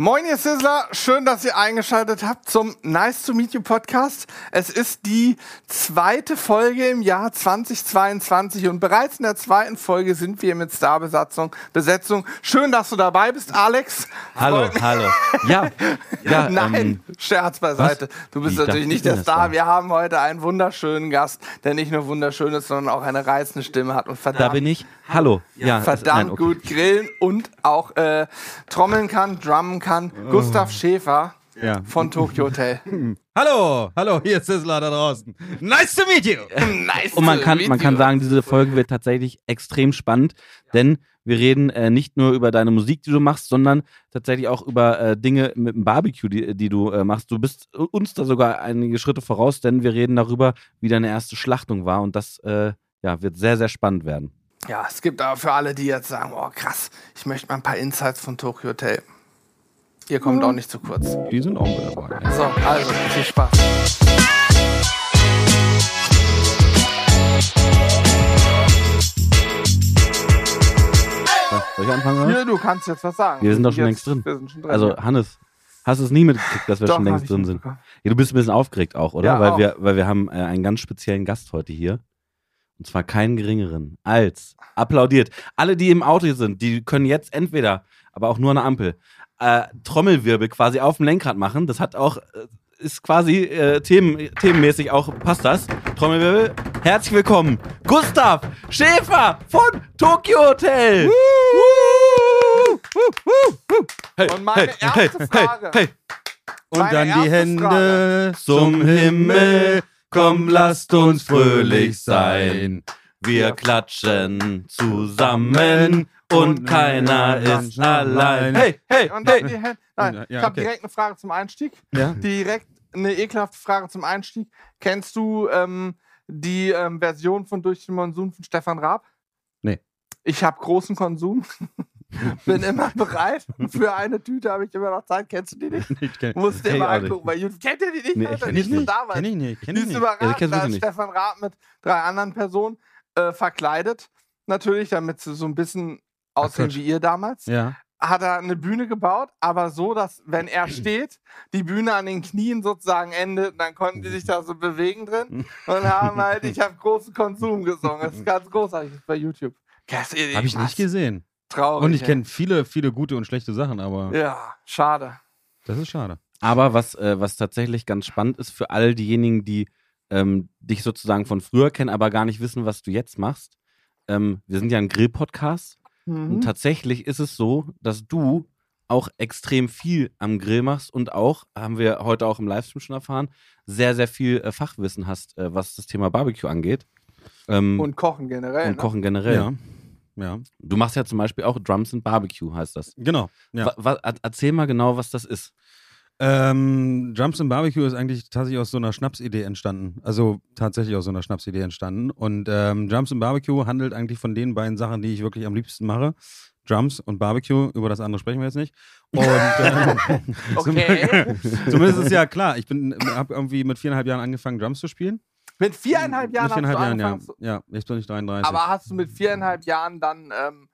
Moin, ihr Sizzler. Schön, dass ihr eingeschaltet habt zum Nice to Meet You Podcast. Es ist die zweite Folge im Jahr 2022 und bereits in der zweiten Folge sind wir mit Starbesetzung. Besetzung. Schön, dass du dabei bist, Alex. Hallo, hallo. Ja, ja Nein, ähm, Scherz beiseite. was? Du bist Ich natürlich nicht der Star. Star. Wir haben heute einen wunderschönen Gast, der nicht nur wunderschön ist, sondern auch eine reizende Stimme hat und verdammt da bin ich. Hallo. Ja, verdammt nein, okay. gut grillen und auch äh, trommeln kann, drummen kann. Gustav Schäfer Ja. von Tokyo Hotel. Hallo, hallo, hier ist Sizzler da draußen. Nice to meet you. nice Und man kann, man kann sagen, diese Folge wird tatsächlich extrem spannend, denn wir reden äh, nicht nur über deine Musik, die du machst, sondern tatsächlich auch über äh, Dinge mit dem Barbecue, die, die du äh, machst. Du bist uns da sogar einige Schritte voraus, denn wir reden darüber, wie deine erste Schlachtung war und das äh, ja, wird sehr, sehr spannend werden. Ja, es gibt aber für alle, die jetzt sagen, oh krass, ich möchte mal ein paar Insights von Tokyo Hotel. Ihr kommt auch nicht zu kurz. Die sind auch mit dabei. So, also, viel Spaß. Soll ich anfangen? Hier, du kannst jetzt was sagen. Wir sind doch schon jetzt, längst drin. Wir sind schon drin. Also, ja. Hannes, hast du es nie mitgekriegt, dass wir Doch, schon längst drin sind? Ja, du bist ein bisschen aufgeregt auch, oder? Ja, weil, auch. Wir, weil wir haben äh, einen ganz speziellen Gast heute hier. Und zwar keinen geringeren als applaudiert. Alle, die im Auto sind, die können jetzt entweder, aber auch nur eine Ampel, äh, Trommelwirbel quasi auf dem Lenkrad machen. Das hat auch, äh, ist quasi äh, themen, themenmäßig auch, passt das. Trommelwirbel. Herzlich willkommen, Gustav Schäfer von Tokyo Hotel. Hey, Und meine erste Frage. hey. Und Meine dann die Hände Frage. zum Himmel. Komm, lasst uns fröhlich sein. Wir klatschen zusammen und keiner ist allein. Hey, hey, Und dann hey. die Hände. Nein, Ja, ich habe okay. direkt eine Frage zum Einstieg. Ja. Direkt eine ekelhafte Frage zum Einstieg. Kennst du ähm, die ähm, Version von Durch den Monsun von Stefan Raab? Nee. Ich habe großen Konsum. Bin immer bereit. Für eine Tüte habe ich immer noch Zeit. Kennst du die nicht? Ich kenn, Musst auch nicht. angucken bei YouTube. Kennt ihr die nicht? Nee, ich Alter? kenn ich Nicht damals. Kenn ich nicht. Kenn Die ich ist nicht. überragend. Ja, ich kenn's da ist. Stefan Raab mit drei anderen Personen äh, verkleidet. Natürlich, damit sie so ein bisschen aussehen wie ihr damals Ja. hat er eine Bühne gebaut, aber so, dass, wenn er steht, die Bühne an den Knien sozusagen endet, und dann konnten die sich da so bewegen drin und haben halt, ich habe großen Konsum gesungen. Das ist ganz großartig das ist bei YouTube. Habe ich nicht gesehen. Traurig. Und ich kenne viele, viele gute und schlechte Sachen, aber Ja, schade. das ist schade. Aber was, äh, was tatsächlich ganz spannend ist für all diejenigen, die ähm, dich sozusagen von früher kennen, aber gar nicht wissen, was du jetzt machst. Ähm, wir sind ja ein Grill-Podcast Mhm. und tatsächlich ist es so, dass du auch extrem viel am Grill machst und auch, haben wir heute auch im Livestream schon erfahren, sehr, sehr viel äh, Fachwissen hast, äh, was das Thema Barbecue angeht. Ähm, Und Kochen generell. und ne? Kochen generell. Ja. Ja. Du machst ja zum Beispiel auch Drums and Barbecue, heißt das. Genau. Ja. Wa- wa- er- erzähl mal genau, was das ist. Ähm, Drums and Barbecue ist eigentlich tatsächlich aus so einer Schnapsidee entstanden. Also tatsächlich aus so einer Schnapsidee entstanden. Und ähm, Drums and Barbecue handelt eigentlich von den beiden Sachen, die ich wirklich am liebsten mache. Drums und Barbecue, über das andere sprechen wir jetzt nicht. Und ähm, Okay. zumindest ist ja klar, ich bin, habe irgendwie mit viereinhalb Jahren angefangen, Drums zu spielen. Mit viereinhalb Jahren mit viereinhalb Jahren, ja. Ja, jetzt bin ich 33. Aber hast du mit viereinhalb Jahren dann ähm,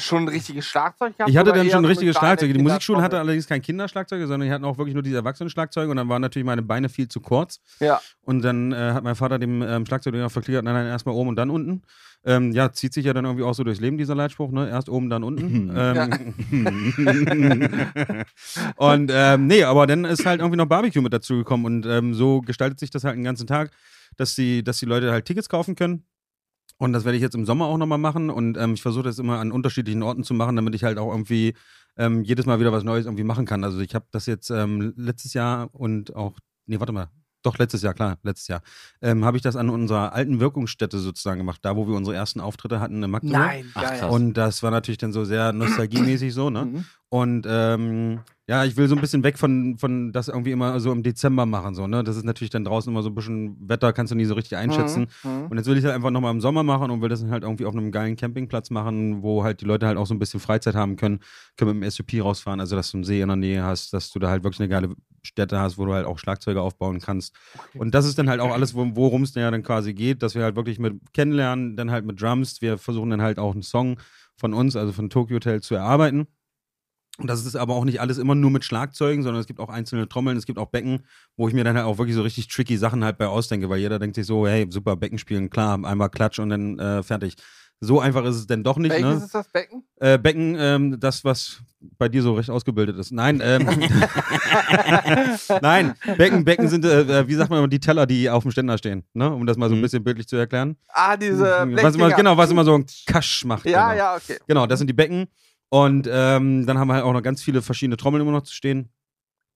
schon ein richtiges Schlagzeug gehabt? Ich hatte dann schon ein richtiges Schlagzeug. Die Musikschule hatte allerdings kein Kinderschlagzeug, sondern die hatten auch wirklich nur diese Erwachsenenschlagzeuge und dann waren natürlich meine Beine viel zu kurz. Ja. Und dann äh, hat mein Vater dem ähm, Schlagzeuger verklickert, nein, nein, erstmal oben und dann unten. Ähm, ja, zieht sich ja dann irgendwie auch so durchs Leben, dieser Leitspruch, ne? Erst oben, dann unten. ähm, und ähm, nee, aber dann ist halt irgendwie noch Barbecue mit dazu gekommen und ähm, so gestaltet sich das halt den ganzen Tag, dass die, dass die Leute halt Tickets kaufen können. Und das werde ich jetzt im Sommer auch nochmal machen. Und ähm, ich versuche das immer an unterschiedlichen Orten zu machen, damit ich halt auch irgendwie ähm, jedes Mal wieder was Neues irgendwie machen kann. Also ich habe das jetzt ähm, letztes Jahr und auch, nee, warte mal, doch letztes Jahr, klar, letztes Jahr, ähm, habe ich das an unserer alten Wirkungsstätte sozusagen gemacht, da wo wir unsere ersten Auftritte hatten in Magdeburg. Nein, Ach, geil. krass. Und das war natürlich dann so sehr nostalgiemäßig so, ne? Mhm. Und ähm, ja, ich will so ein bisschen weg von, von das irgendwie immer so im Dezember machen, so, ne? Das ist natürlich dann draußen immer so ein bisschen Wetter, kannst du nie so richtig einschätzen. Mhm. Und jetzt will ich es halt einfach nochmal im Sommer machen und will das dann halt irgendwie auf einem geilen Campingplatz machen, wo halt die Leute halt auch so ein bisschen Freizeit haben können, können mit dem SUP rausfahren, also dass du einen See in der Nähe hast, dass du da halt wirklich eine geile Stätte hast, wo du halt auch Schlagzeuge aufbauen kannst. Und das ist dann halt auch alles, wo- worum es ja dann quasi geht, dass wir halt wirklich mit kennenlernen, dann halt mit Drums. Wir versuchen dann halt auch einen Song von uns, also von Tokyo Hotel, zu erarbeiten. Und das ist aber auch nicht alles immer nur mit Schlagzeugen, sondern es gibt auch einzelne Trommeln, es gibt auch Becken, wo ich mir dann halt auch wirklich so richtig tricky Sachen halt bei ausdenke, weil jeder denkt sich so, hey, super, Becken spielen, klar, einmal Klatsch und dann äh, fertig. So einfach ist es denn doch nicht. Welches ne? ist das Becken? Äh, Becken, ähm, das, was bei dir so recht ausgebildet ist. Nein, ähm, nein, Becken, Becken sind, äh, wie sagt man, immer, die Teller, die auf dem Ständer stehen, ne? um das mal so ein Mhm. bisschen bildlich zu erklären. Ah, diese was immer, genau, was immer so ein Kasch macht. Ja, genau. ja, okay. Genau, das sind die Becken. Und ähm, dann haben wir halt auch noch ganz viele verschiedene Trommeln immer noch zu stehen.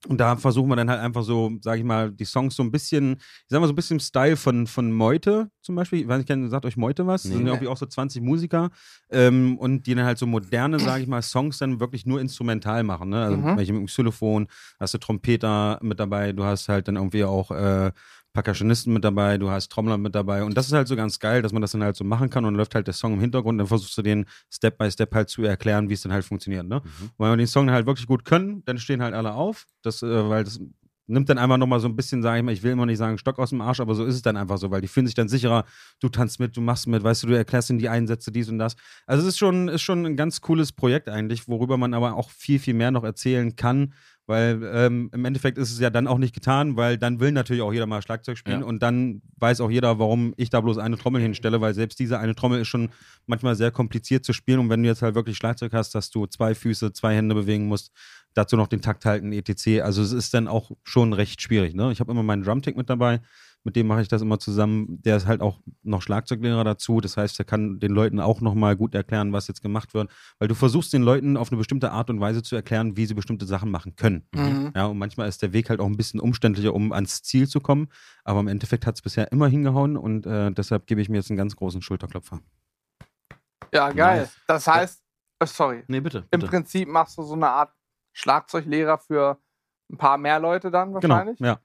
Und da versuchen wir dann halt einfach so, sag ich mal, die Songs so ein bisschen, ich sag mal so ein bisschen im Style von, von Meute zum Beispiel. Ich weiß nicht, sagt euch Meute was? Das Nee. sind ja irgendwie auch so 20 Musiker. Ähm, und die dann halt so moderne, sag ich mal, Songs dann wirklich nur instrumental machen. Ne? Also Mhm. welche mit dem Xylophon, hast du Trompeter mit dabei, du hast halt dann irgendwie auch äh, Percussionisten mit dabei, du hast Trommler mit dabei. Und das ist halt so ganz geil, dass man das dann halt so machen kann und läuft halt der Song im Hintergrund, dann versuchst du den Step by Step halt zu erklären, wie es dann halt funktioniert. Ne? Mhm. Und wenn wir den Song halt wirklich gut können, dann stehen halt alle auf. Das, äh, weil das nimmt dann einfach nochmal so ein bisschen, sage ich mal, ich will immer nicht sagen Stock aus dem Arsch, aber so ist es dann einfach so, weil die fühlen sich dann sicherer, du tanzt mit, du machst mit, weißt du, du erklärst ihnen die Einsätze, dies und das. Also es ist schon, ist schon ein ganz cooles Projekt eigentlich, worüber man aber auch viel, viel mehr noch erzählen kann, weil ähm, im Endeffekt ist es ja dann auch nicht getan, weil dann will natürlich auch jeder mal Schlagzeug spielen Ja. und dann weiß auch jeder, warum ich da bloß eine Trommel hinstelle, weil selbst diese eine Trommel ist schon manchmal sehr kompliziert zu spielen und wenn du jetzt halt wirklich Schlagzeug hast, dass du zwei Füße, zwei Hände bewegen musst, dazu noch den Takt halten, etc. Also es ist dann auch schon recht schwierig. Ne? Ich habe immer meinen Drumtick mit dabei, mit dem mache ich das immer zusammen. Der ist halt auch noch Schlagzeuglehrer dazu. Das heißt, er kann den Leuten auch nochmal gut erklären, was jetzt gemacht wird. Weil du versuchst den Leuten auf eine bestimmte Art und Weise zu erklären, wie sie bestimmte Sachen machen können. Mhm. Ja, und manchmal ist der Weg halt auch ein bisschen umständlicher, um ans Ziel zu kommen. Aber im Endeffekt hat es bisher immer hingehauen und äh, deshalb gebe ich mir jetzt einen ganz großen Schulterklopfer. Ja, geil. Nice. Das heißt, äh, sorry, Nee, bitte. im bitte. Prinzip machst du so eine Art Schlagzeuglehrer für ein paar mehr Leute dann wahrscheinlich. Genau, ja.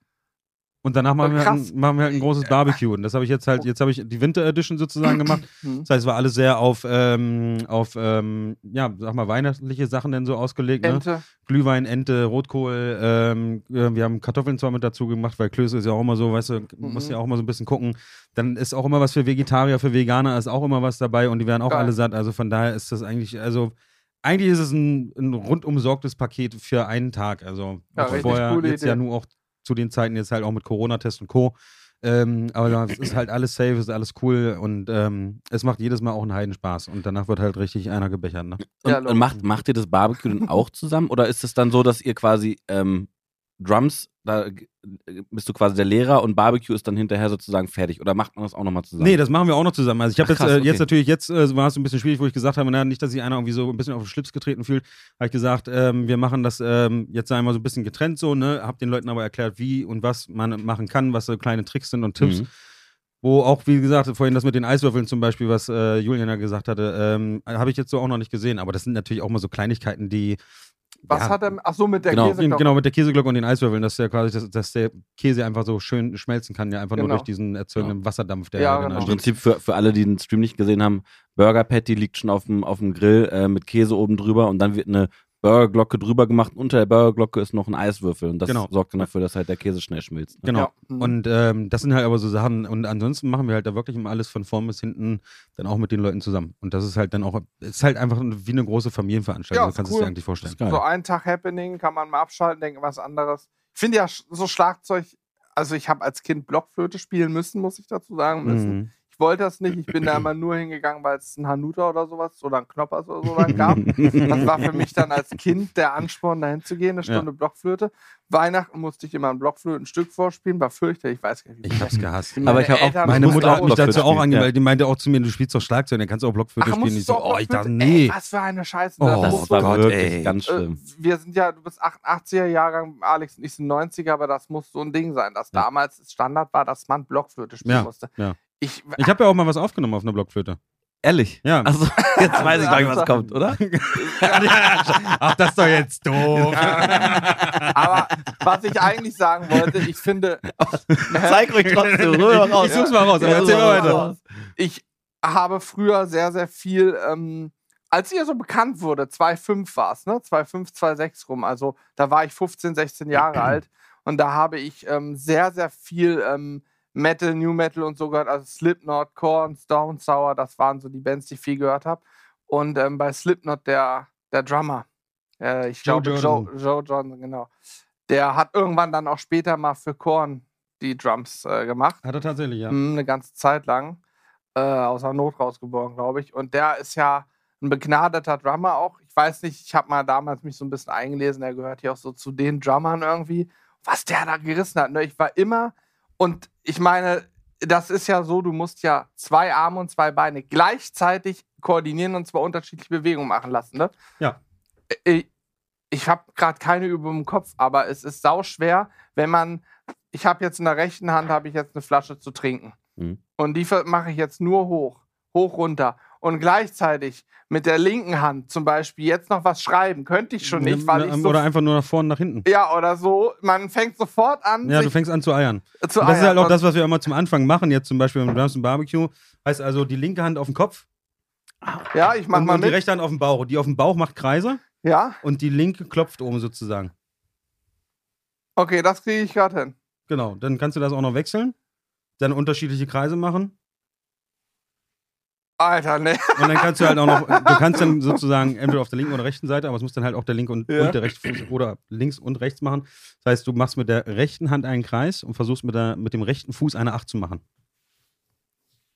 Und danach machen, wir, halt ein, machen wir halt ein großes Barbecue. Und das habe ich jetzt halt, jetzt habe ich die Winter Edition sozusagen gemacht. Hm. Das heißt, es war alles sehr auf, ähm, auf ähm, ja, sag mal, weihnachtliche Sachen denn so ausgelegt. Ne? Ente. Glühwein, Ente, Rotkohl. Ähm, äh, wir haben Kartoffeln zwar mit dazu gemacht, weil Klöße ist ja auch immer so, weißt du, muss Mhm. ja auch mal so ein bisschen gucken. Dann ist auch immer was für Vegetarier, für Veganer ist auch immer was dabei und die werden auch Geil. alle satt. Also von daher ist das eigentlich, also eigentlich ist es ein, ein rundum sorgtes Paket für einen Tag. Also Ja, vorher, coole jetzt Idee. ja nur auch zu den Zeiten jetzt halt auch mit Corona-Test und Co. Ähm, aber es ist halt alles safe, es ist alles cool und ähm, es macht jedes Mal auch einen Heidenspaß und danach wird halt richtig einer gebechert. Ne? Und, Ja, und macht, macht ihr das Barbecue dann auch zusammen oder ist es dann so, dass ihr quasi ähm, Drums, da äh, bist du quasi der Lehrer und Barbecue ist dann hinterher sozusagen fertig oder macht man das auch nochmal zusammen? Nee, das machen wir auch noch zusammen. Also ich habe jetzt, krass, äh, okay. jetzt natürlich, jetzt äh, war es ein bisschen schwierig, wo ich gesagt habe, na, nicht, dass sich einer irgendwie so ein bisschen auf den Schlips getreten fühlt, habe ich gesagt, ähm, wir machen das ähm, jetzt einmal so ein bisschen getrennt so, ne, hab den Leuten aber erklärt, wie und was man machen kann, was so kleine Tricks sind und Tipps. Mhm. Wo auch, wie gesagt, vorhin das mit den Eiswürfeln zum Beispiel, was äh, Julian ja gesagt hatte, ähm, habe ich jetzt so auch noch nicht gesehen. Aber das sind natürlich auch mal so Kleinigkeiten, die. Was ja, hat er? Ach so, mit der Genau. Käseglocke. Genau, mit der Käseglocke und den Eiswürfeln, dass der quasi, dass, dass der Käse einfach so schön schmelzen kann, ja, einfach nur Genau. durch diesen erzeugenden Wasserdampf, der Ja, dann genau. Im. Prinzip für, für alle, die den Stream nicht gesehen haben, Burger Patty liegt schon auf dem, auf dem Grill äh, mit Käse oben drüber und dann wird eine Burgerglocke drüber gemacht. Unter der Burgerglocke ist noch ein Eiswürfel und das Genau. sorgt dann dafür, dass halt der Käse schnell schmilzt. Ne? Genau. Ja. Mhm. Und ähm, das sind halt aber so Sachen. Und ansonsten machen wir halt da wirklich immer alles von vorn bis hinten dann auch mit den Leuten zusammen. Und das ist halt dann auch, ist halt einfach wie eine große Familienveranstaltung. Ja, so kannst du cool. es dir eigentlich vorstellen. So ein Tag Happening kann man mal abschalten, denken was anderes. Ich finde ja so Schlagzeug, also ich habe als Kind Blockflöte spielen müssen, muss ich dazu sagen müssen. Mhm. Ich wollte das nicht, ich bin da immer nur hingegangen, weil es ein Hanuta oder sowas oder ein Knoppers oder so dann gab. Das war für mich dann als Kind der Ansporn, dahin zu gehen, eine Ja. Stunde Blockflöte. Weihnachten musste ich immer ein Blockflötenstück vorspielen, war fürchterlich, ich weiß gar nicht, wie Ich hab's gehasst. Meine Aber ich hab auch- Meine Mutter auch hat mich dazu auch angemeldet. Die meinte auch zu mir, du spielst doch Schlagzeug, dann kannst du auch Blockflöte Ach, spielen. Ich so, oh, ich dachte, nee. Ey, was für eine Scheiße. Oh, das Das war Gott, wirklich ey. ganz äh, schlimm. wir sind ja, du bist 88er Jahrgang, Alex und ich sind 90er, aber das muss so ein Ding sein, dass Ja. damals Standard war, dass man Blockflöte spielen Ja, musste. Ja. Ich, Ich habe ja auch mal was aufgenommen auf einer Blockflöte. Ehrlich? Ja. Also, jetzt weiß ich gleich, was kommt, oder? Ach, das ist doch jetzt doof. aber was ich eigentlich sagen wollte, ich finde, Zeig ruhig trotzdem, rüber raus. Ich such's mal raus, aber Ja, erzähl mal weiter. raus. ich habe früher sehr, sehr viel, ähm, als ihr so bekannt wurde, 2,5 war es, ne? 2,5, 2,6 rum. Also da war ich 15, 16 Jahre alt und da habe ich ähm, sehr, sehr viel ähm, Metal, New Metal und so gehört. Also Slipknot, Korn, Stone Sour, das waren so die Bands, die ich viel gehört habe. Und ähm, bei Slipknot der, der Drummer, Äh, ich Joe glaube, Jordan. Joe, Joe Johnson, genau. Der hat irgendwann dann auch später mal für Korn die Drums äh, gemacht. Hat er tatsächlich, ja. Mm, eine ganze Zeit lang. Äh, aus der Not rausgeboren, glaube ich. Und der ist ja ein begnadeter Drummer auch. Ich weiß nicht, ich habe mal damals mich so ein bisschen eingelesen, der gehört ja auch so zu den Drummern irgendwie. Was der da gerissen hat. Ne? Ich war immer, und ich meine, das ist ja so, du musst ja zwei Arme und zwei Beine gleichzeitig koordinieren und zwar unterschiedliche Bewegungen machen lassen. Ne? Ja. Äh, Ich habe gerade keine Übung im Kopf, aber es ist sau schwer, wenn man, ich habe jetzt in der rechten Hand, habe ich jetzt eine Flasche zu trinken. Mhm. Und die mache ich jetzt nur hoch, hoch runter. Und gleichzeitig mit der linken Hand zum Beispiel jetzt noch was schreiben, könnte ich schon nicht, weil ich so. Oder einfach nur nach vorne, nach hinten. ja, oder so. Man fängt sofort an, Ja, du fängst an zu eiern. zu das ist halt eiern. auch das, was wir immer zum Anfang machen, jetzt zum Beispiel beim Drums Barbecue. Heißt also die linke Hand auf den Kopf Ja, ich mach und, mal und die rechte Hand auf den Bauch. Die auf dem Bauch macht Kreise Ja, und die linke klopft oben sozusagen. okay, das kriege ich gerade hin. Genau, dann kannst du das auch noch wechseln, dann unterschiedliche Kreise machen Alter, ne. und dann kannst du halt auch noch, du kannst dann sozusagen entweder auf der linken oder rechten Seite, aber es muss dann halt auch der linke und, Ja. und der rechte Fuß oder links und rechts machen. Das heißt, du machst mit der rechten Hand einen Kreis und versuchst mit, der, mit dem rechten Fuß eine Acht zu machen.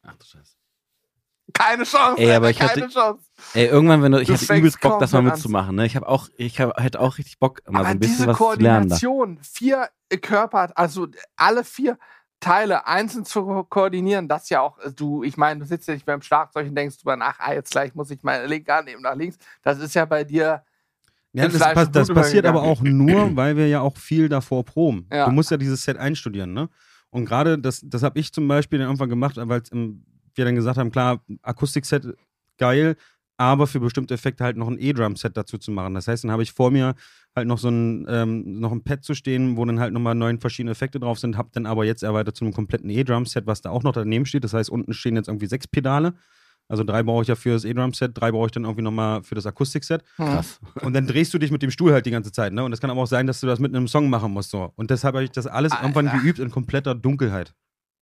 Ach du Scheiße. Keine Chance. Ey, aber ich hatte- keine Chance. Ey, irgendwann, wenn du, ich Du hätte fängst übelst Bock, das mal mitzumachen. Ne? Ich habe auch, ich hab, hätte auch richtig Bock, mal so Aber ein bisschen diese was zu lernen. Da. Koordination, vier Körper, also alle vier Teile einzeln zu ko koordinieren, das ja auch, äh, du, ich meine, du sitzt ja nicht beim Schlagzeug und denkst drüber nach, ah, jetzt gleich muss ich meine linke Hand nehmen nach links. Das ist ja bei dir, Ja, das, pass, das passiert aber auch nur, weil wir ja auch viel davor proben. Ja. Du musst ja dieses Set einstudieren, ne? Und gerade das, das habe ich zum Beispiel dann irgendwann gemacht, weil wir dann gesagt haben, klar, Akustikset geil, aber für bestimmte Effekte halt noch ein E-Drum-Set dazu zu machen. Das heißt, dann habe ich vor mir halt noch so ein, ähm, noch ein Pad zu stehen, wo dann halt nochmal neun verschiedene Effekte drauf sind, habe dann aber jetzt erweitert zu einem kompletten E-Drum-Set, was da auch noch daneben steht. Das heißt, unten stehen jetzt irgendwie sechs Pedale. Also drei brauche ich ja für das E-Drum-Set, drei brauche ich dann irgendwie nochmal für das Akustikset. hm, Krass. Und dann drehst du dich mit dem Stuhl halt die ganze Zeit, ne? Und das kann aber auch sein, dass du das mit einem Song machen musst, so. Und deshalb habe ich das alles Alter. irgendwann geübt in kompletter Dunkelheit.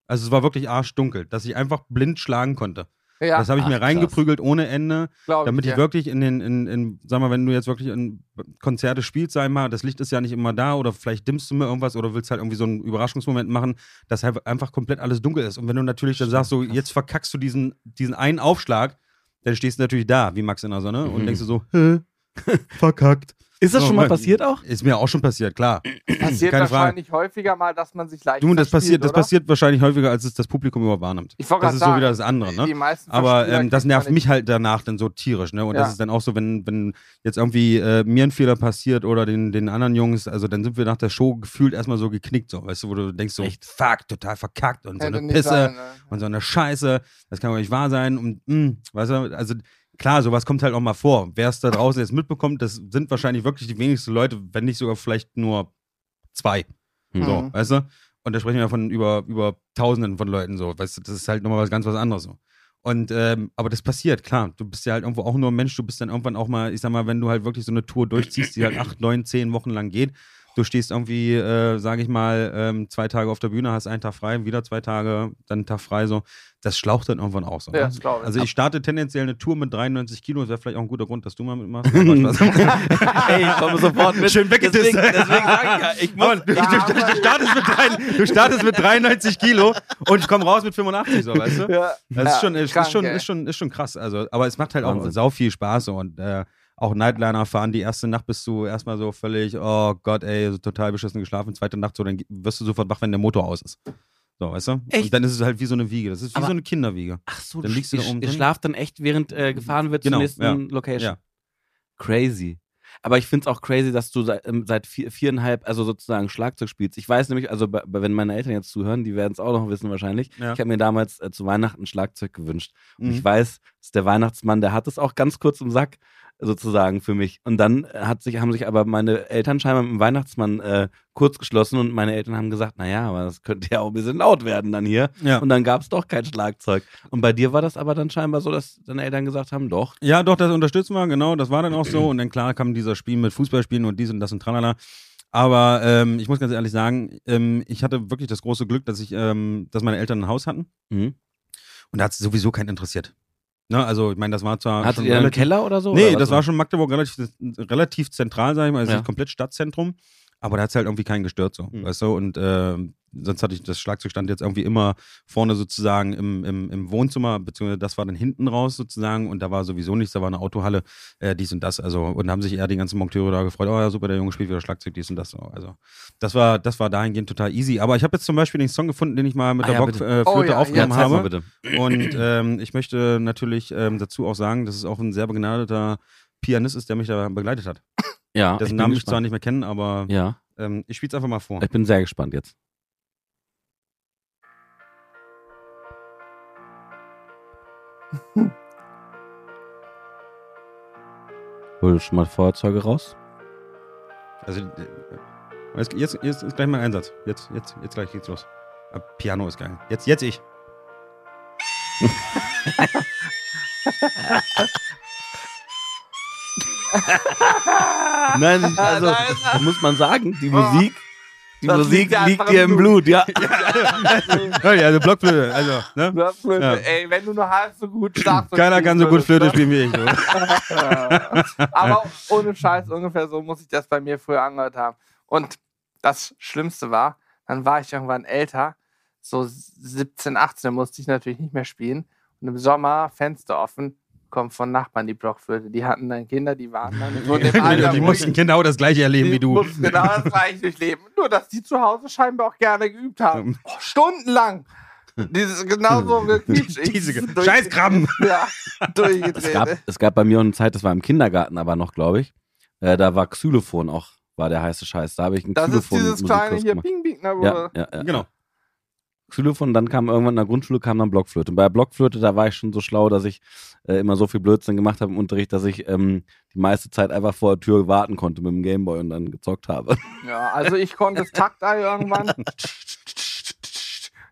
Also es war wirklich arschdunkel, dass ich einfach blind schlagen konnte. Ja, das habe ich Ach, mir krass. reingeprügelt ohne Ende, glaube damit ich ja. wirklich in den, in, in, sag mal, wenn du jetzt wirklich in Konzerte spielst, sag mal, das Licht ist ja nicht immer da oder vielleicht dimmst du mir irgendwas oder willst halt irgendwie so einen Überraschungsmoment machen, dass halt einfach komplett alles dunkel ist. Und wenn du natürlich dann sagst, so, jetzt verkackst du diesen, diesen einen Aufschlag, dann stehst du natürlich da, wie Max in der Sonne, und Mhm. denkst du so, hä, verkackt. Ist das So, schon mal passiert auch? Ist mir auch schon passiert, klar. passiert keine Frage. wahrscheinlich häufiger mal, dass man sich leicht Du, das passiert, das oder? passiert wahrscheinlich häufiger, als es das Publikum überhaupt wahrnimmt. Ich Das ist so sagen, wieder das andere, ne? Die meisten Aber ähm, das nervt mich halt danach dann so tierisch, ne? Und Ja. das ist dann auch so, wenn, wenn jetzt irgendwie äh, mir ein Fehler passiert oder den, den anderen Jungs, also dann sind wir nach der Show gefühlt erstmal so geknickt, so, weißt du, wo du denkst so, Echt? fuck, total verkackt und so Hätte eine nicht Pisse sein, ne? und so eine Scheiße, das kann doch nicht wahr sein und mh, weißt du, also klar, sowas kommt halt auch mal vor. Wer es da draußen jetzt mitbekommt, das sind wahrscheinlich wirklich die wenigsten Leute, wenn nicht sogar vielleicht nur zwei. Hm. So, Mhm. weißt du? Und da sprechen wir von über, über Tausenden von Leuten so. Weißt du, das ist halt nochmal was ganz was anderes so. Und, ähm, aber das passiert, klar. Du bist ja halt irgendwo auch nur ein Mensch. Du bist dann irgendwann auch mal, ich sag mal, wenn du halt wirklich so eine Tour durchziehst, die halt acht, neun, zehn Wochen lang geht. Du stehst irgendwie, äh, sage ich mal, ähm, zwei Tage auf der Bühne, hast einen Tag frei, wieder zwei Tage, dann einen Tag frei, so. Das schlaucht dann irgendwann auch so. Ja, ne? ich. Also ich starte tendenziell eine Tour mit 93 Kilo. Das wäre vielleicht auch ein guter Grund, dass du mal mitmachst. Ey, ich komme sofort mit. Schön weggedisst. Deswegen, deswegen sage ich ja, ich muss. Mann, du, du, du, startest mit drei, du startest mit 93 Kilo und ich komme raus mit 85, so, weißt du? Ja. Das Ja, ist, schon, ist, krank, ist, schon, ist, schon, ist schon krass. Also, aber es macht halt auch Wahnsinn. sau viel Spaß so, und äh, auch Nightliner fahren. Die erste Nacht bist du erstmal so völlig, oh Gott, ey, so total beschissen geschlafen. Zweite Nacht so, dann wirst du sofort wach, wenn der Motor aus ist. So, weißt du? Echt? Und dann ist es halt wie so eine Wiege. Das ist wie Aber- so eine Kinderwiege. Ach so, Dann du, liegst du da oben ihr drin. schlaft dann echt, während äh, gefahren wird Genau, zur nächsten ja. Location. Ja. Crazy. Aber ich finde es auch crazy, dass du seit, ähm, seit vier, viereinhalb, also sozusagen Schlagzeug spielst. Ich weiß nämlich, also wenn meine Eltern jetzt zuhören, die werden es auch noch wissen wahrscheinlich. Ja. Ich habe mir damals äh, zu Weihnachten Schlagzeug gewünscht. Und Mhm. ich weiß, dass der Weihnachtsmann, der hat es auch ganz kurz im Sack sozusagen für mich. Und dann äh, hat sich, haben sich aber meine Eltern scheinbar mit dem Weihnachtsmann äh, kurz geschlossen und meine Eltern haben gesagt, naja, aber das könnte ja auch ein bisschen laut werden dann hier. Ja. Und dann gab es doch kein Schlagzeug. Und bei dir war das aber dann scheinbar so, dass deine Eltern gesagt haben, doch. Ja, doch, das unterstützen wir, genau, das war dann auch so. Und dann klar kam dieser Spiel mit Fußballspielen und dies und das und tralala. Aber ähm, ich muss ganz ehrlich sagen, ähm, ich hatte wirklich das große Glück, dass ich, ähm, dass meine Eltern ein Haus hatten Mhm. und da hat es sowieso keinen interessiert. Ne, also, ich meine, das war zwar. Hattet ihr einen Keller oder so? Nee, oder das war schon Magdeburg relativ, relativ zentral, sag ich mal. Also Ja. nicht komplett Stadtzentrum. Aber da hat es halt irgendwie keinen gestört, so. Mhm. Weißt du? Und ähm, sonst hatte ich das Schlagzeug stand jetzt irgendwie immer vorne sozusagen im, im, im Wohnzimmer, beziehungsweise das war dann hinten raus sozusagen. Und da war sowieso nichts, da war eine Autohalle, äh, dies und das. Also, und da haben sich eher die ganzen Monteure da gefreut, oh ja, super, der Junge spielt wieder Schlagzeug, dies und das. So. Also, das war, das war dahingehend total easy. Aber ich habe jetzt zum Beispiel den Song gefunden, den ich mal mit Ah der ja, Blockflöte bitte. äh, Oh ja, aufgenommen Ja, habe. Und ähm, ich möchte natürlich ähm, dazu auch sagen, dass es auch ein sehr begnadeter Pianist ist, der mich da begleitet hat. Ja, Dessen Namen ich zwar nicht mehr kenne, aber Ja, ähm, ich spiele es einfach mal vor. ich bin sehr gespannt jetzt. Hol schon mal Feuerzeuge raus. Also, äh, jetzt, jetzt, jetzt ist gleich mein Einsatz. Jetzt, jetzt, jetzt gleich geht's los. Ah, Piano ist geil. Jetzt, jetzt ich. Nein, also muss man sagen, die Oh. Musik, die Das Musik liegt liegt dir im im Blut, ja. ja, also Blockflöte, also, ne? Das ist Flöte. Ja. Ey, wenn du nur halb so gut Schlagzeug Keiner kann so gut Flöte spielen wie ich. So. ne? Aber ohne Scheiß, ungefähr so muss ich das bei mir früher angehört haben. Und das Schlimmste war, dann war ich irgendwann älter, so 17, 18, da musste ich natürlich nicht mehr spielen. Und im Sommer, Fenster offen, kommt von Nachbarn die Blockflöte. Die hatten dann Kinder, die waren dann so in dem Alter, die mussten genau das gleiche erleben die wie du. mussten genau das gleiche durchleben. Nur, dass die zu Hause scheinbar auch gerne geübt haben. Oh, stundenlang. Dieses genauso Diese Scheißkrabben. Ja, Es durchgedreht. gab, es gab bei mir auch eine Zeit, das war im Kindergarten aber noch, glaube ich. Äh, da war Xylophon auch, war der heiße Scheiß. Da habe ich einen das ist Xylophon dieses kleine hier. Ping, Ping, ne, Ja, ja, ja. Genau. Xylophon, dann kam irgendwann in der Grundschule kam dann Blockflöte. Und bei der Blockflöte, da war ich schon so schlau, dass ich äh, immer so viel Blödsinn gemacht habe im Unterricht, dass ich ähm, die meiste Zeit einfach vor der Tür warten konnte mit dem Gameboy und dann gezockt habe. Ja, also ich konnte das Taktei irgendwann.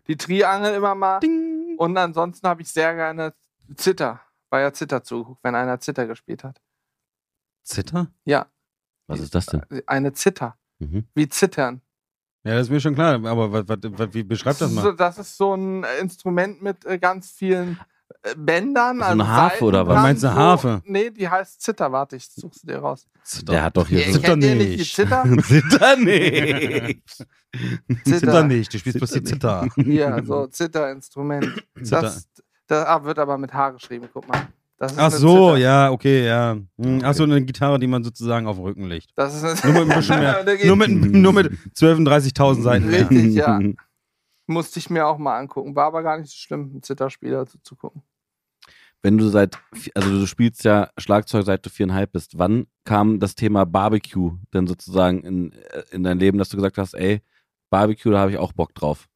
Die Triangel immer mal. Ding. Und ansonsten habe ich sehr gerne Zitter. War ja Zitter zugeguckt, wenn einer Zitter gespielt hat. Zitter? Ja, Was ist das denn? eine Zitter. Mhm. Wie Zittern. Ja, das ist mir schon klar, aber was, was, was, wie beschreibt das ist mal? so, das ist so ein Instrument mit äh, ganz vielen äh, Bändern. So eine Harfe oder was? dran, Meinst du so- Harfe? Nee, die heißt Zitter. Warte, ich such's dir raus. Der hat doch hier so. Zitter ihr nicht die nicht. Zitter? Zitter nicht. Zitter nicht, du spielst bloß die Zitter. Hier, so Zitterinstrument. Zitter. Das, das ah, wird aber mit H geschrieben, guck mal. Das ist Ach so, Zitter. ja, okay, ja. Hm, Ach so, eine Gitarre, die man sozusagen auf den Rücken legt. Das ist Nur mit ein bisschen mehr. Nur mit, nur mit 12.000 und 30.000 Seiten. Richtig, ja. Musste ich mir auch mal angucken. War aber gar nicht so schlimm, einen Zitterspieler zu, zu gucken. Wenn du seit, also du spielst ja Schlagzeug seit du viereinhalb bist. Wann kam das Thema Barbecue denn sozusagen in, äh, in dein Leben, dass du gesagt hast, ey, Barbecue, da habe ich auch Bock drauf?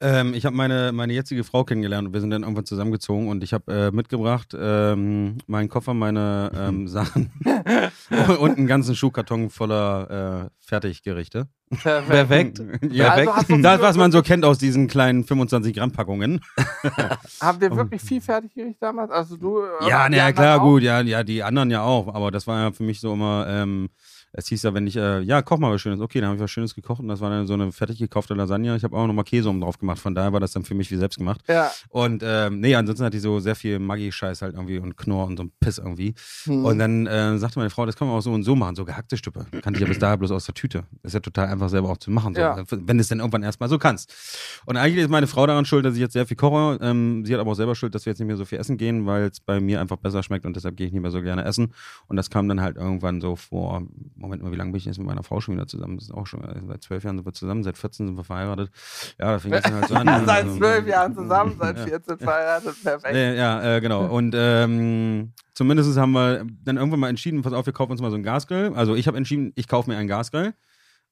Ähm, ich habe meine, meine jetzige Frau kennengelernt und wir sind dann irgendwann zusammengezogen und ich habe äh, mitgebracht ähm, meinen Koffer, meine ähm, Sachen und einen ganzen Schuhkarton voller äh, Fertiggerichte. Perfekt. ja, Also das, was man so kennt aus diesen kleinen 25 Gramm Packungen. Habt ihr wirklich viel Fertiggericht damals? Also du? äh, Ja, die na ja, anderen klar, auch? gut, ja, ja, die anderen ja auch, aber das war ja für mich so immer, ähm, es hieß ja, wenn ich, äh, ja, koch mal was Schönes, okay, dann habe ich was Schönes gekocht und das war dann so eine fertig gekaufte Lasagne. Ich habe auch nochmal Käse oben drauf gemacht, von daher war das dann für mich wie selbst gemacht. Ja. Und ähm, nee, ansonsten hatte ich so sehr viel Maggi-Scheiß halt irgendwie und Knorr und so ein Piss irgendwie. Hm. Und dann äh, sagte meine Frau, das kann man auch so und so machen, so gehackte Stücke. Kannte ich ja bis dahin bloß aus der Tüte. Das ist ja total einfach selber auch zu machen, so, Ja. wenn du es dann irgendwann erstmal so kannst. Und eigentlich ist meine Frau daran schuld, dass ich jetzt sehr viel koche. Ähm, sie hat aber auch selber schuld, dass wir jetzt nicht mehr so viel essen gehen, weil es bei mir einfach besser schmeckt und deshalb gehe ich nicht mehr so gerne essen. Und das kam dann halt irgendwann so vor, Moment mal, wie lange bin ich jetzt mit meiner Frau schon wieder zusammen? Das ist auch schon, äh, seit zwölf Jahren sind wir zusammen, seit 14 sind wir verheiratet. Ja, da fing das dann halt so an. seit Also, zwölf Jahren zusammen, seit Ja. 14 verheiratet, perfekt. äh, ja, äh, genau. Und ähm, zumindest haben wir dann irgendwann mal entschieden, pass auf, wir kaufen uns mal so einen Gasgrill. Also ich habe entschieden, ich kaufe mir einen Gasgrill.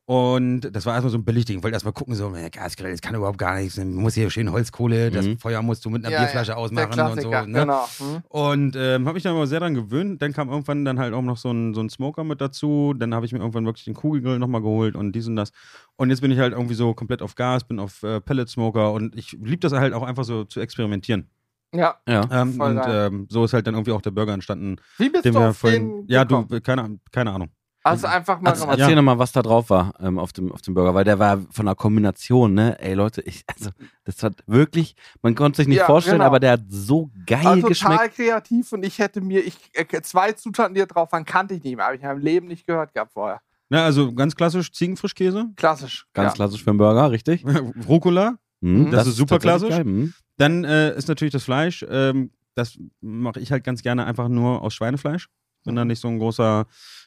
Und das war erstmal so ein Billigding. Ich wollte erstmal gucken, so, Gasgrill, das kann überhaupt gar nichts. Man muss hier schön Holzkohle, das Mhm. Feuer musst du mit einer Ja, Bierflasche ja, ausmachen und so. Ne? Genau. Hm. Und ähm, habe mich dann aber sehr daran gewöhnt. Dann kam irgendwann dann halt auch noch so ein, so ein Smoker mit dazu. Dann habe ich mir irgendwann wirklich den Kugelgrill nochmal geholt und dies und das. Und jetzt bin ich halt irgendwie so komplett auf Gas, bin auf äh, Pellet-Smoker und ich liebe das halt auch einfach so zu experimentieren. Ja. Ja. Ähm, Voll und ähm, so ist halt dann irgendwie auch der Burger entstanden, Wie bist den du wir auf vorhin. den Ja, du, keine, keine Ahnung. Also einfach mal Also, erzähl Ja. noch mal, was da drauf war ähm, auf, dem, auf dem Burger, weil der war von der Kombination, ne? Ey Leute, ich, also das hat wirklich, man konnte sich nicht Ja, vorstellen, genau. aber der hat so geil Also geschmeckt. total kreativ und ich hätte mir, ich äh, zwei Zutaten, die da drauf waren, kannte ich nicht mehr, habe ich in meinem Leben nicht gehört gehabt vorher. Na, also ganz klassisch Ziegenfrischkäse, Klassisch. Ganz ja. klassisch für einen Burger, richtig? Rucola, Mhm, Das ist super klassisch. geil, mhm. Dann äh, ist natürlich das Fleisch. Ähm, das mache ich halt ganz gerne einfach nur aus Schweinefleisch. Bin da nicht so ein großer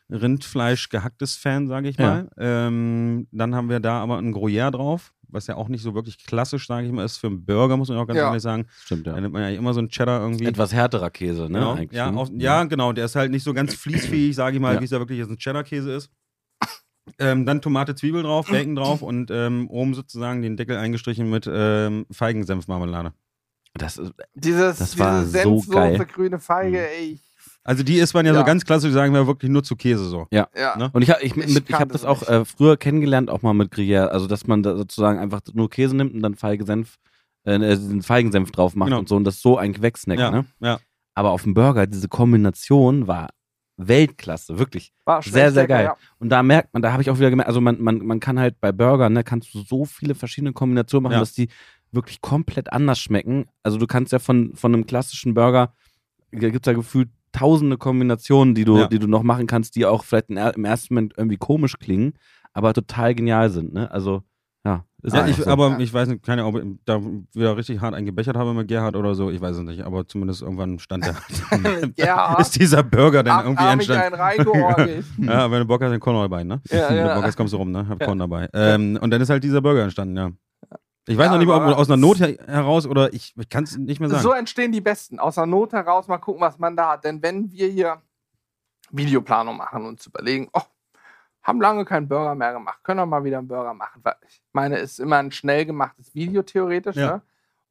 Rindfleisch gehacktes Fan, sage ich Ja. mal. Ähm, dann haben wir da aber ein Gruyère drauf, was ja auch nicht so wirklich klassisch, sage ich mal, ist für einen Burger, muss man auch ganz Ja. ehrlich sagen. Stimmt, Da ja. nimmt man ja immer so einen Cheddar irgendwie. Etwas härterer Käse, ne? Genau. eigentlich, Ja, ne? auf, ja, genau. Der ist halt nicht so ganz fließfähig, sage ich mal, Ja. wie es ja wirklich jetzt ein Cheddar-Käse ist. Ähm, dann Tomate, Zwiebel drauf, Bacon drauf und ähm, oben sozusagen den Deckel eingestrichen mit ähm, Feigensenfmarmelade. Das ist, Dieses, Das war diese so grüne Feige, Mhm. ey. ich- Also die isst man ja, Ja. so ganz klassisch, sagen wir wirklich nur zu Käse so. Ja. Ne? Und ich habe ich, Ich ich hab kannte das es auch äh, früher kennengelernt, auch mal mit Gruyère. Also, dass man da sozusagen einfach nur Käse nimmt und dann Feigensenf, äh, den Feigensenf drauf macht Genau. und so und das so eigentlich wegsnackt, Ja, ne? ja. Aber auf dem Burger, diese Kombination war Weltklasse, wirklich. War schon Sehr, sehr geil. Ja. Und da merkt man, da habe ich auch wieder gemerkt, also man, man, man kann halt bei Burgern, ne, kannst du so viele verschiedene Kombinationen machen, Ja. dass die wirklich komplett anders schmecken. Also du kannst ja von, von einem klassischen Burger, da gibt es ja gefühlt tausende Kombinationen, die du, Ja. die du noch machen kannst, die auch vielleicht im ersten Moment irgendwie komisch klingen, aber total genial sind. Ne? Also, ja. Ist Ja, ich, so. aber ich weiß nicht, keine Ahnung, ob ich da wieder richtig hart eingebechert habe mit Gerhard oder so, ich weiß es nicht, aber zumindest irgendwann stand der. Ja. ist dieser Burger dann irgendwie entstanden. Ja, wenn du Bock hast, dann Korn dabei, ne? Ja, Wenn du. Bock hast, kommst du rum, ne? Hab Ja. Korn dabei. Ähm, und dann ist halt dieser Burger entstanden, ja. Ich weiß Ja, noch nicht mal, ob aus einer Not her heraus oder ich, ich kann es nicht mehr sagen. So entstehen die Besten. Aus der Not heraus mal gucken, was man da hat. Denn wenn wir hier Videoplanung machen und uns überlegen, oh, haben lange keinen Burger mehr gemacht, können wir mal wieder einen Burger machen. Weil ich meine, es ist immer ein schnell gemachtes Video theoretisch. Ja. Ne?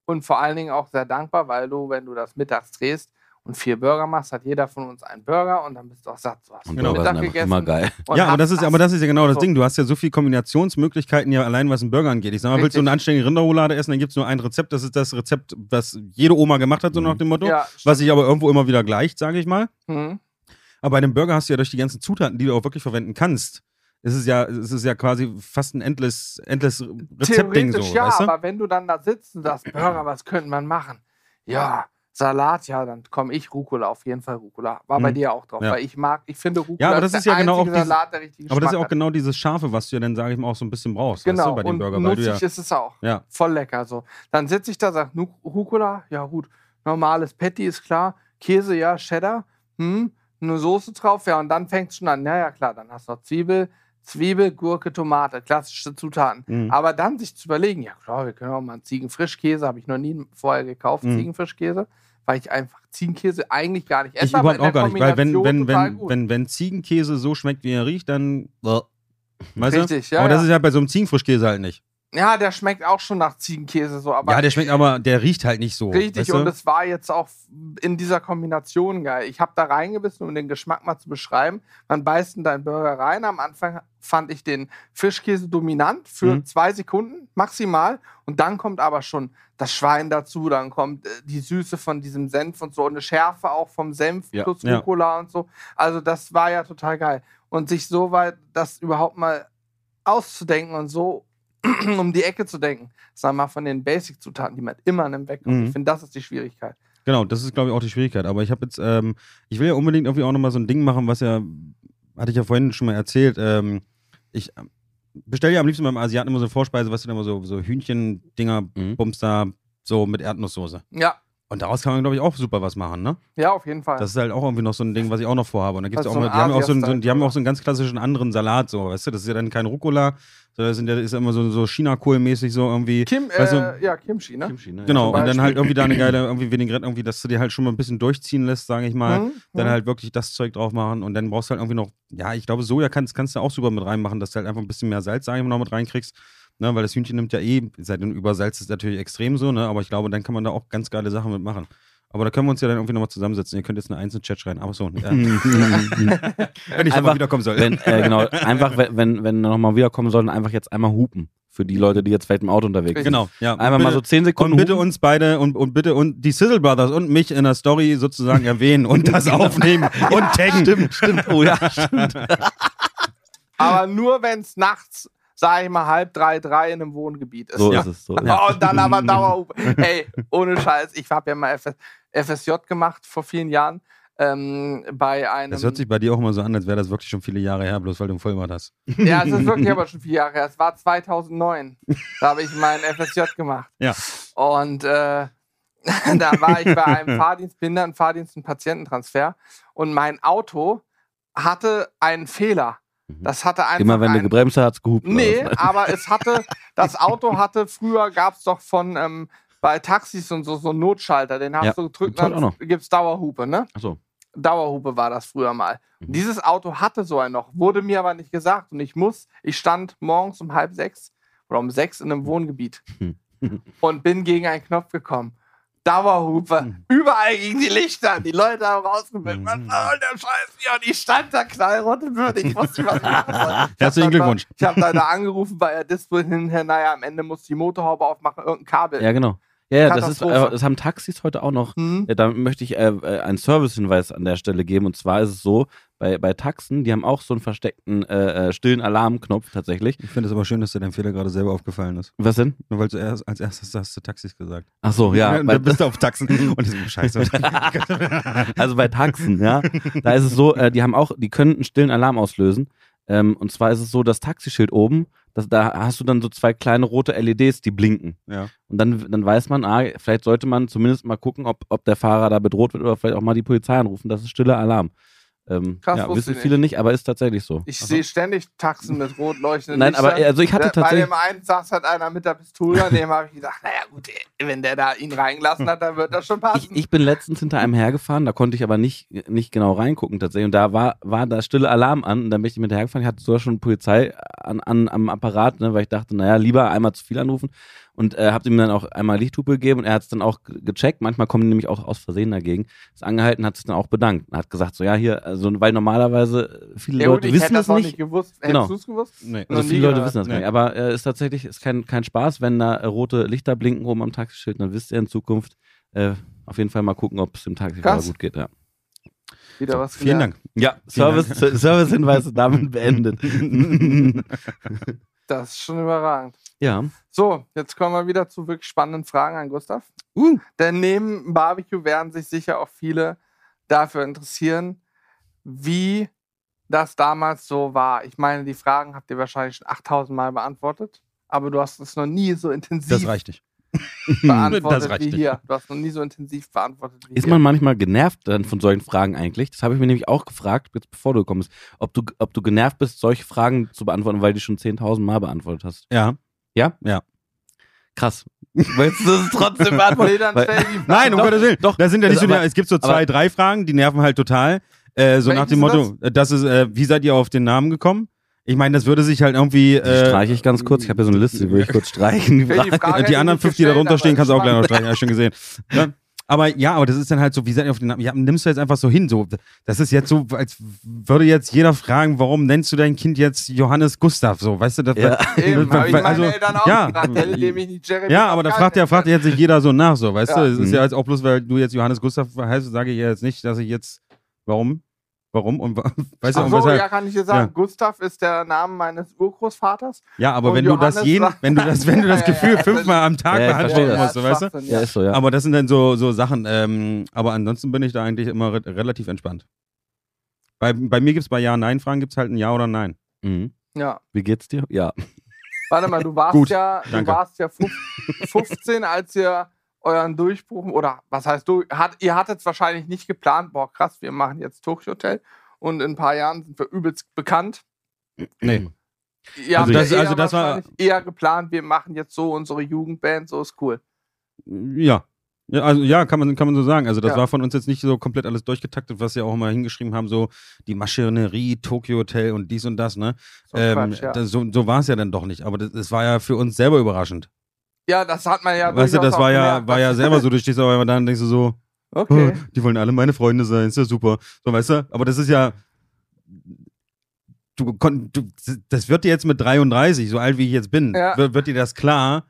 Und vor allen Dingen auch sehr dankbar, weil du, wenn du das mittags drehst und vier Burger machst, hat jeder von uns einen Burger und dann bist du auch satt. Du hast und genau. Sind einfach immer geil. und ja, aber das ist, aber das ist ja genau das so. Ding. Du hast ja so viele Kombinationsmöglichkeiten, ja allein was einen Burger angeht. Ich sag mal, willst du eine anständige Rinderroulade essen, dann gibt es nur ein Rezept. Das ist das Rezept, was jede Oma gemacht hat, so Mhm. nach dem Motto. Ja, Was sich aber irgendwo immer wieder gleicht, sage ich mal. Mhm. Aber bei einem Burger hast du ja durch die ganzen Zutaten, die du auch wirklich verwenden kannst, ist es ja, es ist ja quasi fast ein endless, endless Rezeptding so, Theoretisch ja, weißt du? aber wenn du dann da sitzt und sagst, Burger, was könnte man machen? Ja, Salat, ja, dann komme ich Rucola, auf jeden Fall Rucola. War bei Mhm. dir auch drauf, Ja. weil ich mag, ich finde Rucola Ja, aber das der ist ja genau auch diese- Salat, der richtige Aber das ist ja Geschmack auch genau dieses Scharfe, was du ja dann, sage ich mal, auch so ein bisschen brauchst, hat. weißt du, Genau, bei dem und Burger, nutzig ja. ist es auch. Ja, Voll lecker so. Dann sitze ich da, sag, "Nu- Rucola, ja gut, normales Patty ist klar, Käse, ja, Cheddar, hm, eine Soße drauf, ja, und dann fängt es schon an. Ja, ja, klar, dann hast du noch Zwiebel, Zwiebel, Gurke, Tomate, klassische Zutaten. Mhm. Aber dann sich zu überlegen, ja klar, wir können auch mal einen Ziegenfrischkäse, habe ich noch nie vorher gekauft, Mhm. Ziegenfrischkäse, weil ich einfach Ziegenkäse eigentlich gar nicht esse. ich aber überhaupt auch gar nicht, weil wenn, wenn, wenn, gut. wenn, wenn Ziegenkäse so schmeckt, wie er riecht, dann. Weißt Richtig, du? ja, Aber das ja. ist ja bei so einem Ziegenfrischkäse halt nicht. Ja, der schmeckt auch schon nach Ziegenkäse so, aber ja, der schmeckt aber, der riecht halt nicht so. Richtig, weißt du? und es war jetzt auch in dieser Kombination geil. Ich habe da reingebissen, um den Geschmack mal zu beschreiben. Man beißt in deinen Burger rein. Am Anfang fand ich den Fischkäse dominant für Mhm. zwei Sekunden maximal. Und dann kommt aber schon das Schwein dazu. Dann kommt äh, die Süße von diesem Senf und so und eine Schärfe auch vom Senf Ja. plus Ja. Rucola und so. Also das war ja total geil. Und sich so weit das überhaupt mal auszudenken und so um die Ecke zu denken. Sag mal von den Basic-Zutaten, die man immer nimmt, wegkommt. Mhm. Ich finde, das ist die Schwierigkeit. Genau, das ist, glaube ich, auch die Schwierigkeit. Aber ich habe jetzt, ähm, ich will ja unbedingt irgendwie auch nochmal so ein Ding machen, was ja, hatte ich ja vorhin schon mal erzählt. Ähm, ich ähm, bestelle ja am liebsten beim Asiaten immer so Vorspeise, was du immer so, so Hühnchen-Dinger, Mhm. Bums da, so mit Erdnusssoße. Ja, Und daraus kann man, glaube ich, auch super was machen, ne? ja, auf jeden Fall. Das ist halt auch irgendwie noch so ein Ding, was ich auch noch vorhabe. Und da gibt's Also auch so die haben auch so, einen- so, die haben auch so einen ganz klassischen anderen Salat, so, weißt du? Das ist ja dann kein Rucola, sondern das sind ja, ist ja immer so, so China-Kohl-mäßig so irgendwie. Kim, weißt du- äh, ja, Kimchi, ne? Kimchi, ne? Genau, und dann halt irgendwie da eine geile, irgendwie Vinaigrette, irgendwie, dass du dir halt schon mal ein bisschen durchziehen lässt, sage ich mal. Mhm, Dann mhm. halt wirklich das Zeug drauf machen und dann brauchst du halt irgendwie noch, ja, ich glaube, Soja kannst, kannst du auch super mit reinmachen, dass du halt einfach ein bisschen mehr Salz, sage ich mal, noch mit reinkriegst. Ne, weil das Hühnchen nimmt ja eh, seit dem Übersalz ist natürlich extrem so, ne? Aber ich glaube, dann kann man da auch ganz geile Sachen mitmachen. Aber da können wir uns ja dann irgendwie nochmal zusammensetzen. Ihr könnt jetzt eine einzelne Chat schreiben. Aber so, ja. wenn ich Einfach, nochmal wiederkommen soll. Wenn, äh, genau, einfach, wenn, wenn, wenn nochmal wiederkommen sollten, einfach jetzt einmal hupen. Für die Leute, die jetzt vielleicht im Auto unterwegs sind. Genau, ja. Einfach Und mal bitte- so 10 Sekunden Und bitte hupen. uns beide und, und bitte und die Sizzle Brothers und mich in der Story sozusagen erwähnen und das aufnehmen und taggen. Stimmt, stimmt. Oh ja, stimmt. Aber nur, wenn es nachts, sag ich mal, halb drei, drei in einem Wohngebiet ist. So ja. ist es. So. Oh, und dann aber Dauerhupe. Ey, ohne Scheiß, ich habe ja mal FS FSJ gemacht vor vielen Jahren. Ähm, bei einem. Das hört sich bei dir auch immer so an, als wäre das wirklich schon viele Jahre her, bloß weil du ein Vollbart hast. Ja, es ist wirklich aber schon vier Jahre her. Es war 2009. Da habe ich meinen FSJ gemacht. Ja. Und äh, da war ich bei einem Fahrdienst, Behindertenfahrdienst, einen Patiententransfer. Und mein Auto hatte einen Fehler. Das hatte einfach. Immer wenn du einen, gebremst hast, gehupt. Nee, was? aber es hatte, das Auto hatte, früher gab es doch von ähm, bei Taxis und so, so einen Notschalter, den hast Ja, du gedrückt, dann noch. gibt's Dauerhupe, ne? Achso. Dauerhupe war das früher mal. Mhm. Dieses Auto hatte so ein noch, wurde mir aber nicht gesagt. Und ich muss, ich stand morgens um halb sechs oder um sechs in einem Wohngebiet und bin gegen einen Knopf gekommen. Dauerhupe, Mhm. überall gegen die Lichter. Die Leute haben rausgefunden, was Mhm. soll der Scheiß hier? Und ich stand da knallrot und würdig. Ich wusste nicht, was ich machen soll. Herzlichen Glückwunsch. Ich habe da, angerufen bei der Dispo hinterher, naja, am Ende muss die Motorhaube aufmachen, irgendein Kabel. Ja, genau. Ja, ja das, ist, äh, das haben Taxis heute auch noch. Hm? Ja, da möchte ich äh, äh, einen Servicehinweis an der Stelle geben. Und zwar ist es so, bei, bei Taxen, die haben auch so einen versteckten äh, äh, stillen Alarmknopf tatsächlich. Ich finde es aber schön, dass dir dein Fehler gerade selber aufgefallen ist. Was denn? Nur weil du erst, als erstes hast du Taxis gesagt. Ach so, ja. Und bei, dann bist du auf Taxen und das ist scheiße. also bei Taxen, ja. Da ist es so, äh, die haben auch, die können einen stillen Alarm auslösen. Ähm, und zwar ist es so, das Taxischild oben, das, da hast du dann so zwei kleine rote LEDs, die blinken. ja. Und dann, dann weiß man, ah, vielleicht sollte man zumindest mal gucken, ob, ob der Fahrer da bedroht wird oder vielleicht auch mal die Polizei anrufen. Das ist stiller Alarm. Ähm, Krass, ja, wissen ich viele nicht, aber ist tatsächlich so. Ich sehe ständig Taxen mit rot leuchtenden Nein, aber Lichtern. also ich hatte Da- Bei tatsächlich. dem einen saß halt einer mit der Pistole, an dem habe ich gesagt, naja gut, wenn der da ihn reingelassen hat, dann wird das schon Ich, passen. ich bin letztens hinter einem hergefahren, da konnte ich aber nicht, nicht genau reingucken tatsächlich. Und da war, war da stille Alarm an und dann bin ich mit hergefahren. Ich hatte sogar schon Polizei an, an, am Apparat, ne, weil ich dachte, naja, lieber einmal zu viel anrufen. Und äh, habe ihm dann auch einmal Lichthupe gegeben und er hat es dann auch ge- gecheckt. Manchmal kommen die nämlich auch aus Versehen dagegen. Ist angehalten, hat sich dann auch bedankt. Und hat gesagt, so ja, hier, also, weil normalerweise äh, viele ja, Leute ich wissen das auch nicht. nicht gewusst. Genau. Hättest du es gewusst? Nee. Also viele Leute wissen das Nee. nicht. Aber äh, ist tatsächlich ist kein, kein Spaß, wenn da äh, rote Lichter blinken oben am Taxischild. Dann wisst ihr in Zukunft äh, auf jeden Fall mal gucken, ob es dem Taxifahrer gut geht. Ja, Wieder was Vielen gelernt. Dank. ja Vielen Service, Servicehinweise damit beendet. Das ist schon überragend. Ja. So, jetzt kommen wir wieder zu wirklich spannenden Fragen an Gustav. Uh. Denn neben Barbecue werden sich sicher auch viele dafür interessieren, wie das damals so war. Ich meine, die Fragen habt ihr wahrscheinlich schon 8000 Mal beantwortet, aber du hast es noch nie so intensiv Das reicht nicht. beantwortet Das reicht wie nicht. hier. Du hast noch nie so intensiv beantwortet wie Ist hier. man manchmal genervt dann von solchen Fragen eigentlich? Das habe ich mir nämlich auch gefragt, jetzt bevor du gekommen bist, ob du, ob du genervt bist, solche Fragen zu beantworten, weil du die schon 10.000 Mal beantwortet hast. Ja. Ja? Ja. Krass. Willst du es trotzdem beantworten? Nee, dann Weil- stell die Frage. Nein, um Doch, Gottes Willen. doch. Das sind ja nicht Also, so, die, aber- es gibt so zwei, drei Fragen, die nerven halt total. Äh, so Welche nach dem Motto, äh, das ist, äh, wie seid ihr auf den Namen gekommen? Ich meine, das würde sich halt irgendwie. Die Äh, streiche ich ganz kurz. Ich habe hier so eine Liste, die würde ich kurz streichen. Die die äh, die anderen fünf, die da drunter stehen, kannst du auch gleich noch streichen, habe ich schon gesehen. Ja? Aber ja, aber das ist dann halt so, wie seid ihr auf den Namen? Ja, nimmst du jetzt einfach so hin. So, das ist jetzt so, als würde jetzt jeder fragen, warum nennst du dein Kind jetzt Johannes Gustav? So, weißt du, das, Ja. Eben, ich meine also, ja. gefragt, Ja, aber da fragt ja, fragt jetzt nicht jeder so nach, so, weißt Ja. du? Es ist Mhm. ja jetzt auch bloß, weil du jetzt Johannes Gustav heißt, sage ich ja jetzt nicht, dass ich jetzt, warum? Warum? Und weißt du, Ach und so, weshalb? ja, kann ich dir sagen. Ja. Gustav ist der Name meines Urgroßvaters. Ja, aber wenn du das jeden, wenn du das, wenn du das Gefühl fünfmal am Tag Ja, beantworten musst, weißt du? Ja, ist so, ja. Aber das sind dann so, so Sachen. Ähm, aber ansonsten bin ich da eigentlich immer re relativ entspannt. Bei, bei mir gibt es bei Ja-Nein-Fragen gibt's halt ein Ja oder Nein. Mhm. Ja. Wie geht's dir? Ja. Warte mal, du warst Gut, ja, du danke. warst ja fuf- 15, als ihr euren Durchbruch oder was heißt du, hat, ihr hattet es wahrscheinlich nicht geplant, boah krass, wir machen jetzt Tokyo Hotel und in ein paar Jahren sind wir übelst bekannt. Nee. Ihr Also habt das- ja also das war- wahrscheinlich eher geplant, wir machen jetzt so unsere Jugendband, so ist cool. Ja. Ja, also ja, kann man, kann man so sagen. Also das Ja. war von uns jetzt nicht so komplett alles durchgetaktet, was wir auch immer hingeschrieben haben, so die Maschinerie, Tokyo Hotel und dies und das, ne? So, ähm, Quatsch, ja. das, so so war es ja dann doch nicht. Aber das, das war ja für uns selber überraschend. Ja, das hat man ja weißt du, das war ja, gemerkt, war ja selber so, du stehst aber dann und denkst du so, Okay. "Oh, die wollen alle meine Freunde sein, ist ja super. So, weißt du? Aber das ist ja. Du, kon, du, das wird dir jetzt mit 33, so alt wie ich jetzt bin, Ja. wird, wird dir das klar,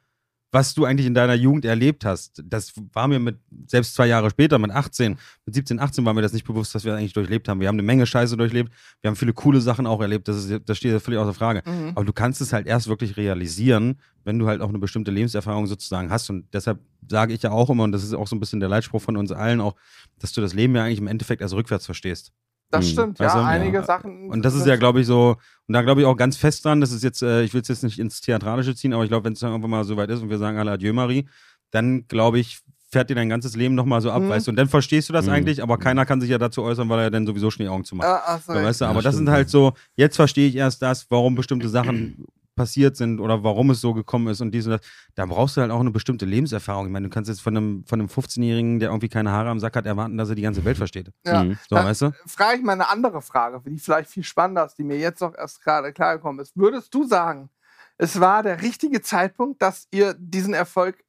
was du eigentlich in deiner Jugend erlebt hast. Das war mir mit, selbst zwei Jahre später, mit 18, mit 17, 18 war mir das nicht bewusst, was wir eigentlich durchlebt haben. Wir haben eine Menge Scheiße durchlebt, wir haben viele coole Sachen auch erlebt, das, ist, das steht ja völlig außer Frage. Mhm. Aber du kannst es halt erst wirklich realisieren, wenn du halt auch eine bestimmte Lebenserfahrung sozusagen hast. Und deshalb sage ich ja auch immer, und das ist auch so ein bisschen der Leitspruch von uns allen auch, dass du das Leben ja eigentlich im Endeffekt erst rückwärts verstehst. Das Mhm. stimmt, Weißt ja. du? Einige Ja. Sachen. Und das ist ja, glaube ich, so, und da glaube ich auch ganz fest dran, das ist jetzt, äh, ich will es jetzt nicht ins Theatralische ziehen, aber ich glaube, wenn es dann irgendwann mal so weit ist und wir sagen alle Adieu, Marie, dann glaube ich, fährt dir dein ganzes Leben nochmal so ab, Mhm. weißt du, und dann verstehst du das Mhm. eigentlich, aber keiner kann sich ja dazu äußern, weil er dann sowieso Schneeaugen zu macht. Ja, hast du So, weißt du, Ja, aber das stimmt, sind halt ja. so, jetzt verstehe ich erst das, warum bestimmte Sachen passiert sind oder warum es so gekommen ist und dies und das. Da brauchst du halt auch eine bestimmte Lebenserfahrung. Ich meine, du kannst jetzt von einem, von einem 15-Jährigen, der irgendwie keine Haare am Sack hat, erwarten, dass er die ganze Welt versteht. ja. Mhm. So, Ja. weißt du? frage ich mal eine andere Frage, die vielleicht viel spannender ist, die mir jetzt auch erst gerade klargekommen ist. Würdest du sagen, es war der richtige Zeitpunkt, dass ihr diesen Erfolg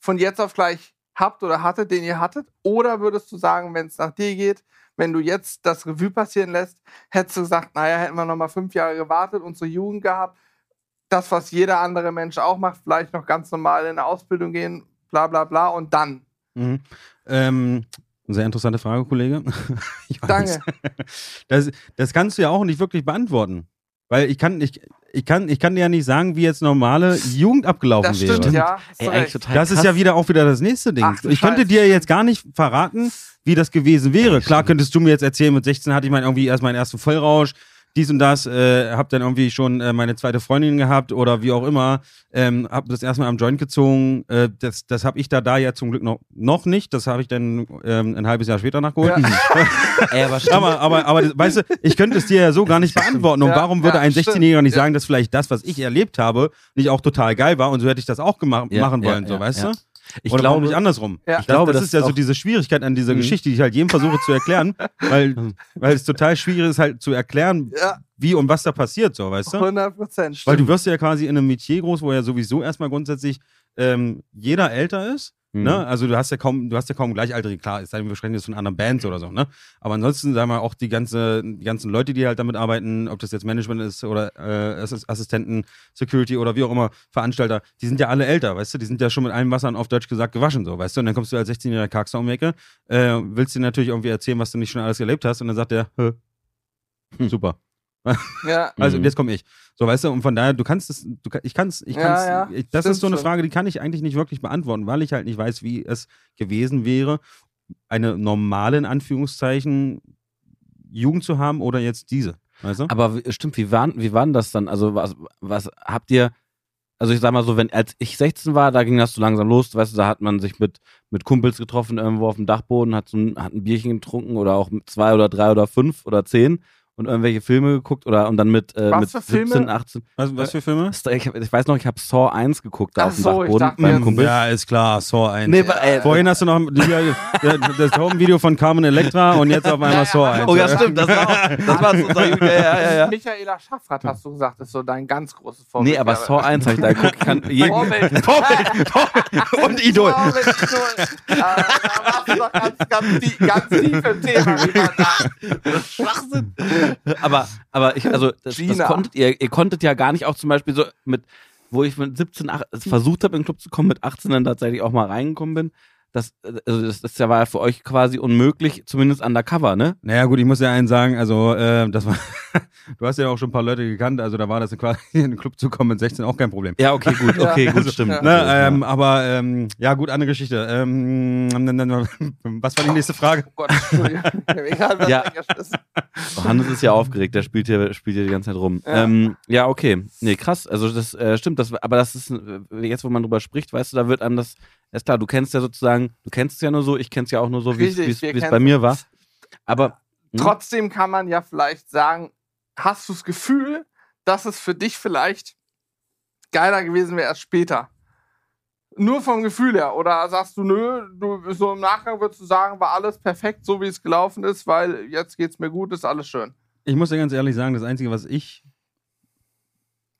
von jetzt auf gleich habt oder hattet, den ihr hattet? Oder würdest du sagen, wenn es nach dir geht, wenn du jetzt das Revue passieren lässt, hättest du gesagt, naja, hätten wir noch mal fünf Jahre gewartet, unsere Jugend gehabt, das, was jeder andere Mensch auch macht, vielleicht noch ganz normal in eine Ausbildung gehen, bla bla bla und dann. Mhm. Ähm, sehr interessante Frage, Kollege. Ich weiß. Danke. Das, das kannst du ja auch nicht wirklich beantworten. Weil ich kann, ich, ich, kann, ich kann dir ja nicht sagen, wie jetzt normale Jugend abgelaufen Das wäre. stimmt, ja. hast Ey, eigentlich total Das ist ja wieder auch wieder das nächste Ding. Ach ich könnte dir jetzt gar nicht verraten, wie das gewesen wäre. Ey, Klar stimmt. könntest du mir jetzt erzählen, mit 16 hatte ich mein, irgendwie erst meinen ersten Vollrausch, dies und das, äh, hab dann irgendwie schon äh, meine zweite Freundin gehabt oder wie auch immer, ähm, hab das erstmal am Joint gezogen. Äh, das das habe ich da da ja zum Glück noch, noch nicht. Das habe ich dann ähm, ein halbes Jahr später nachgeholt. Ey, aber. Aber, aber, aber, weißt du, ich könnte es dir ja so gar nicht beantworten. Und Ja, warum würde ja, ein stimmt. 16-Jähriger nicht Ja. sagen, dass vielleicht das, was ich erlebt habe, nicht auch total geil war und so hätte ich das auch gemacht, Ja, machen ja, wollen, so, ja, weißt ja. du? Ich Oder glaube, nicht andersrum? Ja. Ich glaube, glaube, das, das ist ja so diese Schwierigkeit an dieser Mhm. Geschichte, die ich halt jedem versuche zu erklären, weil, weil es total schwierig ist, halt zu erklären, Ja, wie und was da passiert, so, weißt du? 100 Prozent. Weil du wirst ja quasi in einem Metier groß, wo ja sowieso erstmal grundsätzlich ähm, jeder älter ist. Mhm. Ne? Also du hast ja kaum, du hast ja kaum Gleichaltrige, klar, es sei denn, wir sprechen jetzt von anderen Bands oder so, ne? Aber ansonsten, sagen wir auch die ganze, die ganzen Leute, die halt damit arbeiten, ob das jetzt Management ist oder äh, Assis- Assistenten, Security oder wie auch immer, Veranstalter, die sind ja alle älter, weißt du, die sind ja schon mit allen Wassern auf Deutsch gesagt gewaschen, so, weißt du? Und dann kommst du als 16-jähriger Karkser um die Ecke, äh, willst dir natürlich irgendwie erzählen, was du nicht schon alles erlebt hast, und dann sagt der, Hm. super. Ja, Also Mhm. jetzt komme ich. So, weißt du, und von daher, du kannst es, du, kann- ich kann's, ich Ja, kann's, ja, ich, das stimmt ist so eine. Frage, die kann ich eigentlich nicht wirklich beantworten, weil ich halt nicht weiß, wie es gewesen wäre, eine normale, in Anführungszeichen, Jugend zu haben oder jetzt diese. Weißt du? Aber stimmt, wie waren, wie waren das dann? Also was, was habt ihr, also ich sag mal so, wenn als ich 16 war, da ging das so langsam los, weißt du, da hat man sich mit, mit Kumpels getroffen irgendwo auf dem Dachboden, hat, so ein, hat ein Bierchen getrunken oder auch mit zwei oder drei oder fünf oder zehn und irgendwelche Filme geguckt oder und dann mit, äh, Was mit für Filme? 17, 18. was, was für Filme? Ich, ich weiß noch, ich habe Saw 1 geguckt da Ach auf dem so, Dachboden beim jetzt- Kumpel. Ja, ist klar, Saw 1. Nee, äh, Vorhin hast du noch das Home-Video von Carmen Electra und jetzt auf einmal Ja, ja, Saw 1. Oh ja, stimmt, das war auch, das war so, ja, ja, ja, ja. Michaela Schaffrath, hast du gesagt, ist so dein ganz großes Vorbild. Nee, aber Saw 1 habe ich da geguckt. Ich kann jeden, Vorbild. Vorbild, Vorbild und Idol. Vorbild, Idol. Äh, da warst du doch ganz, ganz, tief, ganz tief im Thema. Schwachsinn. aber, aber ich, also, das, das konntet ihr, ihr konntet ja gar nicht auch zum Beispiel so mit, wo ich mit 17, ach, versucht habe, in den Club zu kommen, mit 18 dann tatsächlich auch mal reingekommen bin. Das, also das, das ja war ja für euch quasi unmöglich, zumindest undercover, ne? Naja, gut, ich muss ja einen sagen, also, äh, das war, du hast ja auch schon ein paar Leute gekannt, also da war das quasi in den Club zu kommen mit 16 auch kein Problem. Ja, okay, gut, Ja. okay, gut, Also, stimmt. ja. Ne, ähm, aber ähm, ja, gut, andere Geschichte. Ähm, was war die nächste Frage? Oh Gott, Entschuldigung. Egal, was Ja. eingeschmissen. Oh, Hannes ist ja aufgeregt, der spielt hier, spielt hier die ganze Zeit rum. Ja. Ja, ähm, ja okay. Nee, krass. Also das äh, stimmt, das, aber das ist, äh, jetzt wo man drüber spricht, weißt du, da wird einem das, ist klar, du kennst ja sozusagen, du kennst es ja nur so, ich kenn's ja auch nur so, wie es- bei mir war. Aber hm? Trotzdem kann man ja vielleicht sagen, hast du das Gefühl, dass es für dich vielleicht geiler gewesen wäre erst später? Nur vom Gefühl her. Oder sagst du, nö, du, so im Nachgang würdest du sagen, war alles perfekt, so wie es gelaufen ist, weil jetzt geht's mir gut, ist alles schön. Ich muss dir ganz ehrlich sagen, das Einzige, was ich.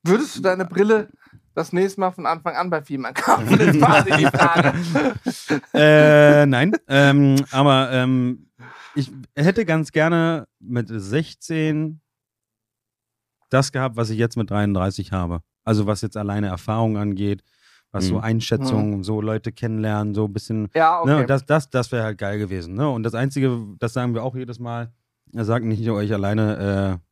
Würdest du deine Brille das nächste Mal von Anfang an bei Fiemann kaufen? Das war die Frage. Äh, nein. ähm, aber ähm, ich hätte ganz gerne mit 16 das gehabt, was ich jetzt mit 33 habe. Also was jetzt alleine Erfahrung angeht, Was so Mhm. Einschätzungen, so Leute kennenlernen, so ein bisschen Ja, okay. Ne, das, das, das wäre halt geil gewesen. Ne? Und das Einzige, das sagen wir auch jedes Mal, er sagt nicht nur euch alleine äh,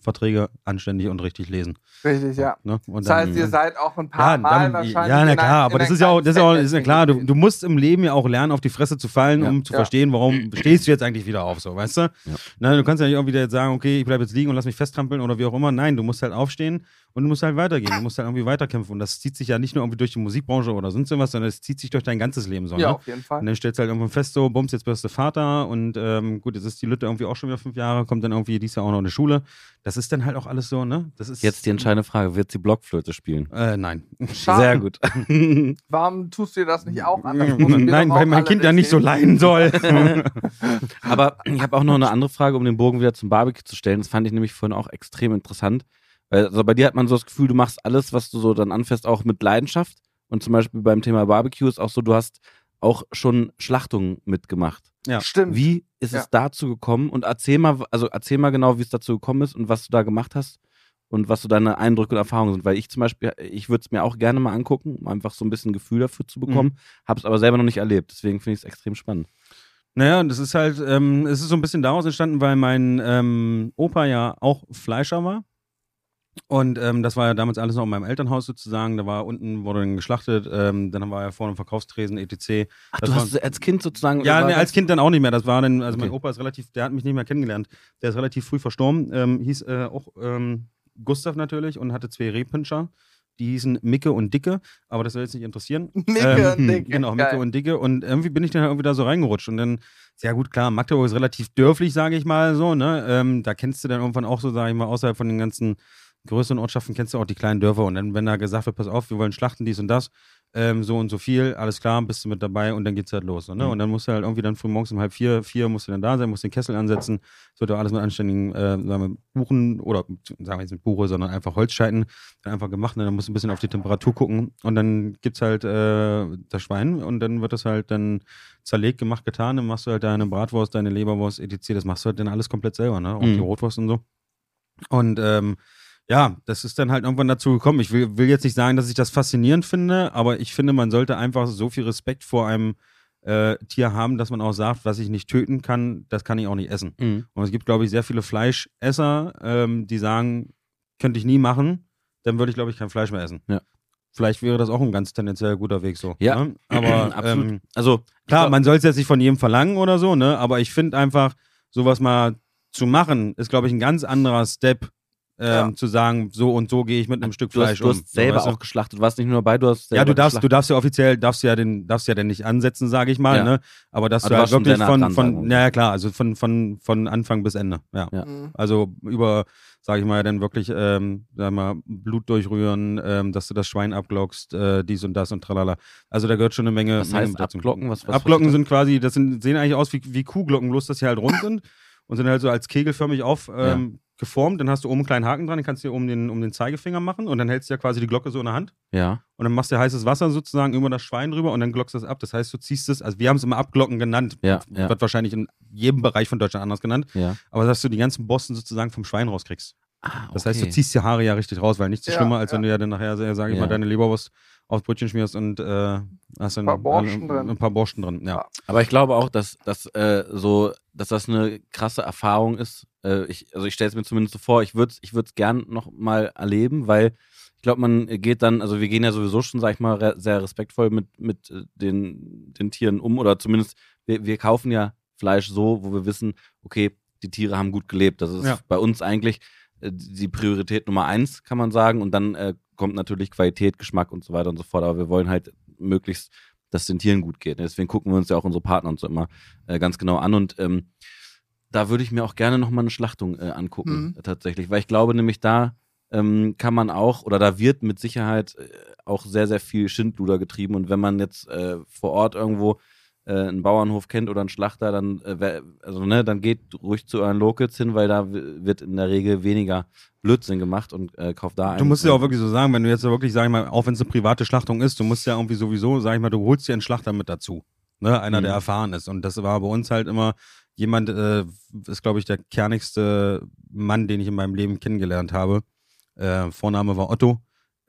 Verträge anständig und richtig lesen. Richtig, ja. Ne? Und Das heißt, dann- ihr seid auch ein paar ja, Mal dann, wahrscheinlich. ja, na klar, aber in das ist ja auch, das ist ja, auch, ist ja klar, du, du musst im Leben ja auch lernen, auf die Fresse zu fallen, Ja. um zu Ja. verstehen, warum stehst du jetzt eigentlich wieder auf, so, weißt du? Ja. Na, du kannst ja nicht auch wieder jetzt sagen, okay, ich bleibe jetzt liegen und lass mich festtrampeln oder wie auch immer. Nein, du musst halt aufstehen und du musst halt weitergehen. Du musst halt irgendwie weiterkämpfen. Und das zieht sich ja nicht nur irgendwie durch die Musikbranche oder sonst irgendwas, sondern es zieht sich durch dein ganzes Leben so. Ja, ne? auf jeden Fall. Und dann stellst du halt irgendwann fest, so, bums, jetzt wirst du Vater und ähm, gut, jetzt ist die Lütte irgendwie auch schon wieder fünf Jahre, kommt dann irgendwie dies Jahr auch noch in die Schule. Das ist dann halt auch alles so, ne? Das ist Jetzt die entscheidende Frage: Wird sie Blockflöte spielen? Äh, nein. Schade. Sehr gut. Warum tust du dir das nicht auch an? Nein, weil mein Kind ja nicht so leiden soll. Aber ich habe auch noch eine andere Frage, um den Bogen wieder zum Barbecue zu stellen. Das fand ich nämlich vorhin auch extrem interessant. Also bei dir hat man so das Gefühl, du machst alles, was du so dann anfährst, auch mit Leidenschaft. Und zum Beispiel beim Thema Barbecue ist auch so, du hast auch schon Schlachtungen mitgemacht. Ja. Stimmt. Wie ist Ja. es dazu gekommen? Und erzähl mal, also erzähl mal genau, wie es dazu gekommen ist und was du da gemacht hast und was so deine Eindrücke und Erfahrungen sind. Weil ich zum Beispiel, ich würde es mir auch gerne mal angucken, um einfach so ein bisschen Gefühl dafür zu bekommen, habe es aber selber noch nicht erlebt. Deswegen finde ich es extrem spannend. Naja, und das ist halt, ähm, es ist so ein bisschen daraus entstanden, weil mein ähm, Opa ja auch Fleischer war. Und ähm, das war ja damals alles noch in meinem Elternhaus sozusagen. Da war unten, wurde dann geschlachtet, ähm, dann war ja vorne ein Verkaufstresen, etc. Ach, Das du war- hast als Kind sozusagen. Ja, war nee, als Kind dann auch nicht mehr. Das war dann, also mein Okay. Opa ist relativ, der hat mich nicht mehr kennengelernt. Der ist relativ früh verstorben. Ähm, hieß äh, auch ähm, Gustav natürlich und hatte zwei Rehpinscher. Die hießen Micke und Dicke, aber das soll jetzt nicht interessieren. Micke Ähm, und Dicke. Genau, Micke Geil. und Dicke. Und irgendwie bin ich dann irgendwie da so reingerutscht. Und dann, ja gut, klar, Magdeburg ist relativ dörflich, sage ich mal so. Ne? Ähm, da kennst du dann irgendwann auch so, sage ich mal, außerhalb von den ganzen größeren Ortschaften kennst du auch die kleinen Dörfer. Und dann, wenn da gesagt wird, pass auf, wir wollen schlachten, dies und das, ähm, so und so viel, alles klar, bist du mit dabei und dann geht's halt los. Ne? Mhm. Und dann musst du halt irgendwie dann früh morgens um halb vier, vier musst du dann da sein, musst den Kessel ansetzen. Es wird auch alles mit anständigen, äh, sagen wir, Buchen oder sagen wir jetzt nicht Buche, sondern einfach Holzscheiten dann einfach gemacht. Und dann musst du ein bisschen auf die Temperatur gucken und dann gibt's halt äh, das Schwein und dann wird das halt dann zerlegt, gemacht, getan. Dann machst du halt deine Bratwurst, deine Leberwurst, etc. Das machst du halt dann alles komplett selber, ne? Auch Mhm. die Rotwurst und so. Und ähm, ja, das ist dann halt irgendwann dazu gekommen. Ich will, will jetzt nicht sagen, dass ich das faszinierend finde, aber ich finde, man sollte einfach so viel Respekt vor einem äh, Tier haben, dass man auch sagt, was ich nicht töten kann, das kann ich auch nicht essen. Mhm. Und es gibt, glaube ich, sehr viele Fleischesser, ähm, die sagen, könnte ich nie machen, dann würde ich, glaube ich, kein Fleisch mehr essen. Ja. Vielleicht wäre das auch ein ganz tendenziell guter Weg so. Ja, ne? aber absolut. ähm, Also, Klar, man soll es jetzt nicht von jedem verlangen oder so, ne? Aber ich finde einfach, sowas mal zu machen, ist, glaube ich, ein ganz anderer Step, ähm, Ja. zu sagen, so und so gehe ich mit einem Stück du hast, Fleisch du um. hast selber weißt auch geschlachtet. Du warst nicht nur dabei, du hast du? selber Ja, du darfst, du darfst ja offiziell, darfst ja den, darfst ja denn nicht ansetzen, sage ich mal, Ja. ne? Aber dass Aber du du halt wirklich von, von, mal. ja, ja klar, also von, von, von Anfang bis Ende, ja. Ja. Mhm. Also über, sage ich mal, dann wirklich, ähm, sag mal, Blut durchrühren, ähm, dass du das Schwein abglockst, äh, dies und das und tralala. Also da gehört schon eine Menge. Was heißt dazu. abglocken? Was- was Abglocken sind quasi, das sind, sehen eigentlich aus wie, wie Kuhglocken, bloß dass sie halt rund sind und sind halt so als kegelförmig auf. Ähm, geformt, dann hast du oben einen kleinen Haken dran, den kannst du dir um den, um den Zeigefinger machen und dann hältst du ja quasi die Glocke so in der Hand Ja. und dann machst du heißes Wasser sozusagen über das Schwein drüber und dann glockst du es ab. Das heißt, du ziehst es, also wir haben es immer Abglocken genannt, Ja, ja. wird wahrscheinlich in jedem Bereich von Deutschland anders genannt, Ja. aber dass du die ganzen Borsten sozusagen vom Schwein rauskriegst. Ah, Das heißt, du okay. ziehst die Haare ja richtig raus, weil nichts so Ja, schlimmer, als ja. wenn du ja dann nachher, sage ich Ja. mal, deine Leberwurst aufs Brötchen schmierst und äh, hast dann Ein alle- drin. ein paar Borsten drin. Ja. Aber ich glaube auch, dass, dass, äh, so, dass das eine krasse Erfahrung ist. Äh, ich, also ich stelle es mir zumindest so vor, ich würde es ich würd's gern noch mal erleben, weil ich glaube, man geht dann, also wir gehen ja sowieso schon, sag ich mal, re sehr respektvoll mit, mit äh, den, den Tieren um oder zumindest, wir, wir kaufen ja Fleisch so, wo wir wissen, okay, die Tiere haben gut gelebt. Das ist Ja. bei uns eigentlich die Priorität Nummer eins, kann man sagen. Und dann äh, kommt natürlich Qualität, Geschmack und so weiter und so fort. Aber wir wollen halt möglichst, dass es den Tieren gut geht. Deswegen gucken wir uns ja auch unsere Partner und so immer äh, ganz genau an. Und ähm, da würde ich mir auch gerne nochmal eine Schlachtung äh, angucken, Mhm. äh, tatsächlich. Weil ich glaube nämlich, da ähm, kann man auch, oder da wird mit Sicherheit äh, auch sehr, sehr viel Schindluder getrieben. Und wenn man jetzt äh, vor Ort irgendwo äh, einen Bauernhof kennt oder einen Schlachter, dann, äh, also, ne, dann geht ruhig zu euren Locals hin, weil da wird in der Regel weniger Blödsinn gemacht und äh, kauft da ein. Du musst ja auch wirklich so sagen, wenn du jetzt wirklich, sag ich mal, auch wenn es eine private Schlachtung ist, du musst ja irgendwie sowieso, sag ich mal, du holst dir einen Schlachter mit dazu. Ne? Einer, der Mhm. erfahren ist. Und das war bei uns halt immer jemand, äh, ist, glaube ich, der kernigste Mann, den ich in meinem Leben kennengelernt habe. Äh, Vorname war Otto.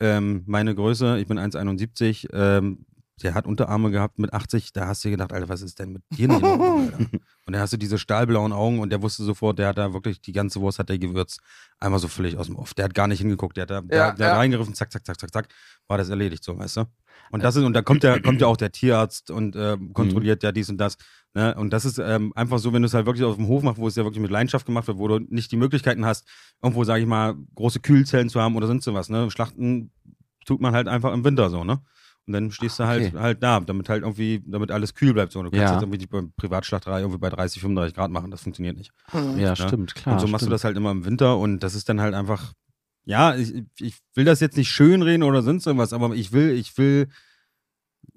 ähm, meine Größe, ich bin 1,71, ähm, der hat Unterarme gehabt mit 80, da hast du gedacht, Alter, was ist denn mit dir nicht Ordnung? Und dann hast du diese stahlblauen Augen und der wusste sofort, der hat da wirklich, die ganze Wurst hat der gewürzt, einmal so völlig aus dem Off. Der hat gar nicht hingeguckt, der hat da, der, Ja, der ja. hat reingegriffen, zack, zack, zack, zack, zack, war das erledigt, so, weißt du? Und das ist, und da kommt ja, kommt ja auch der Tierarzt und äh, kontrolliert ja dies und das. Ne? Und das ist ähm, einfach so, wenn du es halt wirklich auf dem Hof machst, wo es ja wirklich mit Leidenschaft gemacht wird, wo du nicht die Möglichkeiten hast, irgendwo, sage ich mal, große Kühlzellen zu haben oder sonst sowas. Ne? Schlachten tut man halt einfach im Winter so, ne? Und dann stehst du halt, Okay. halt da, damit halt irgendwie, damit alles kühl bleibt. So. Du kannst Ja. jetzt irgendwie die Privatschlachterei irgendwie bei 30, 35 Grad machen. Das funktioniert nicht. Hm. Ja, stimmt, klar. und so machst du stimmt. das halt immer im Winter und das ist dann halt einfach, ja, ich, ich will das jetzt nicht schönreden oder sonst irgendwas, aber ich will, ich will,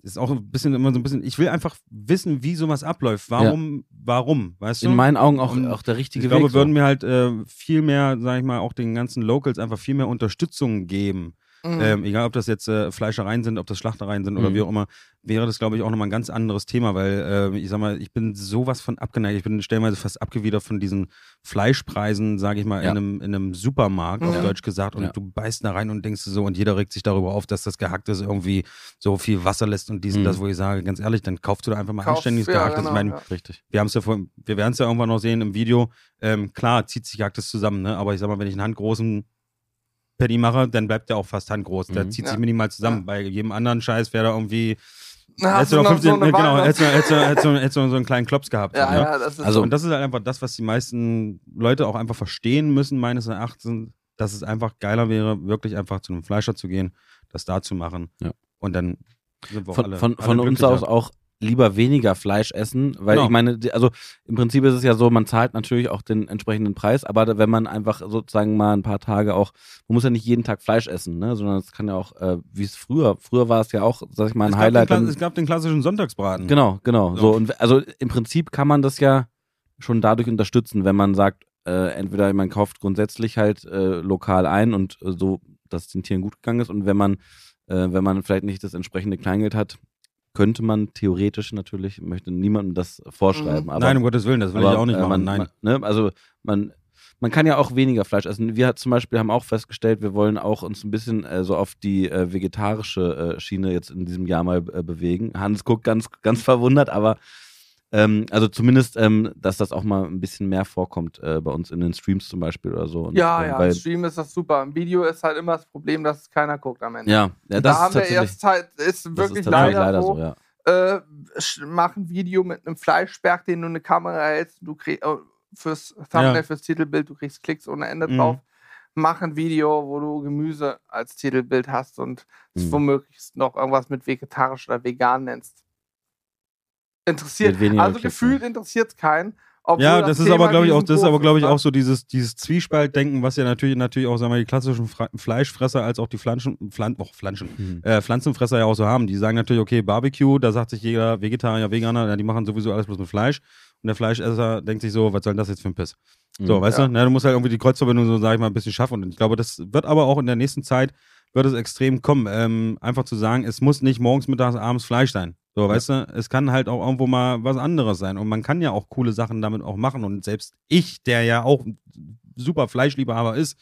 ist auch ein bisschen immer so ein bisschen, ich will einfach wissen, wie sowas abläuft. Warum, warum, weißt du? In meinen Augen auch, auch der richtige ich glaube, Weg. so. würden wir halt äh, viel mehr, sag ich mal, auch den ganzen Locals einfach viel mehr Unterstützung geben. Mhm. Ähm, egal, ob das jetzt äh, Fleischereien sind, ob das Schlachtereien sind oder Mhm. wie auch immer, wäre das, glaube ich, auch nochmal ein ganz anderes Thema, weil äh, ich sag mal, ich bin sowas von abgeneigt. Ich bin stellenweise fast abgewidert von diesen Fleischpreisen, sage ich mal, Ja. in, einem, in einem Supermarkt, auf Ja. Deutsch gesagt. Und Ja. du beißt da rein und denkst so, und jeder regt sich darüber auf, dass das Gehackte irgendwie so viel Wasser lässt und dies und Mhm. das, wo ich sage, ganz ehrlich, dann kaufst du da einfach mal Kauf- anständiges ja, Gehacktes. genau, ich meine, ja. Richtig. wir haben es ja vor, wir werden es ja irgendwann noch sehen im Video. Ähm, klar, zieht sich Jagdes zusammen, ne? Aber ich sag mal, wenn ich einen handgroßen Paddy mache, dann bleibt der auch fast handgroß. Der Mhm. zieht Ja. sich minimal zusammen. Ja. Bei jedem anderen Scheiß wäre da irgendwie. Na, Hättest du noch 15, so genau, Wahl- hättest du, hättest du, hättest du, hättest du so einen kleinen Klops gehabt. Ja, ne? ja, das ist Also- so. Und das ist halt einfach das, was die meisten Leute auch einfach verstehen müssen, meines Erachtens, dass es einfach geiler wäre, wirklich einfach zu einem Fleischer zu gehen, das da zu machen. Ja. Und dann sind wir auch Von, alle. von, alle von uns aus auch lieber weniger Fleisch essen, weil Genau. ich meine, also im Prinzip ist es ja so, man zahlt natürlich auch den entsprechenden Preis, aber wenn man einfach sozusagen mal ein paar Tage auch, man muss ja nicht jeden Tag Fleisch essen, ne, sondern es kann ja auch, äh, wie es früher, früher war es ja auch, sag ich mal, ein es, Highlight. gab den, es gab den klassischen Sonntagsbraten. Genau, genau. So. So, und also im Prinzip kann man das ja schon dadurch unterstützen, wenn man sagt, äh, entweder man kauft grundsätzlich halt äh, lokal ein und äh, so, dass es den Tieren gut gegangen ist und wenn man, äh, wenn man vielleicht nicht das entsprechende Kleingeld hat, könnte man theoretisch natürlich, möchte niemandem das vorschreiben, aber Nein, um Gottes Willen, das will aber, ich auch nicht äh, machen. Man, Nein. Man, ne, also man, man kann ja auch weniger Fleisch essen. Wir zum Beispiel haben auch festgestellt, wir wollen auch uns ein bisschen äh, so auf die äh, vegetarische äh, Schiene jetzt in diesem Jahr mal äh, bewegen. Hans guckt ganz, ganz verwundert, aber ähm, also zumindest, ähm, dass das auch mal ein bisschen mehr vorkommt äh, bei uns in den Streams zum Beispiel oder so. Und, ja, äh, ja, im Stream ist das super. Im Video ist halt immer das Problem, dass keiner guckt am Ende. ja, ja, das da ist haben wir erst halt, ist das ist wirklich tatsächlich leider, leider so, ja. äh, mach ein Video mit einem Fleischberg, den du eine Kamera hältst, du kriegst äh, fürs Thumbnail, Ja. fürs Titelbild, du kriegst Klicks ohne Ende Mhm. drauf. Mach ein Video, wo du Gemüse als Titelbild hast und es Mhm. womöglich noch irgendwas mit vegetarisch oder vegan nennst. Interessiert, also gefühlt interessiert es keinen. obwohl Ja, das ist Thema aber, glaube ich, auch, das ist aber, glaube ich, ne? auch so dieses, dieses Zwiespaltdenken, was ja natürlich, natürlich auch, sagen wir, die klassischen Fra Fleischfresser als auch die Pflanzen, Pflan oh, Pflanzen, Mhm. äh, Pflanzenfresser ja auch so haben. Die sagen natürlich, okay, Barbecue, da sagt sich jeder Vegetarier, Veganer, ja, die machen sowieso alles bloß mit Fleisch. Und der Fleischesser denkt sich so, was soll denn das jetzt für ein Piss? So, Mhm. weißt Ja. du? Na, du musst halt irgendwie die Kreuzverbindung so, sag ich mal, ein bisschen schaffen. Und ich glaube, das wird aber auch in der nächsten Zeit, wird es extrem kommen. Ähm, einfach zu sagen, es muss nicht morgens, mittags, abends Fleisch sein. So, weißt du? Es kann halt auch irgendwo mal was anderes sein. Und man kann ja auch coole Sachen damit auch machen. Und selbst ich, der ja auch super Fleischliebhaber ist,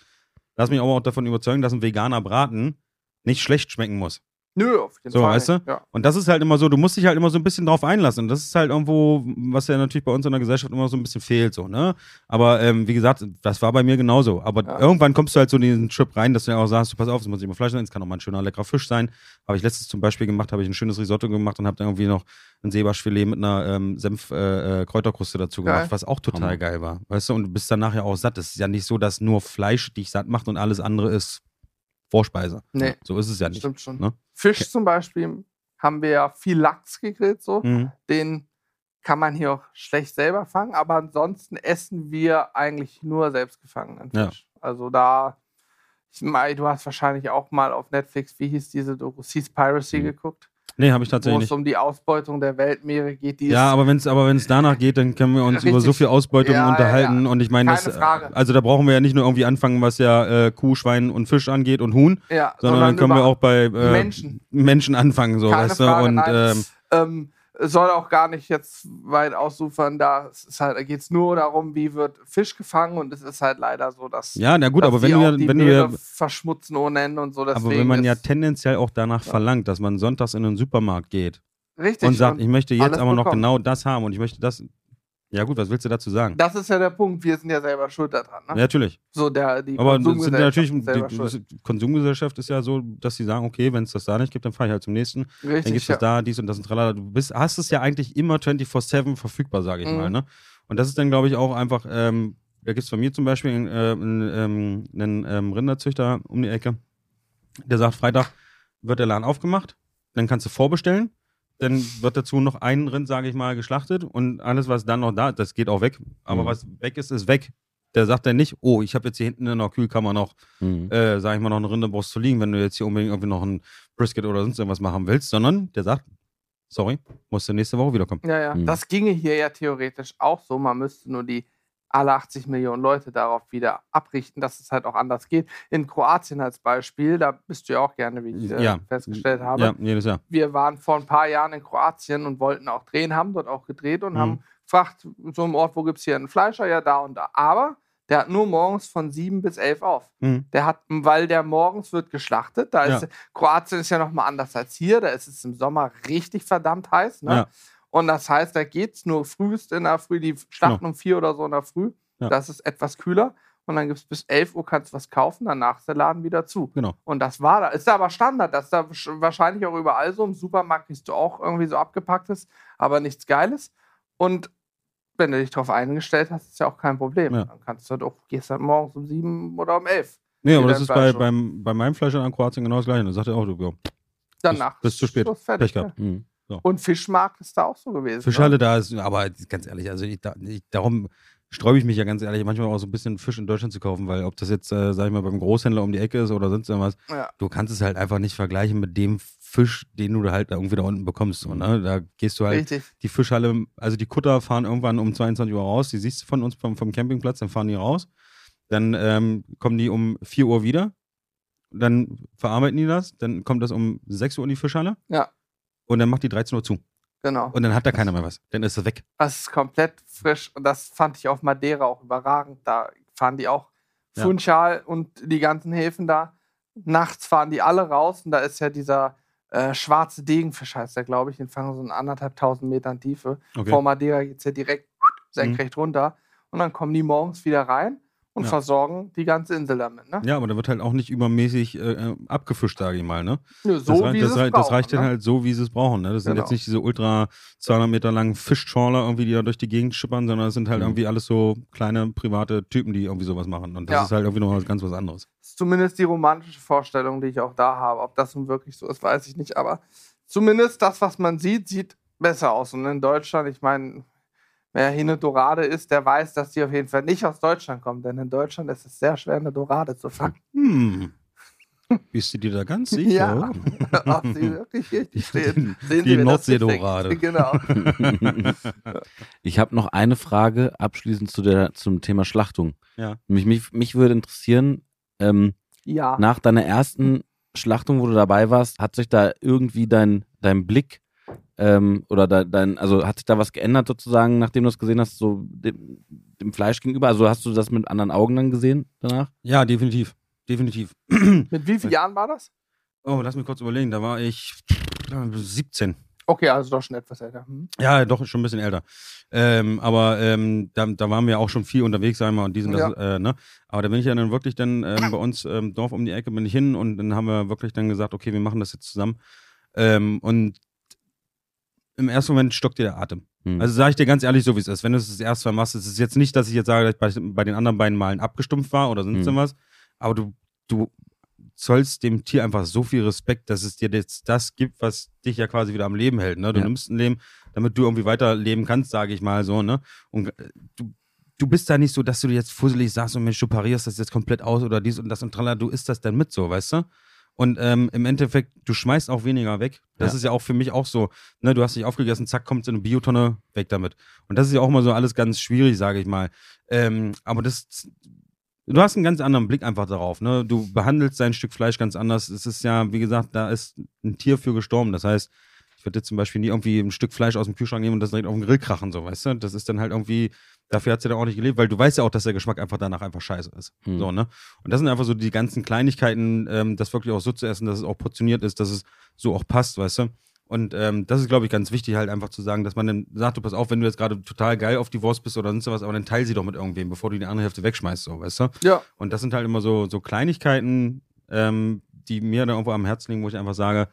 lass mich aber auch davon überzeugen, dass ein veganer Braten nicht schlecht schmecken muss. Nö, auf jeden So, Fall. weißt du? Ja. Und das ist halt immer so, du musst dich halt immer so ein bisschen drauf einlassen. Und das ist halt irgendwo, was ja natürlich bei uns in der Gesellschaft immer so ein bisschen fehlt, so, ne? Aber ähm, wie gesagt, das war bei mir genauso. Aber Ja. irgendwann kommst du halt so in diesen Trip rein, dass du ja auch sagst, du pass auf, es muss nicht immer Fleisch sein, es kann auch mal ein schöner, leckerer Fisch sein. Habe ich letztens zum Beispiel gemacht, habe ich ein schönes Risotto gemacht und habe dann irgendwie noch ein Seebarschfilet mit einer ähm, Senf-Kräuterkruste dazu Geil. gemacht, was auch total geil war. Weißt du, und du bist dann nachher auch satt. Es ist ja nicht so, dass nur Fleisch dich satt macht und alles andere ist Vorspeise. Nee. So ist es ja nicht. Stimmt schon. ne? Fisch zum Beispiel haben wir ja viel Lachs gegrillt, so. Mhm. Den kann man hier auch schlecht selber fangen, aber ansonsten essen wir eigentlich nur selbst gefangenen Ja. Fisch. Also da, ich meine, du hast wahrscheinlich auch mal auf Netflix, wie hieß diese Doku, Seas Piracy Mhm. geguckt, Nee, habe ich wo tatsächlich es nicht. um die Ausbeutung der Weltmeere geht. Die Ja, aber wenn es aber wenn's danach geht, dann können wir uns Richtig. über so viel Ausbeutung Ja, ja, unterhalten. ja. Und ich meine, das, Keine Frage. also da brauchen wir ja nicht nur irgendwie anfangen, was ja äh, Kuh, Schwein und Fisch angeht und Huhn, ja, sondern, dann können wir auch bei äh, Menschen. Menschen anfangen, so, Keine weißt du? Frage, Und nein. ähm, ähm, soll auch gar nicht jetzt weit ausufern. Da halt, geht es nur darum, wie wird Fisch gefangen und es ist halt leider so, dass, Ja, na gut, aber wenn du ja, die wenn du ja, verschmutzen ohne Ende und so. Aber wenn man ja tendenziell auch danach verlangt, dass man sonntags in den Supermarkt geht richtig und sagt, ich möchte jetzt aber noch bekommen. genau das haben und ich möchte das. Ja gut, was willst du dazu sagen? das ist ja der Punkt. Wir sind ja selber schuld daran. Ne? Ja, natürlich. So der, die Aber das sind ja Konsumgesellschaft natürlich, die, die Konsumgesellschaft ist ja so, dass sie sagen, okay, wenn es das da nicht gibt, dann fahre ich halt zum nächsten. Dann Richtig, gibt es ja. da, dies und das und tralala. Du bist, hast es ja eigentlich immer 24-7 verfügbar, sage ich Mhm. mal. Ne? Und das ist dann, glaube ich, auch einfach, ähm, da gibt es von mir zum Beispiel einen, äh, einen, ähm, einen ähm, Rinderzüchter um die Ecke, der sagt, Freitag wird der Laden aufgemacht, dann kannst du vorbestellen, dann wird dazu noch ein Rind, sage ich mal, geschlachtet und alles, was dann noch da, das geht auch weg. Aber Mhm. was weg ist, ist weg. Der sagt dann nicht, oh, ich habe jetzt hier hinten in der Kühlkammer noch Mhm. äh, sag ich mal, noch eine Rinderbrust zu liegen, wenn du jetzt hier unbedingt irgendwie noch ein Brisket oder sonst irgendwas machen willst, sondern der sagt, sorry, musst du nächste Woche wiederkommen. Ja, ja. Mhm. Das ginge hier ja theoretisch auch so. Man müsste nur die alle 80 Millionen Leute darauf wieder abrichten, dass es halt auch anders geht. In Kroatien als Beispiel, da bist du ja auch gerne, wie ich äh, Ja. festgestellt habe. Ja, jedes Jahr. Wir waren vor ein paar Jahren in Kroatien und wollten auch drehen, haben dort auch gedreht und Mhm. haben gefragt, so im Ort, wo gibt es hier einen Fleischer? Ja, da und da. Aber der hat nur morgens von 7 bis 11 auf. Mhm. Der hat, weil der morgens wird geschlachtet. Da ist Ja. Kroatien ist ja nochmal anders als hier. Da ist es im Sommer richtig verdammt heiß. Ne? Ja. Und das heißt, da geht es nur frühest in der Früh, die schlachten um vier oder so in der Früh. Ja. Das ist etwas kühler. Und dann gibt es bis 11 Uhr kannst du was kaufen, danach ist der Laden wieder zu. Genau. Und das war da. Ist da aber Standard. Das ist da wahrscheinlich auch überall so. Im Supermarkt kriegst du auch irgendwie so abgepacktes, aber nichts Geiles. Und wenn du dich darauf eingestellt hast, ist ja auch kein Problem. Ja. Dann kannst du halt auch, gehst halt morgens um sieben oder um elf. Nee, aber das ist bei, beim, bei meinem Fleisch in Kroatien genau das gleiche. Da sagt er auch, du, ja, Danach bis zu spät. Fertig, Pech gehabt. ja. Mhm. Und Fischmarkt ist da auch so gewesen. Fischhalle ne? da ist, aber ganz ehrlich, also ich, da, ich, darum sträube ich mich ja ganz ehrlich, manchmal auch so ein bisschen Fisch in Deutschland zu kaufen, weil ob das jetzt, äh, sag ich mal, beim Großhändler um die Ecke ist oder sonst irgendwas, Ja. du kannst es halt einfach nicht vergleichen mit dem Fisch, den du da halt da irgendwie da unten bekommst. So, ne? Da gehst du halt Richtig. die Fischhalle, also die Kutter fahren irgendwann um 22 Uhr raus, die siehst du von uns vom, vom Campingplatz, dann fahren die raus. Dann ähm, kommen die um 4 Uhr wieder, dann verarbeiten die das, dann kommt das um 6 Uhr in die Fischhalle Ja, und dann macht die 13 Uhr zu. genau. Und dann hat da keiner mehr was. Dann ist es weg. Das ist komplett frisch und das fand ich auf Madeira auch überragend. Da fahren die auch Ja. Funchal und die ganzen Häfen da. Nachts fahren die alle raus und da ist ja dieser äh, schwarze Degenfisch, heißt der, glaube ich. Den fangen so in anderthalb tausend Metern Tiefe. Okay. Vor Madeira geht es ja direkt senkrecht runter. Und dann kommen die morgens wieder rein und Ja. versorgen die ganze Insel damit. Ne? Ja, aber da wird halt auch nicht übermäßig äh, äh, abgefischt, sage ich mal. Ne? Nö, so das, wie das, es das brauchen, reicht dann ne? halt so, wie sie es brauchen. Ne? Das sind Genau. jetzt nicht diese ultra 200 Meter langen Fischtrawler, irgendwie, die da durch die Gegend schippern, sondern das sind halt Mhm. irgendwie alles so kleine private Typen, die irgendwie sowas machen. Und das Ja. ist halt irgendwie noch was ganz was anderes. ist zumindest die romantische Vorstellung, die ich auch da habe. Ob das nun wirklich so ist, weiß ich nicht. Aber zumindest das, was man sieht, sieht besser aus. Und in Deutschland, ich meine, wer hier eine Dorade ist, der weiß, dass die auf jeden Fall nicht aus Deutschland kommt. Denn in Deutschland ist es sehr schwer, eine Dorade zu fangen. Hm. Bist du dir da ganz sicher? Ja, ob sie wirklich richtig steht. Sehen Die Sie, wer das Nordseedorade. Genau. Ich habe noch eine Frage abschließend zu der, zum Thema Schlachtung. Ja. Mich, mich, mich würde interessieren, ähm, Ja. nach deiner ersten Schlachtung, wo du dabei warst, hat sich da irgendwie dein, dein Blick ähm, oder de, dein, also hat sich da was geändert sozusagen, nachdem du es gesehen hast, so dem, dem Fleisch gegenüber? Also hast du das mit anderen Augen dann gesehen danach? Ja, definitiv. Definitiv. Mit wie vielen Jahren war das? Oh, lass mich kurz überlegen. Da war ich äh, 17. Okay, also doch schon etwas älter. Hm. Ja, doch, schon ein bisschen älter. Ähm, aber ähm, da, da waren wir auch schon viel unterwegs einmal und diesen, das, äh, ne? Aber da bin ich ja dann wirklich dann ähm, bei uns im Dorf um die Ecke bin ich hin und dann haben wir wirklich dann gesagt, okay, wir machen das jetzt zusammen. Ähm, und im ersten Moment stockt dir der Atem. Hm. Also sage ich dir ganz ehrlich, so wie es ist. Wenn du es das erste Mal machst, ist es jetzt nicht, dass ich jetzt sage, dass ich bei, bei den anderen beiden Malen abgestumpft war oder sonst Hm. was. Aber du, du zollst dem Tier einfach so viel Respekt, dass es dir jetzt das gibt, was dich ja quasi wieder am Leben hält. Ne? Du Ja. nimmst ein Leben, damit du irgendwie weiterleben kannst, sage ich mal so. Ne? Und äh, du, du bist da nicht so, dass du jetzt fusselig sagst und Mensch, du parierst das jetzt komplett aus oder dies und das und tralala. Du isst das dann mit so, weißt du? Und ähm, im Endeffekt, du schmeißt auch weniger weg. Das Ja. ist ja auch für mich auch so. Ne, du hast dich aufgegessen, zack, kommt in eine Biotonne, weg damit. Und das ist ja auch mal so alles ganz schwierig, sage ich mal. Ähm, aber das, du hast einen ganz anderen Blick einfach darauf. Ne? Du behandelst dein Stück Fleisch ganz anders. Es ist ja, wie gesagt, da ist ein Tier für gestorben. Das heißt, Ich würde jetzt zum Beispiel nie irgendwie ein Stück Fleisch aus dem Kühlschrank nehmen und das direkt auf den Grill krachen, so, weißt du? Das ist dann halt irgendwie, dafür hat sie dann auch nicht gelebt, weil du weißt ja auch, dass der Geschmack einfach danach einfach scheiße ist. Hm. So, ne? Und das sind einfach so die ganzen Kleinigkeiten, ähm, das wirklich auch so zu essen, dass es auch portioniert ist, dass es so auch passt, weißt du? Und ähm, das ist, glaube ich, ganz wichtig, halt einfach zu sagen, dass man dann sagt, du pass auf, wenn du jetzt gerade total geil auf die Wurst bist oder sonst was, aber dann teil sie doch mit irgendwem, bevor du die andere Hälfte wegschmeißt, so, weißt du? Ja. Und das sind halt immer so, so Kleinigkeiten, ähm, die mir dann irgendwo am Herzen liegen, wo ich einfach sage,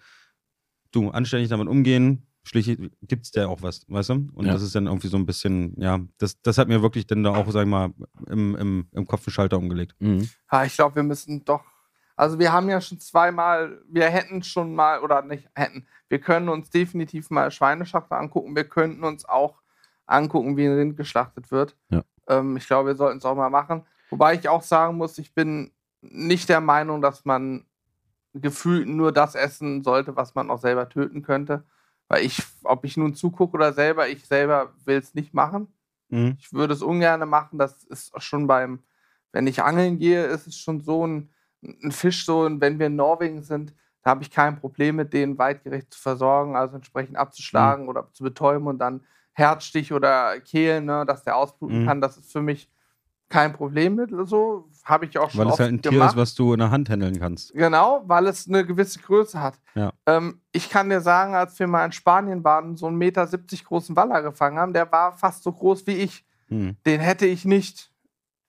du, anständig damit umgehen, gibt es da auch was, weißt du? Und Ja. das ist dann irgendwie so ein bisschen, ja, das, das hat mir wirklich dann da auch, sag ich mal, im, im, im Kopf einen Schalter umgelegt. Mhm. Ja, ich glaube, wir müssen doch. Also wir haben ja schon zweimal, wir hätten schon mal, oder nicht hätten, wir können uns definitiv mal Schweineschlachter angucken. Wir könnten uns auch angucken, wie ein Rind geschlachtet wird. Ja. Ähm, ich glaube, wir sollten es auch mal machen. Wobei ich auch sagen muss, ich bin nicht der Meinung, dass man gefühlt nur das essen sollte, was man auch selber töten könnte. Weil ich, ob ich nun zugucke oder selber, ich selber will es nicht machen. Mhm. Ich würde es ungern machen. Das ist schon beim, wenn ich angeln gehe, ist es schon so ein, ein Fisch, so und wenn wir in Norwegen sind, da habe ich kein Problem mit denen weitgerecht zu versorgen, also entsprechend abzuschlagen oder zu betäuben und dann Herzstich oder Kehlen, ne, dass der ausbluten Mhm. kann. Das ist für mich kein Problem mit. So habe ich auch schon Weil es halt ein Tier gemacht. ist, was du in der Hand handeln kannst. Genau, weil es eine gewisse Größe hat. Ja. Ähm, ich kann dir sagen, als wir mal in Spanien waren, so einen Meter 70 großen Waller gefangen haben, der war fast so groß wie ich. Mhm. Den hätte ich nicht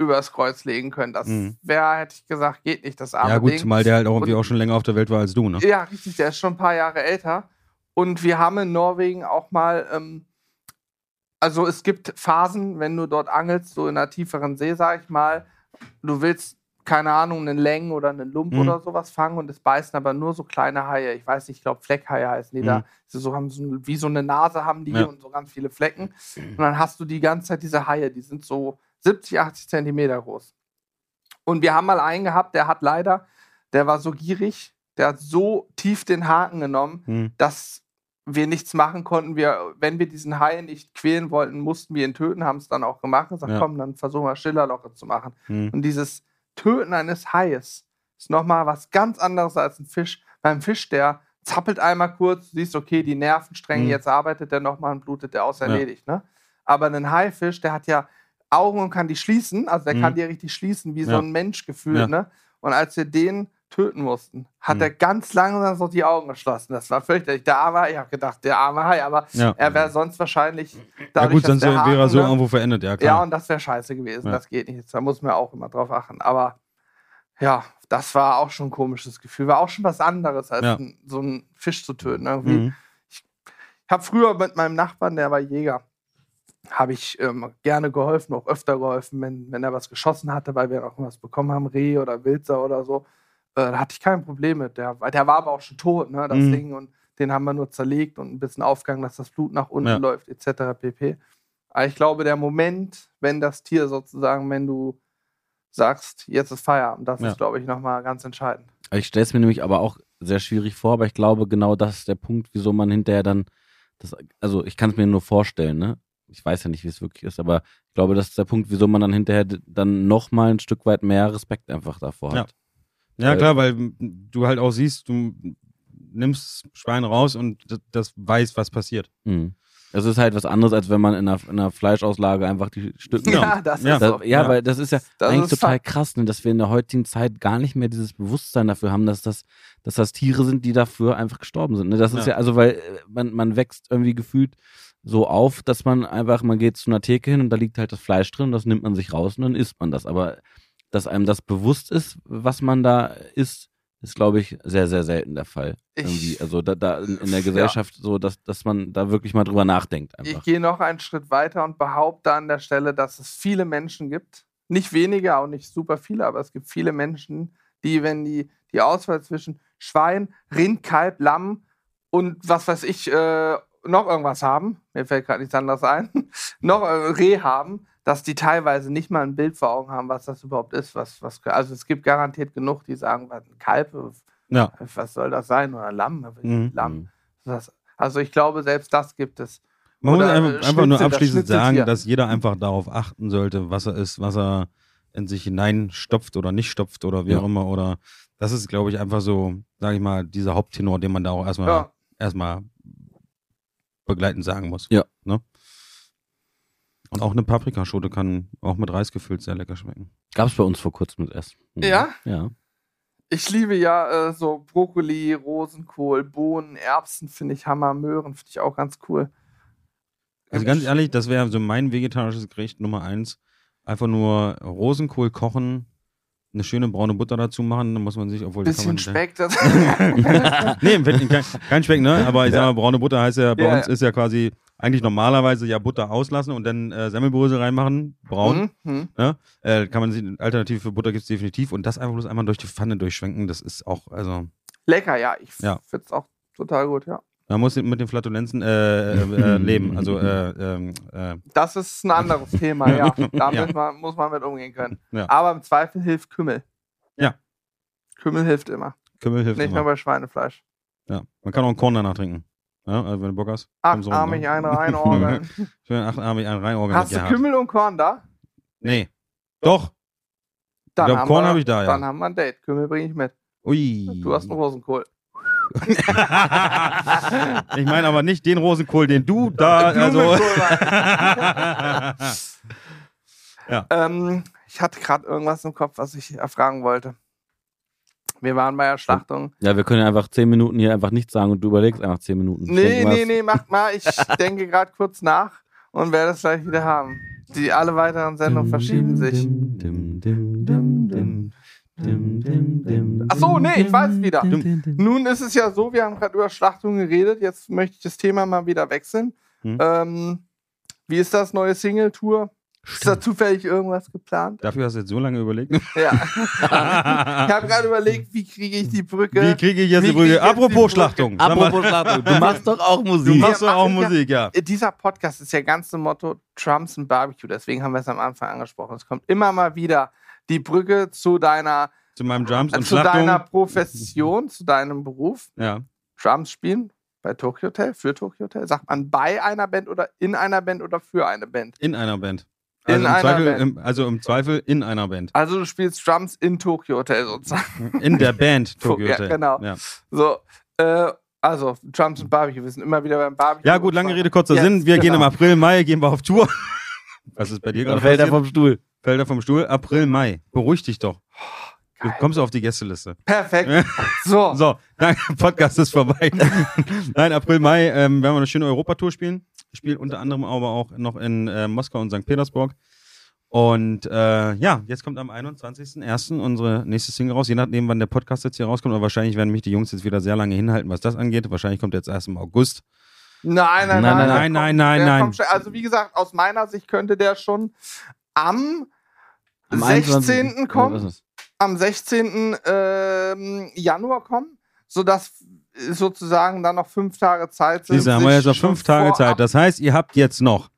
übers Kreuz legen können. Das Mhm. wäre, hätte ich gesagt, geht nicht, das arme Ja, gut, Ding. zumal der halt auch irgendwie Und- auch schon länger auf der Welt war als du, ne? Ja, richtig, der ist schon ein paar Jahre älter. Und wir haben in Norwegen auch mal, ähm, also es gibt Phasen, wenn du dort angelst, so in einer tieferen See, sag ich mal, du willst, keine Ahnung, einen Längen oder einen Lump Mhm. oder sowas fangen und es beißen aber nur so kleine Haie. Ich weiß nicht, ich glaube Fleckhaie heißen die Mhm. da. Sie so haben so, wie so eine Nase haben die Ja. und so ganz viele Flecken. Und dann hast du die ganze Zeit diese Haie, die sind so 70, 80 Zentimeter groß. Und wir haben mal einen gehabt, der hat leider, der war so gierig, der hat so tief den Haken genommen, Mhm. dass wir nichts machen konnten. Wir, wenn wir diesen Hai nicht quälen wollten, mussten wir ihn töten, haben es dann auch gemacht und gesagt, Ja. komm, dann versuchen wir Schillerloche zu machen. Mhm. Und dieses Töten eines Haies ist nochmal was ganz anderes als ein Fisch. Beim Fisch, der zappelt einmal kurz, du siehst, okay, die Nervenstränge, Mhm. jetzt arbeitet der nochmal und blutet der aus, Ja. erledigt. Ne? Aber ein Haifisch, der hat ja Augen und kann die schließen, also der Mhm. kann die richtig schließen, wie so Ja. ein Mensch gefühlt. Ja. Ne? Und als wir den töten mussten, hat Mhm. er ganz langsam so die Augen geschlossen. Das war fürchterlich. Der arme ich habe gedacht, der arme Hai, aber Ja. er wäre sonst wahrscheinlich ja dadurch, gut, sonst wäre er so ne? irgendwo verendet, ja Ja, klar. und das wäre scheiße gewesen. Ja. Das geht nicht. Da muss man auch immer drauf achten. Aber ja, das war auch schon ein komisches Gefühl. War auch schon was anderes, als Ja. ein, so einen Fisch zu töten. Mhm. Ich habe früher mit meinem Nachbarn, der war Jäger, habe ich ähm, gerne geholfen, auch öfter geholfen, wenn, wenn er was geschossen hatte, weil wir auch was bekommen haben, Reh oder Wilzer oder so. Äh, da hatte ich kein Problem mit. Der, weil der war aber auch schon tot, ne, das Mhm. Ding. Und den haben wir nur zerlegt und ein bisschen aufgegangen, dass das Blut nach unten Ja. läuft, etc. pp. Aber ich glaube, der Moment, wenn das Tier sozusagen, wenn du sagst, jetzt ist Feierabend, das Ja. ist, glaube ich, nochmal ganz entscheidend. Ich stelle es mir nämlich aber auch sehr schwierig vor, aber ich glaube, genau das ist der Punkt, wieso man hinterher dann, das, also ich kann es mir nur vorstellen, ne? Ich weiß ja nicht, wie es wirklich ist, aber ich glaube, das ist der Punkt, wieso man dann hinterher dann nochmal ein Stück weit mehr Respekt einfach davor hat. Ja, Äh, klar, weil du halt auch siehst, du nimmst das Schwein raus und das weiß, was passiert. Mhm. Es ist halt was anderes, als wenn man in einer, in einer Fleischauslage einfach die Stücke Ja. das Ja. ist so. ja, Ja. weil das ist ja Das eigentlich ist total krass, ne, dass wir in der heutigen Zeit gar nicht mehr dieses Bewusstsein dafür haben, dass das, dass das Tiere sind, die dafür einfach gestorben sind. Ne? Das ist Ja. ja, also weil äh, man, man wächst irgendwie gefühlt so auf, dass man einfach, man geht zu einer Theke hin und da liegt halt das Fleisch drin und das nimmt man sich raus und dann isst man das. Aber dass einem das bewusst ist, was man da isst, ist, glaube ich, sehr, sehr selten der Fall. Ich-. Also da, da in, in der Ja. Gesellschaft so, dass, dass man da wirklich mal drüber nachdenkt Ich einfach. gehe noch einen Schritt weiter und behaupte an der Stelle, dass es viele Menschen gibt, nicht wenige, auch nicht super viele, aber es gibt viele Menschen, die, wenn die die Auswahl zwischen Schwein, Rind, Kalb, Lamm und was weiß ich, äh, noch irgendwas haben, mir fällt gerade nichts anderes ein, noch äh, Reh haben, dass die teilweise nicht mal ein Bild vor Augen haben, was das überhaupt ist. Was, was, also es gibt garantiert genug, die sagen, was, ein Kalb, Ja. was soll das sein? Oder Lamm, Mhm. Lamm. Das, also ich glaube, selbst das gibt es. Man muss einfach, äh, einfach nur Schnitzel, das abschließend sagen, dass jeder einfach darauf achten sollte, was er ist, was er in sich hineinstopft oder nicht stopft oder wie Ja. auch immer. Oder das ist, glaube ich, einfach so, sage ich mal, dieser Haupttenor, den man da auch erstmal Ja. erstmal begleitend sagen muss. Ja. Ne? Und auch eine Paprikaschote kann auch mit Reis gefüllt sehr lecker schmecken. Gab's bei uns vor kurzem mit Essen. Mhm. Ja? Ja. Ich liebe ja äh, so Brokkoli, Rosenkohl, Bohnen, Erbsen finde ich Hammer, Möhren finde ich auch ganz cool. Also ganz ehrlich, das wäre so mein vegetarisches Gericht Nummer eins. Einfach nur Rosenkohl kochen, eine schöne braune Butter dazu machen, dann muss man sich, obwohl das kann Bisschen man Speck. Das nee, kein, kein Speck, ne? Aber ich sag mal, braune Butter heißt ja, bei Ja, uns ja. ist ja quasi eigentlich normalerweise ja Butter auslassen und dann äh, Semmelbrösel reinmachen, braun. Mhm, mhm. Ne? Äh, kann man sich, Alternative für Butter gibt es definitiv und das einfach bloß einmal durch die Pfanne durchschwenken, das ist auch, also, Lecker, ja. Ich Ja. finde es auch total gut, ja. man muss mit den Flatulenzen äh, äh, äh, leben. Also, äh, ähm, äh, Das ist ein anderes Thema, ja. Da Ja. muss, man, muss man mit umgehen können. Ja. Aber im Zweifel hilft Kümmel. Ja. Kümmel hilft immer. Kümmel hilft Nicht nur immer. bei Schweinefleisch. Ja. Man kann auch einen Korn danach trinken. Ja, also wenn du Bock hast. Achtarmig ne? ein reinorgeln. Schön achtarmig einen reinorgeln. Hast du gehabt. Kümmel und Korn da? Nee. Doch. Dann glaub, haben Korn wir, hab ich da, ja. Dann haben wir ein Date. Kümmel bringe ich mit. Ui. Du hast einen Rosenkohl. ich meine aber nicht den Rosenkohl, den du da, also. Blumenkohl Ähm, ich hatte gerade irgendwas im Kopf, was ich erfragen wollte. Wir waren bei der Schlachtung. Ja, wir können ja einfach zehn Minuten hier einfach nichts sagen und du überlegst einfach zehn Minuten. Nee, nee, nee, macht mal. Ich denke gerade kurz nach und werde es gleich wieder haben. Die alle weiteren Sendungen verschieben sich. Dim, dim, dim, dim, dim, dim, dim, Ach so, nee, ich weiß wieder. dim, dim. Nun ist es ja so, wir haben gerade über Schlachtung geredet. Jetzt möchte ich das Thema mal wieder wechseln. Hm. Ähm, wie ist das neue Single-Tour? Ist da zufällig irgendwas geplant? Dafür hast du jetzt so lange überlegt. Ja. ich habe gerade überlegt, wie kriege ich die Brücke? Wie kriege ich jetzt Wie die Brücke? jetzt die Apropos Brücke? Schlachtung. Apropos Schlachtung, du machst doch auch du Musik. machst doch auch Musik, ja. Äh, Dieser Podcast ist ja ganz im Motto Trumps and Barbecue. Deswegen haben wir es am Anfang angesprochen. Es kommt immer mal wieder die Brücke zu deiner, Zu meinem Drums und zu deiner Schlachtung. Profession, zu deinem Beruf. Ja. Drums spielen bei Tokyo Hotel, für Tokyo Hotel. Sagt man bei einer Band oder in einer Band oder für eine Band? In einer Band. In Also, im einer Zweifel, Band. Im, also im Zweifel in einer Band. Also du spielst Drums in Tokyo Hotel sozusagen. In der Band Tokyo Ja, Hotel. genau. Ja. So, äh, also Drums und Barbecue. Wir sind immer wieder beim Barbecue. ja, gut, lange Rede, kurzer Sinn. Wir gehen im genau. April, Mai, gehen wir auf Tour. Was ist bei dir gerade Fällt er passiert? vom Stuhl. Fällt er vom Stuhl? April, Mai. Beruhig dich doch. Du Geil. kommst auf die Gästeliste. Perfekt. So, So, danke, Podcast ist vorbei. Nein, April, Mai ähm, werden wir eine schöne Europatour spielen. Ich spiele unter anderem aber auch noch in äh, Moskau und St. Petersburg. Und äh, ja, jetzt kommt am 21.01. unsere nächste Single raus. Je nachdem, wann der Podcast jetzt hier rauskommt. Aber wahrscheinlich werden mich die Jungs jetzt wieder sehr lange hinhalten, was das angeht. Wahrscheinlich kommt jetzt erst im August. Nein, nein, Nein, nein. nein, der nein, nein, kommt- nein, der nein. Also wie gesagt, aus meiner Sicht könnte der schon am, Am 16. 21. kommen, am 16. Ähm, Januar kommen, sodass sozusagen dann noch fünf Tage Zeit sind. Diese haben wir jetzt noch fünf Tage Zeit. Das heißt, ihr habt jetzt noch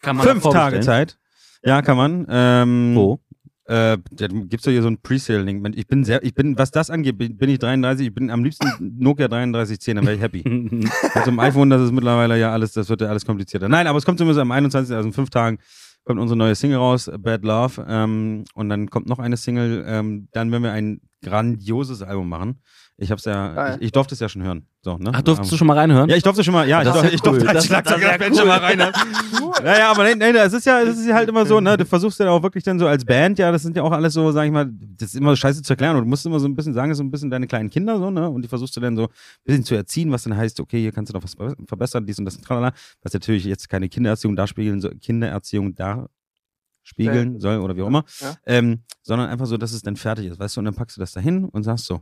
Kann man fünf Tage? Zeit. Ja, kann man. Ähm, Wo? Äh, da gibt's doch hier so ein Presale-Link. Ich bin sehr, ich bin, was das angeht, bin, bin ich 33, ich bin am liebsten Nokia 3310, dann wäre ich happy. Also im iPhone, das ist mittlerweile ja alles, das wird ja alles komplizierter. Nein, aber es kommt zumindest am 21., also in fünf Tagen, kommt unsere neue Single raus, Bad Love. Ähm, und dann kommt noch eine Single, ähm, dann werden wir ein grandioses Album machen. Ich hab's ja, Geil. ich, ich durfte es ja schon hören. So, ne? Ach, durftest Ähm, du schon mal reinhören? ja, ich durfte schon mal, ja, ich Das ist durfte, ja ich durfte cool. als Das- das Schlagzeugerband ist ja schon mal cool. rein. Ne? Naja, aber nein, nein, das ist ja, das ist ja halt immer so, ne, du versuchst ja auch wirklich dann so als Band, ja, das sind ja auch alles so, sag ich mal, das ist immer scheiße zu erklären und du musst immer so ein bisschen sagen, das sind so ein bisschen deine kleinen Kinder so, ne, und die versuchst du dann so ein bisschen zu erziehen, was dann heißt, okay, hier kannst du noch was ver- verbessern, dies und das und tralala, was natürlich jetzt keine Kindererziehung darspiegeln soll, Kindererziehung darspiegeln soll oder wie auch immer, Ja. ähm, sondern einfach so, dass es dann fertig ist, weißt du, und dann packst du das dahin und sagst so,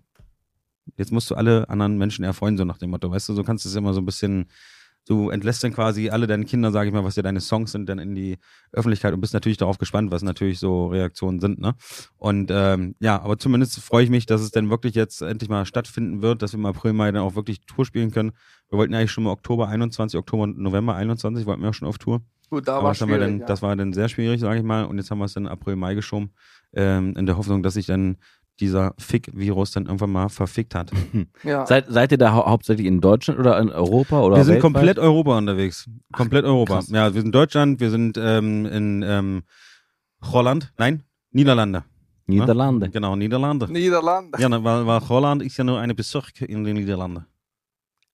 jetzt musst du alle anderen Menschen erfreuen, so nach dem Motto, weißt du, so kannst du es immer so ein bisschen, du entlässt dann quasi alle deine Kinder, sage ich mal, was ja deine Songs sind, dann in die Öffentlichkeit und bist natürlich darauf gespannt, was natürlich so Reaktionen sind, ne? Und ähm, ja, aber zumindest freue ich mich, dass es dann wirklich jetzt endlich mal stattfinden wird, dass wir im April, Mai dann auch wirklich Tour spielen können. Wir wollten eigentlich schon mal Oktober 21, Oktober und November 21, wollten wir auch schon auf Tour. Gut, da war das, dann, ja. das war dann sehr schwierig, sage ich mal. Und jetzt haben wir es dann April, Mai geschoben, ähm, in der Hoffnung, dass sich dann dieser Fick-Virus dann irgendwann mal verfickt hat. ja. Seid, seid ihr da hau hauptsächlich in Deutschland oder in Europa? Oder wir sind weltweit? komplett Europa unterwegs. Komplett Europa. krass. Ja, wir sind Deutschland, wir sind ähm, in ähm, Holland, nein, Niederlande. Niederlande. Genau, Niederlande. Niederlande. Ja, ne, weil, weil Holland ist ja nur eine Bezirk in den Niederlanden.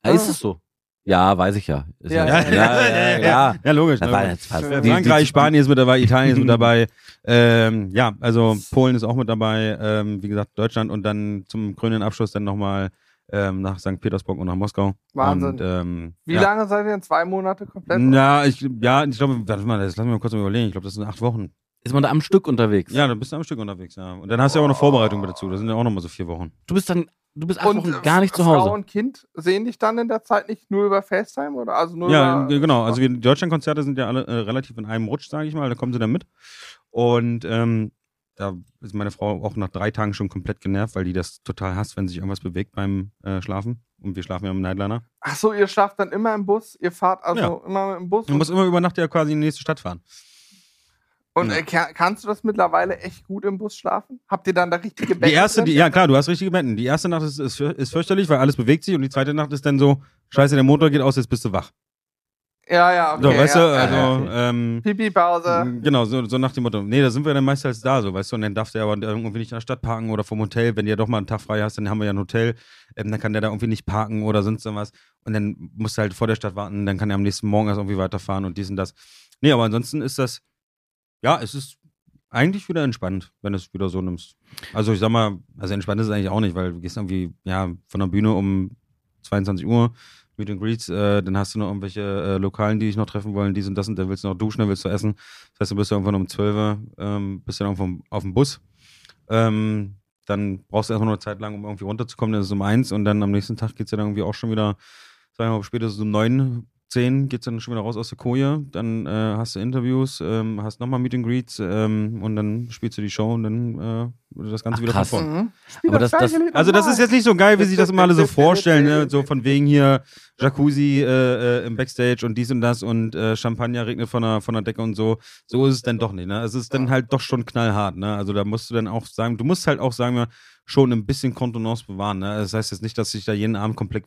Ah, ist es so? Ja, weiß ich ja. Ja, ja, ja, ja, ja, ja. Ja, logisch. Frankreich, die- Spanien ist mit dabei, Italien ist mit dabei. Ähm, ja, also Polen ist auch mit dabei. Ähm, wie gesagt, Deutschland und dann zum krönenden Abschluss dann nochmal ähm, nach St. Petersburg und nach Moskau. Wahnsinn. Und, ähm, Wie ja. lange seid ihr denn? Zwei Monate komplett? Ja, ich, ja, ich glaube, warte mal, das lass mich mal kurz mal überlegen. Ich glaube, das sind acht Wochen. Ist man da am Stück unterwegs? Ja, dann bist du am Stück unterwegs, ja. Und dann hast du ja auch eine Vorbereitung mit dazu. Das sind ja auch nochmal so vier Wochen. Du bist dann, du bist acht Und Wochen äh, gar nicht zu Frau Hause. und Kind sehen dich dann in der Zeit nicht nur über FaceTime oder also nur Ja, über, genau. Also wir, die Deutschlandkonzerte sind ja alle äh, relativ in einem Rutsch, sage ich mal. Da kommen sie dann mit. Und ähm, da ist meine Frau auch nach drei Tagen schon komplett genervt, weil die das total hasst, wenn sich irgendwas bewegt beim äh, Schlafen. Und wir schlafen ja im Nightliner. Ach so, ihr schlaft dann immer im Bus, ihr fahrt also Ja. immer dem Bus Du musst immer über Nacht ja quasi in die nächste Stadt fahren. Und Ja. äh, kann, kannst du das mittlerweile echt gut im Bus schlafen? Habt ihr dann da richtige Betten Die erste, drin? die, ja klar, du hast richtige Betten. Die erste Nacht ist, ist, ist fürchterlich, weil alles bewegt sich. Und die zweite Nacht ist dann so, scheiße, der Motor geht aus, jetzt bist du wach. ja, ja, okay. so, weißt ja, du, ja, also, ja, okay. ähm, Pipi-Pause. Genau, so, so nach dem Motto. Nee, da sind wir dann meistens da, so, weißt du, und dann darf der aber irgendwie nicht in der Stadt parken oder vom Hotel. Wenn du ja doch mal einen Tag frei hast, dann haben wir ja ein Hotel, ähm, dann kann der da irgendwie nicht parken oder sonst irgendwas. Und dann musst du halt vor der Stadt warten, dann kann er am nächsten Morgen erst irgendwie weiterfahren und dies und das. Nee, aber ansonsten ist das, ja, es ist eigentlich wieder entspannt, wenn du es wieder so nimmst. Also ich sag mal, also entspannt ist es eigentlich auch nicht, weil du gehst irgendwie, ja, von der Bühne um 22 Uhr, Meet and Greets, äh, dann hast du noch irgendwelche äh, Lokalen, die dich noch treffen wollen, dies und das und dann willst du noch duschen, dann willst du essen. Das heißt, du bist irgendwann um 12 Uhr, ähm, bist dann irgendwo auf dem Bus. Ähm, dann brauchst du erstmal noch eine Zeit lang, um irgendwie runterzukommen, dann ist es um eins und dann am nächsten Tag geht es ja dann irgendwie auch schon wieder, sagen wir mal, spätestens um neun, zehn geht es dann schon wieder raus aus der Koje. Dann äh, hast du Interviews, ähm, hast nochmal Meet and Greets ähm, und dann spielst du die Show und dann äh, das Ganze Ach, wieder krass. von vorne. Mhm. Aber das- das- Also das ist jetzt nicht so geil, wie sich das immer alle so vorstellen, ne? so von wegen hier Jacuzzi äh, äh, im Backstage und dies und das und äh, Champagner regnet von der, von der Decke und so. So ist es dann doch nicht. Ne? Es ist dann halt doch schon knallhart. Ne? Also da musst du dann auch sagen, du musst halt auch sagen wir schon ein bisschen Kontenance bewahren. Ne? Das heißt jetzt nicht, dass du dich da jeden Abend komplett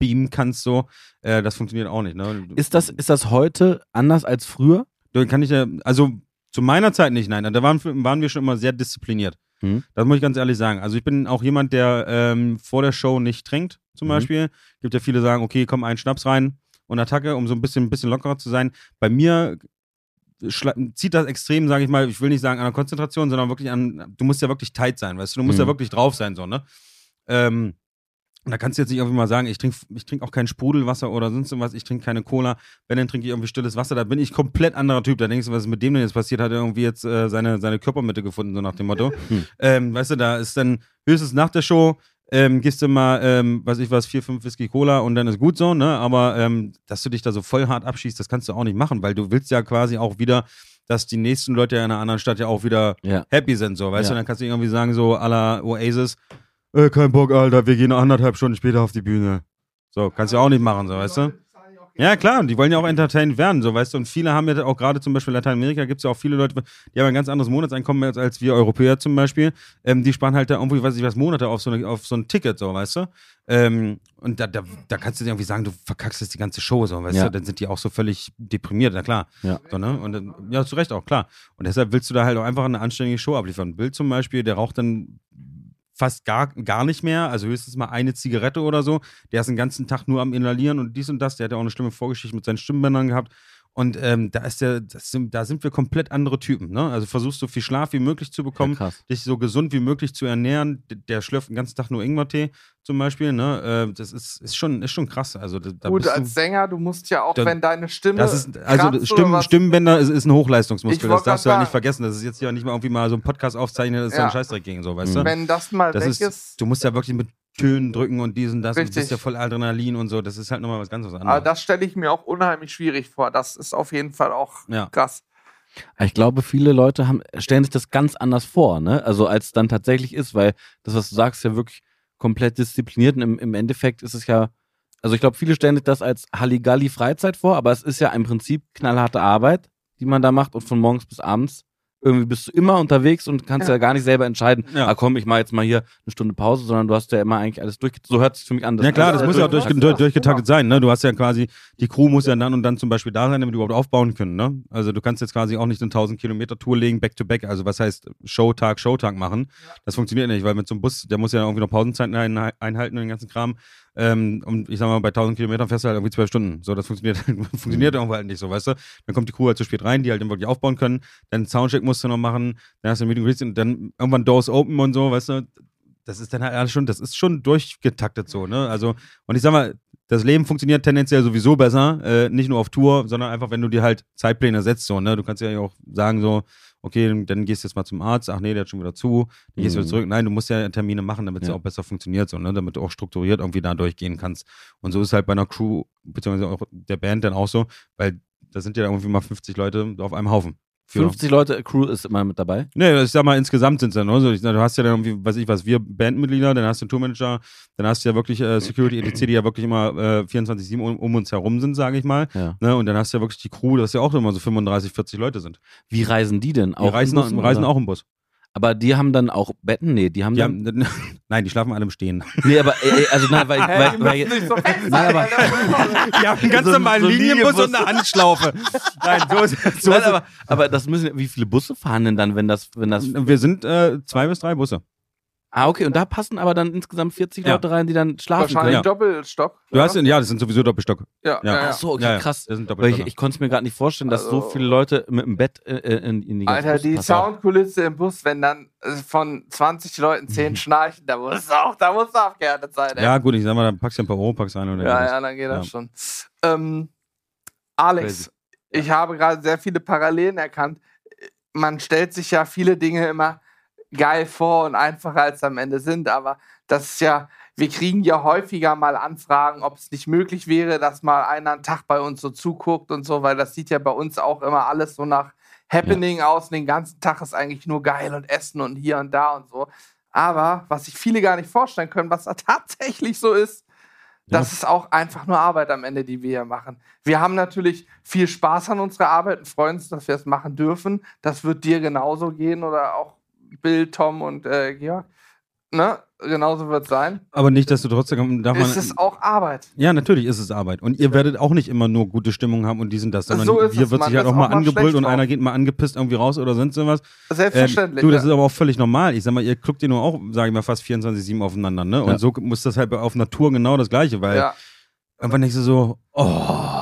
wegbeamen kannst. So, äh, das funktioniert auch nicht. Ne? Ist das, ist das heute anders als früher? Da kann ich ja, also zu meiner Zeit nicht, nein. Da waren, waren wir schon immer sehr diszipliniert. Mhm. Das muss ich ganz ehrlich sagen. Also ich bin auch jemand, der ähm, vor der Show nicht trinkt, zum Mhm. Beispiel. Gibt ja viele, sagen, okay, komm, einen Schnaps rein und Attacke, um so ein bisschen, ein bisschen lockerer zu sein. Bei mir zieht das extrem, sage ich mal, ich will nicht sagen an der Konzentration, sondern wirklich an, du musst ja wirklich tight sein, weißt du, du musst ja Mhm. wirklich drauf sein, so, ne? Ähm, und da kannst du jetzt nicht irgendwie mal sagen, ich trinke ich trink auch kein Sprudelwasser oder sonst irgendwas, ich trinke keine Cola, wenn, dann trinke ich irgendwie stilles Wasser, da bin ich komplett anderer Typ. Da denkst du, was ist mit dem denn jetzt passiert? Hat er irgendwie jetzt äh, seine, seine Körpermitte gefunden, so nach dem Motto. Hm. Ähm, weißt du, da ist dann höchstens nach der Show, ähm, gehst du mal, ähm, weiß ich was, vier, fünf Whisky Cola und dann ist gut so, ne? Aber ähm, dass du dich da so voll hart abschießt, das kannst du auch nicht machen, weil du willst ja quasi auch wieder, dass die nächsten Leute ja in einer anderen Stadt ja auch wieder Ja. happy sind, so, weißt Ja. du? Dann kannst du irgendwie sagen, so à la Oasis, äh, kein Bock, Alter, wir gehen anderthalb Stunden später auf die Bühne. So, kannst du auch nicht machen, so, weißt du? Ja, klar, die wollen ja auch entertained werden, so, weißt du? Und viele haben ja auch gerade zum Beispiel in Lateinamerika gibt es ja auch viele Leute, die haben ein ganz anderes Monatseinkommen als, als wir Europäer zum Beispiel. Ähm, die sparen halt da irgendwie, weiß ich was, Monate auf so, eine, auf so ein Ticket, so, weißt du? Ähm, und da, da, da kannst du dir irgendwie sagen, du verkackst jetzt die ganze Show, so, weißt Ja. du? Dann sind die auch so völlig deprimiert, na klar. Ja. So, ne? Und ja, zu Recht auch, klar. Und deshalb willst du da halt auch einfach eine anständige Show abliefern. Bill zum Beispiel, der raucht dann fast gar, gar nicht mehr, also höchstens mal eine Zigarette oder so. Der ist den ganzen Tag nur am Inhalieren und dies und das. Der hat ja auch eine schlimme Vorgeschichte mit seinen Stimmbändern gehabt. Und ähm, da ist der, das sind, da sind wir komplett andere Typen. Ne? Also versuchst so viel Schlaf wie möglich zu bekommen, Ja, dich so gesund wie möglich zu ernähren. Der schlürft den ganzen Tag nur Ingwertee zum Beispiel. Ne? Äh, das ist, ist, schon, ist schon krass. Also da, da Gut, bist du- als Sänger, du musst ja auch, Da- wenn deine Stimme. das ist, also Stimmen, Stimmbänder ist, ist ein Ich Hochleistungsmuskel. Das darfst du grad halt nicht vergessen. Das ist jetzt ja nicht mal irgendwie mal so ein Podcast aufzeichnen, das ist Ja. so ein Scheißdreck gegen so, weißt Mhm. du? Wenn das mal Das weg ist, ist. du musst ja wirklich mit Tönen drücken und diesen, das und Richtig. bist ja voll Adrenalin und so. Das ist halt nochmal was ganz was Aber anderes. das stelle ich mir auch unheimlich schwierig vor. Das ist auf jeden Fall auch Ja. krass. Ich glaube, viele Leute haben, stellen sich das ganz anders vor, ne? Also als es dann tatsächlich ist, weil das, was du sagst, ist ja wirklich komplett diszipliniert und im, im Endeffekt ist es ja, also ich glaube, viele stellen sich das als Halligalli Freizeit vor, aber es ist ja im Prinzip knallharte Arbeit, die man da macht und von morgens bis abends irgendwie bist du immer unterwegs und kannst ja, Ja. gar nicht selber entscheiden, Ja. ah komm, ich mache jetzt mal hier eine Stunde Pause, sondern du hast ja immer eigentlich alles durch. So hört sich für mich an. Ja klar, das muss ja auch durch- durch, durchgetaktet sein. Ne? Du hast ja quasi, die Crew muss ja dann und dann zum Beispiel da sein, damit wir überhaupt aufbauen können. Ne? Also du kannst jetzt quasi auch nicht eine 1000 Kilometer Tour legen, back to back. Also was heißt Showtag, Showtag machen? Das funktioniert nicht, weil mit so einem Bus, der muss ja irgendwie noch Pausenzeiten ein, einhalten und den ganzen Kram. Ähm, und ich sag mal, bei 1000 Kilometern fährst du halt irgendwie zwölf Stunden. So, das funktioniert, funktioniert irgendwo halt nicht so, weißt du? Dann kommt die Crew halt zu spät rein, die halt dann wirklich aufbauen können. Dann Soundcheck musst du noch machen, dann hast du ein Meeting Greets und dann irgendwann Doors open und so, weißt du? Das ist dann halt alles schon, das ist schon durchgetaktet so, ne? Also, und ich sag mal, das Leben funktioniert tendenziell sowieso besser, äh, nicht nur auf Tour, sondern einfach, wenn du dir halt Zeitpläne setzt, so, ne? Du kannst ja auch sagen, so, okay, dann gehst du jetzt mal zum Arzt, ach nee, der hat schon wieder zu, dann gehst du wieder Mhm. zurück. Nein, du musst ja Termine machen, damit es Ja. auch besser funktioniert, so, ne? Damit du auch strukturiert irgendwie da durchgehen kannst. Und so ist halt bei einer Crew, beziehungsweise auch der Band dann auch so, weil da sind ja irgendwie mal 50 Leute auf einem Haufen. Für- 50 Leute, Crew ist immer mit dabei. Nee, ich sag mal, insgesamt sind es dann, also du hast ja dann irgendwie, weiß ich was, wir Bandmitglieder, dann hast du einen Tourmanager, dann hast du ja wirklich äh, Security, etc., die ja wirklich immer äh, 24-7 um, um uns herum sind, sage ich mal. Ja. Ne? Und dann hast du ja wirklich die Crew, dass ja auch immer so 35, 40 Leute sind. Wie reisen die denn? Die Auch reisen, in Bussen, reisen auch im Bus. Aber die haben dann auch Betten? Nee, die haben Die dann. haben, nein, die schlafen alle im Stehen. Nee, aber äh, äh, also nein, weil, weil, weil, müssen nicht so Nein, aber-. Die haben einen ganz So- normalen so Linienbus und eine Handschlaufe. Nein, so, so Nein, aber, aber das müssen wie viele Busse fahren denn dann, wenn das, wenn das. Wir sind äh, zwei bis drei Busse. Ah, okay, und da passen aber dann insgesamt 40 Ja. Leute rein, die dann schlafen Wahrscheinlich können. Doppelstock. Du hast, ja, das sind sowieso Doppelstock. ja, ja. Ach so, okay, Ja, ja, krass. Das sind Weil ich, ich konnte es mir gerade nicht vorstellen, dass so Also- viele Leute mit dem Bett äh, äh, in, in die ganze Alter, Bus die. Soundkulisse im Bus, wenn dann äh, von 20 Leuten 10 schnarchen, da muss auch, da muss abgehärtet sein. ey. ja, gut, ich sag mal, dann packst du ein paar Europax rein oder ja, irgendwas. ja, dann geht das schon. Ähm, Alex, Crazy. ich habe gerade sehr viele Parallelen erkannt. Man stellt sich ja viele Dinge immer geil vor und einfacher als am Ende sind, aber das ist ja, wir kriegen ja häufiger mal Anfragen, ob es nicht möglich wäre, dass mal einer einen Tag bei uns so zuguckt und so, weil das sieht ja bei uns auch immer alles so nach Happening aus und den ganzen Tag ist eigentlich nur geil und Essen und hier und da und so. Aber was sich viele gar nicht vorstellen können, was da tatsächlich so ist, das ist auch einfach nur Arbeit am Ende, die wir hier machen. Wir haben natürlich viel Spaß an unserer Arbeit und freuen uns, dass wir es machen dürfen. Das wird dir genauso gehen oder auch Bill, Tom und äh, Georg. Ne? Genauso wird es sein. Aber nicht, dass du trotzdem darf man. Es ist auch Arbeit. Ja, natürlich ist es Arbeit. Und ihr werdet auch nicht immer nur gute Stimmung haben und dies und das, sondern So ist hier es, wird man sich halt auch mal angebrüllt und drauf. einer geht mal angepisst irgendwie raus oder sonst irgendwas. Ähm, Selbstverständlich. du, das ja. ist aber auch völlig normal. Ich sag mal, ihr guckt ihr nur auch, sage ich mal, fast 24-7 aufeinander, ne? Und Ja. so muss das halt auf Natur genau das Gleiche, weil ja. irgendwann denkst du so, oh.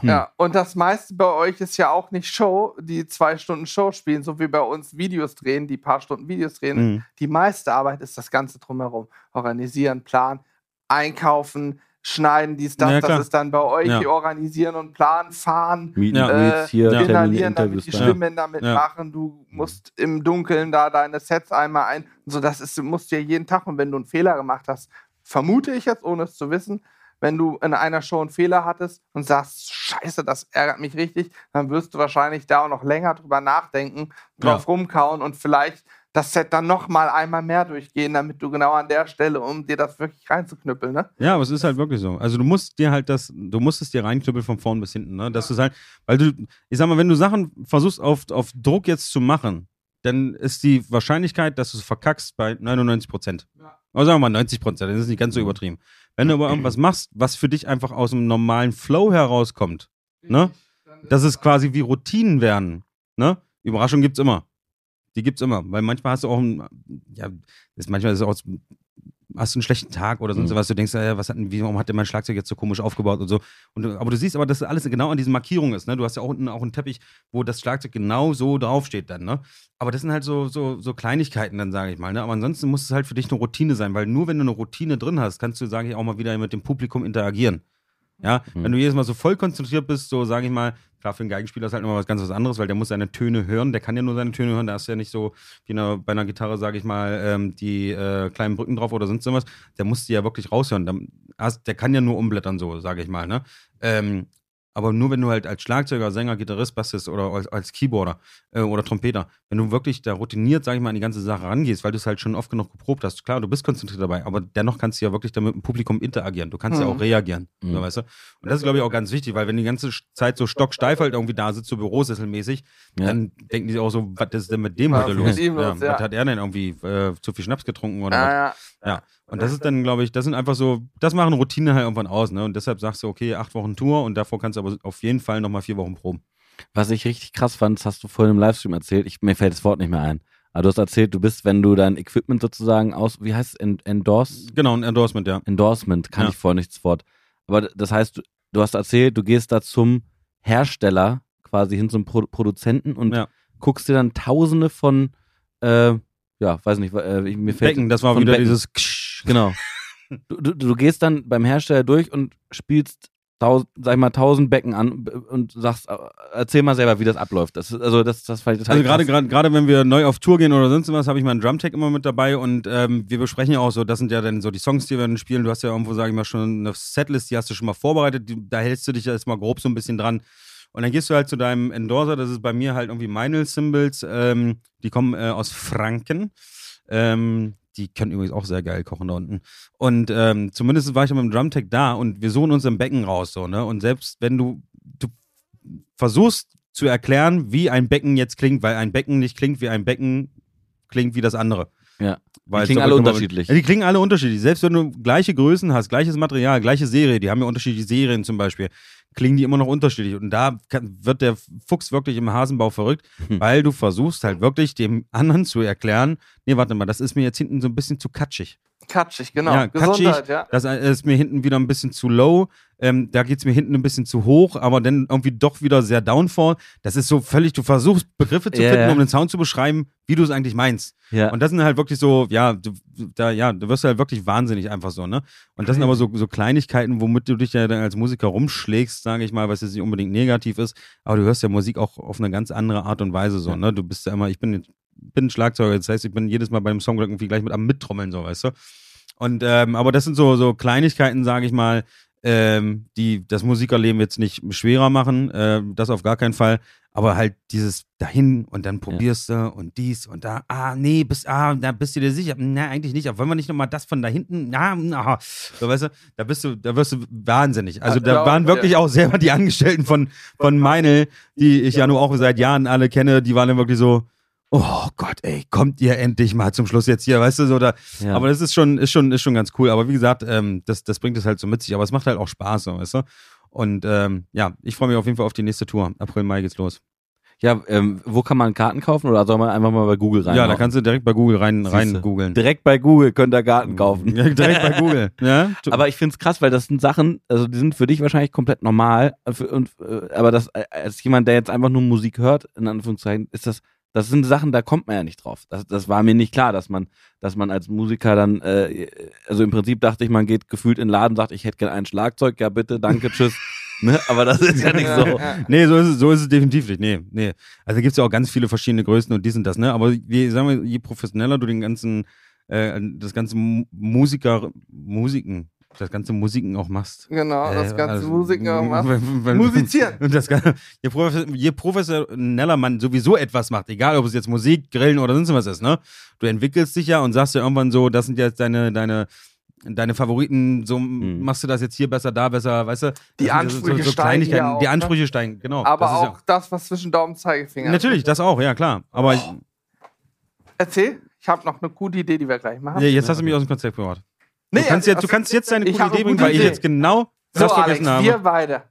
Hm. Ja, und das meiste bei euch ist ja auch nicht Show, die zwei Stunden Show spielen, so wie bei uns Videos drehen, die paar Stunden Videos drehen. Mhm. Die meiste Arbeit ist das Ganze drumherum. Organisieren, planen, einkaufen, schneiden, dies, das. Ja, das ist dann bei euch. Ja. Die organisieren und planen, fahren, and Greets hier, Ja. Inhalieren, damit die. Stimmen damit machen. Du musst im Dunkeln da deine Sets einmal ein. So, das ist, du musst ja jeden Tag. Und wenn du einen Fehler gemacht hast, vermute ich jetzt, ohne es zu wissen, wenn du in einer Show einen Fehler hattest und sagst, scheiße, das ärgert mich richtig, dann wirst du wahrscheinlich da auch noch länger drüber nachdenken, drauf rumkauen und vielleicht das Set dann noch mal einmal mehr durchgehen, damit du genau an der Stelle, um dir das wirklich reinzuknüppeln, ne? Ja, aber es ist halt wirklich so. Also du musst dir halt das, du musst es dir reinknüppeln von vorn bis hinten, ne? Dass du halt, weil du, ich sag mal, wenn du Sachen versuchst auf, auf Druck jetzt zu machen, dann ist die Wahrscheinlichkeit, dass du es verkackst, bei 99 Prozent. Ja. Oder sagen wir mal 90 Prozent, das ist nicht ganz so übertrieben. Wenn du aber irgendwas machst, was für dich einfach aus dem normalen Flow herauskommt, ne? Das ist quasi wie Routinen werden, ne? Überraschung gibt's immer. Die gibt's immer, weil manchmal hast du auch ein, ja, ist manchmal ist es auch, hast du einen schlechten Tag oder sonst Mhm. was, du denkst, äh, was hat denn, warum hat der mein Schlagzeug jetzt so komisch aufgebaut und so. Und, aber du siehst aber, dass das alles genau an diesen Markierungen ist, ne? Du hast ja auch unten auch einen Teppich, wo das Schlagzeug genau so draufsteht dann, ne? Aber das sind halt so, so, so Kleinigkeiten dann, sage ich mal, ne? Aber ansonsten muss es halt für dich eine Routine sein, weil nur wenn du eine Routine drin hast, kannst du, sage ich, auch mal wieder mit dem Publikum interagieren. Ja, Mhm. wenn du jedes Mal so voll konzentriert bist, so sage ich mal, klar, für einen Geigenspieler ist halt immer was ganz was anderes, weil der muss seine Töne hören, der kann ja nur seine Töne hören, da ist ja nicht so wie eine, bei einer Gitarre, sage ich mal, ähm, die äh, kleinen Brücken drauf oder sonst irgendwas, der muss die ja wirklich raushören. Der, der kann ja nur umblättern, so, sage ich mal, ne? Ähm, Aber nur wenn du halt als Schlagzeuger, Sänger, Gitarrist, Bassist oder als, als Keyboarder äh, oder Trompeter, wenn du wirklich da routiniert, sag ich mal, an die ganze Sache rangehst, weil du es halt schon oft genug geprobt hast, klar, du bist konzentriert dabei, aber dennoch kannst du ja wirklich damit mit dem Publikum interagieren. Du kannst ja Mhm. auch reagieren, Mhm. so, weißt du? Und das ist, glaube ich, auch ganz wichtig, weil wenn die ganze Zeit so stocksteif halt irgendwie da sitzt, so bürosesselmäßig, Ja. dann denken die sich auch so, was ist denn mit dem Was heute los? ja. Was hat er denn irgendwie äh, zu viel Schnaps getrunken oder was? Ja, ja. Ja, und das ist dann, glaube ich, das sind einfach so, das machen Routine halt irgendwann aus, ne? Und deshalb sagst du, okay, acht Wochen Tour und davor kannst du aber auf jeden Fall nochmal vier Wochen proben. Was ich richtig krass fand, das hast du vorhin im Livestream erzählt. Ich, mir fällt das Wort nicht mehr ein. Aber du hast erzählt, du bist, wenn du dein Equipment sozusagen aus, wie heißt es, En- Endorse? Genau, ein Endorsement, ja. Endorsement, kann Ja. ich vorher nicht das Wort. Aber das heißt, du, du hast erzählt, du gehst da zum Hersteller, quasi hin zum Pro Produzenten und Ja. guckst dir dann tausende von, äh, ja, weiß nicht, äh, mir fällt. Becken, das war wieder Becken. dieses Ksch. Genau. Du, du, du gehst dann beim Hersteller durch und spielst tausend, sag ich mal, tausend Becken an und sagst, äh, erzähl mal selber, wie das abläuft. Das also das, das fand ich total Also gerade gerade gerade wenn wir neu auf Tour gehen oder sonst was, habe ich meinen Drumtech immer mit dabei und ähm, wir besprechen ja auch so, das sind ja dann so die Songs, die wir dann spielen. Du hast ja irgendwo, sage ich mal, schon eine Setlist, die hast du schon mal vorbereitet, die, da hältst du dich ja erstmal grob so ein bisschen dran. Und dann gehst du halt zu deinem Endorser, das ist bei mir halt irgendwie Meinl Symbols, ähm, die kommen äh, aus Franken. Ähm, die können übrigens auch sehr geil kochen da unten. Und ähm, zumindest war ich mit dem Drumtech da und wir suchen uns im Becken raus, so, ne? Und selbst wenn du, du versuchst zu erklären, wie ein Becken jetzt klingt, weil ein Becken nicht klingt wie ein Becken klingt wie das andere. Ja. Weil Die klingen alle unterschiedlich. Ja, die klingen alle unterschiedlich. Selbst wenn du gleiche Größen hast, gleiches Material, gleiche Serie, die haben ja unterschiedliche Serien zum Beispiel, klingen die immer noch unterschiedlich. Und da kann, wird der Fuchs wirklich im Hasenbau verrückt, Hm. weil du versuchst halt wirklich dem anderen zu erklären, nee, warte mal, das ist mir jetzt hinten so ein bisschen zu katschig. Katschig, genau. Ja, katschig. Gesundheit, ja. Das ist mir hinten wieder ein bisschen zu low. Ähm, da geht es mir hinten ein bisschen zu hoch, aber dann irgendwie doch wieder sehr downfall. Das ist so völlig, du versuchst Begriffe zu Ja, finden, um den Sound zu beschreiben, wie du es eigentlich meinst. Ja. Und das sind halt wirklich so, ja, du, da, ja, du wirst halt wirklich wahnsinnig einfach so, ne? Und das sind aber so, so Kleinigkeiten, womit du dich ja dann als Musiker rumschlägst, sage ich mal, was jetzt nicht unbedingt negativ ist, aber du hörst ja Musik auch auf eine ganz andere Art und Weise so, Ja. ne? Du bist ja immer, ich bin, bin Schlagzeuger, das heißt, ich bin jedes Mal beim Song irgendwie gleich mit am Mittrommeln, so, weißt du? Und, ähm, aber das sind so, so Kleinigkeiten, sage ich mal, ähm, die das Musikerleben jetzt nicht schwerer machen, äh, das auf gar keinen Fall. Aber halt dieses dahin und dann probierst du und dies und da, ah, nee, bist, ah, da bist du dir sicher. Na, eigentlich nicht. Aber wollen wir nicht nochmal das von da hinten? Na, na, so weißt du, da bist du, da wirst du wahnsinnig. Also Ja, da glaub waren ich, wirklich ja. auch selber die Angestellten von, von Meinl, die ich ja nur auch seit Jahren alle kenne, die waren dann wirklich so, oh Gott, ey, kommt ihr endlich mal zum Schluss jetzt hier, weißt du, so da, ja. aber das ist schon, ist schon, ist schon ganz cool. Aber wie gesagt, ähm, das, das bringt es halt so mit sich. Aber es macht halt auch Spaß, so, weißt du? Und ähm, ja, ich freue mich auf jeden Fall auf die nächste Tour. April, Mai geht's los. ja ähm, wo kann man Karten kaufen oder soll man einfach mal bei Google rein? Ja, da kannst du direkt bei Google rein, rein googeln. Direkt bei Google könnt ihr Garten kaufen. Ja, direkt bei Google. Ja? Aber ich finde es krass, weil das sind Sachen, also die sind für dich wahrscheinlich komplett normal. Und, äh, aber das, äh, als jemand, der jetzt einfach nur Musik hört, in Anführungszeichen, ist das, das sind Sachen, da kommt man ja nicht drauf. Das, das war mir nicht klar, dass man, dass man als Musiker dann, äh, also im Prinzip dachte ich, man geht gefühlt in den Laden, sagt, ich hätte gerne ein Schlagzeug, ja bitte, danke, tschüss. ne? Aber das ist ja nicht so. Nee, so ist, es, so ist es definitiv nicht. Nee, nee. Also gibt es ja auch ganz viele verschiedene Größen und dies und das, ne? Aber je, sagen wir, je professioneller du den ganzen, äh, das ganze Mu- Musiker, Musiken, das ganze Musiken auch machst. Genau, das Äh, ganze also, Musik auch macht. wenn- wenn- Musizieren. Und das, Ganze- je, profes- je professioneller man sowieso etwas macht, egal ob es jetzt Musik, Grillen oder sonst was ist, ne? Du entwickelst dich ja und sagst ja irgendwann so, das sind jetzt deine, deine, deine Favoriten, so machst du das jetzt hier besser, da besser, weißt du? Mhm. Die sind so- Ansprüche steigen Kleinigkeiten, ja auch, Die ne? Ansprüche steigen, genau. Aber das ist auch das, was zwischen Daumen und Zeigefinger Ja, natürlich, das auch, ja klar. Aber ich, Erzähl, ich habe noch eine gute Idee, die wir gleich machen. ja, jetzt hast du mich aus dem Konzept gebracht. Nee, du, kannst also- jetzt, du kannst jetzt deine gute habe Idee bringen, weil ich jetzt genau So, das Alex, habe. wir beide.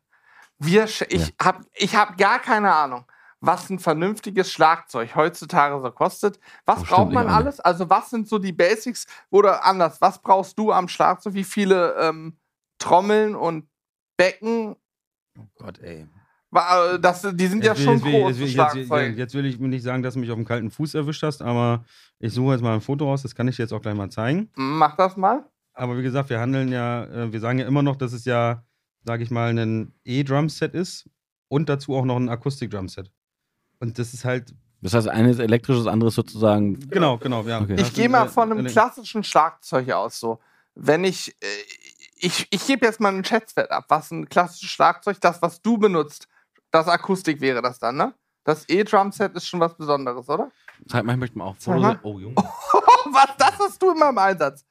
Wir, ich habe ich hab gar keine Ahnung, was ein vernünftiges Schlagzeug heutzutage so kostet. Was Oh, braucht man alles? Also, was sind so die Basics? Oder anders, was brauchst du am Schlagzeug? Wie viele ähm, Trommeln und Becken? Oh Gott, ey. Äh, Das, die sind ja Jetzt will- schon will- groß, jetzt will- jetzt- jetzt-. Jetzt will ich mir nicht sagen, dass du mich auf dem kalten Fuß erwischt hast, aber ich suche jetzt mal ein Foto raus, das kann ich dir jetzt auch gleich mal zeigen. Mach das mal. Aber wie gesagt, wir handeln ja, äh, wir sagen ja immer noch, dass es ja, sage ich mal, ein E-Drum-Set ist und dazu auch noch ein Akustik-Drum-Set. Und das ist halt, Das heißt, eine ist elektrisch, das andere ist sozusagen. genau, genau, ja. Okay. Ich gehe mal äh, von einem klassischen Schlagzeug aus. So, wenn ich, äh, ich, ich gebe jetzt mal einen Schätzwert ab. Was ein klassisches Schlagzeug, das, was du benutzt, das Akustik wäre das dann, ne? Das E-Drum-Set ist schon was Besonderes, oder? Zeig mal, ich möchte mal auch Zeig mal. Oh, Junge. was, das hast du immer im Einsatz.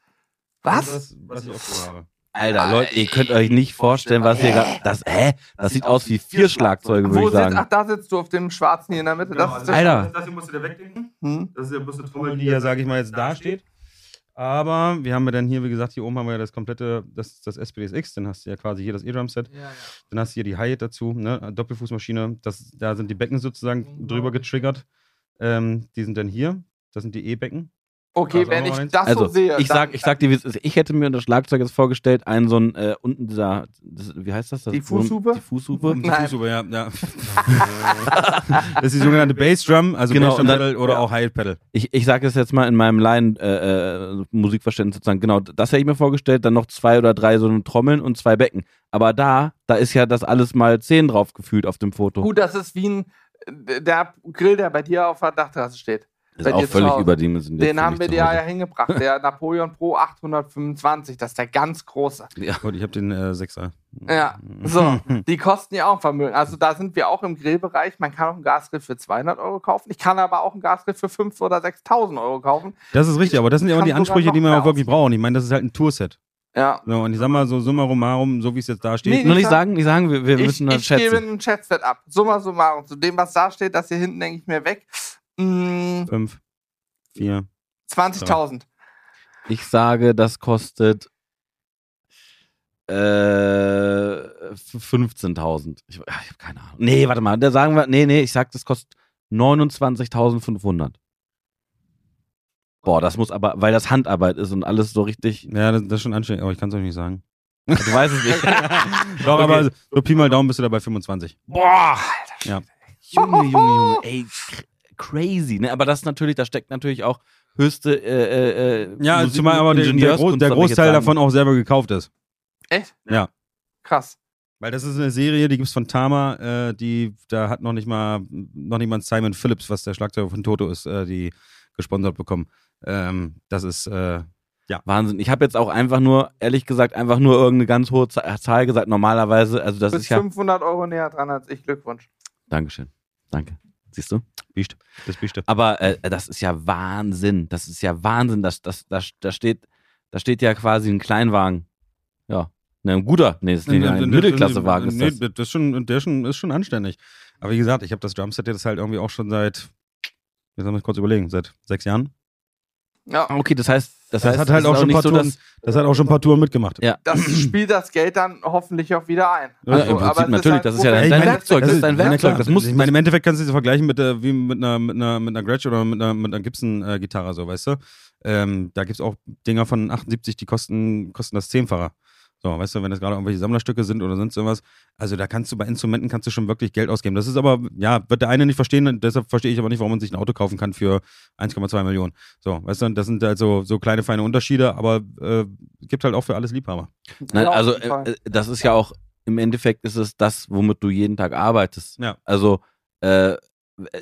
Was? Das, was ich auch so habe. Alter, Leute, ihr könnt euch nicht vorstellen, was hier gerade. Das, hä? Das sieht aus wie vier Schlagzeuge, würde Wo ich sitzt, sagen. ach, da sitzt du auf dem schwarzen hier in der Mitte. Das ist der Alter. Das hier musst du dir wegdenken. Hm? Das ist ja bloß eine Trommel, die ja, sage ich mal, jetzt da steht. Aber wir haben ja dann hier, wie gesagt, hier oben haben wir ja das komplette, das, das SPDSX, dann hast du ja quasi hier das E-Drum-Set. Dann hast du hier die Hi-Hat dazu, ne? Doppelfußmaschine. Das, da sind die Becken sozusagen drüber getriggert. Ähm, die sind dann hier. Das sind die E-Becken. Okay, Also wenn ich eins. das Also, so sehe. ich sag, ich sag dir. Ich hätte mir das Schlagzeug jetzt vorgestellt, einen so ein, äh, unten dieser, das, wie heißt das? das Die Fußhupe? Die Fußhupe. Die. Fußhupe, ja. ja. das ist die sogenannte Bassdrum, also Genau, Bassdrum Pedal oder ja. auch Hi-Hat Pedal. Ich, ich sage es jetzt mal in meinem Laien-Musikverständnis sozusagen, genau, das hätte ich mir vorgestellt, dann noch zwei oder drei so eine Trommeln und zwei Becken. Aber da, da ist ja das alles mal zehn drauf gefühlt auf dem Foto. Gut, das ist wie ein der Grill, der bei dir auf der Dachterrasse steht. Ist auch völlig Hause. überdimensioniert. Den haben wir dir ja hingebracht. Der Napoleon Pro 825, das ist der ganz große. Ja. Gut, ich habe den äh, Sechser. Ja, so, die kosten ja auch Vermögen. Also da sind wir auch im Grillbereich. Man kann auch einen Gasgrill für 200 Euro kaufen. Ich kann aber auch einen Gasgrill für 5.000 oder 6.000 Euro kaufen. Das ist richtig, aber das sind ja auch die Ansprüche, die man auch wirklich braucht. Ich meine, das ist halt ein Tourset. Ja, So, und ich sag mal so summa summarum, so wie es jetzt da steht. Nee, Nur Ich nicht sag- sagen, nicht sagen, wir, wir ich, müssen das ich gebe schätzen. einen Chatset ab. Summa summarum. Zu dem, was da steht, das hier hinten denke ich mir weg. Mm, Fünf, vier. 20.000. Ich sage, das kostet äh, 15.000. Ich, ich habe keine Ahnung. Nee, warte mal, da sagen wir, nee, nee, ich sag, das kostet 29.500. Boah, das muss aber, weil das Handarbeit ist und alles so richtig. Ja, das, das ist schon anstrengend, aber ich kann es euch nicht sagen. Du weißt es nicht. Doch, Okay. aber so Pi mal Daumen bist du dabei 25. Boah! Ja. Junge, Junge, Junge, ey, crazy. Ne? Aber das ist natürlich, da steckt natürlich auch höchste äh, äh, Ja, Musik- zumal aber der, der, Gro Ingenieurskunst, der Großteil davon auch selber gekauft ist. Echt? Ja. Krass. Weil das ist eine Serie, die gibt's von Tama, äh, die, da hat noch nicht mal, noch nicht mal Simon Phillips, was der Schlagzeuger von Toto ist, äh, die gesponsert bekommen. Ähm, das ist, äh, Wahnsinn. Ich habe jetzt auch einfach nur, ehrlich gesagt, einfach nur irgendeine ganz hohe Zahl gesagt. Normalerweise, also das Du ist bist ja. 500 Euro näher dran als ich. Glückwunsch. Dankeschön. Danke. Siehst du? Biest, das Bieste. Aber äh, das ist ja Wahnsinn. Das ist ja Wahnsinn. Das, das, das, da, steht, da steht ja quasi ein Kleinwagen. Ja. Ne, ein guter. Nee, das ist nicht ein Mittelklassewagen. Ist Nee, das. das ist schon, der ist schon, ist schon anständig. Aber wie gesagt, ich habe das Drumset jetzt halt irgendwie auch schon seit, jetzt muss ich kurz überlegen, seit sechs Jahren. Ja, Okay, das heißt, das, Das heißt, hat halt auch schon ein paar so, Touren- dass, Das hat auch schon ein paar Touren mitgemacht. Ja. das spielt das Geld dann hoffentlich auch wieder ein. Ja, im Prinzip aber natürlich, halt das ist ja dein Werkzeug, das ist dein ich meine, Werkzeug, klar, das muss- ich meine, im Endeffekt kannst du es vergleichen mit, äh, wie mit einer, mit einer, mit einer Gretsch oder mit einer, mit einer Gibson-Gitarre, so, weißt du? Ähm, da gibt es auch Dinger von 78, die kosten, kosten das Zehnfache. So, weißt du, wenn das gerade irgendwelche Sammlerstücke sind oder sonst irgendwas. Also da kannst du bei Instrumenten kannst du schon wirklich Geld ausgeben. Das ist aber, ja, wird der eine nicht verstehen, deshalb verstehe ich aber nicht, warum man sich ein Auto kaufen kann für 1,2 Millionen. So, weißt du, das sind halt so, so kleine, feine Unterschiede, aber äh, gibt halt auch für alles Liebhaber. Nein, also Fall. äh, das ist ja auch, im Endeffekt ist es das, womit du jeden Tag arbeitest. Ja. Also, äh,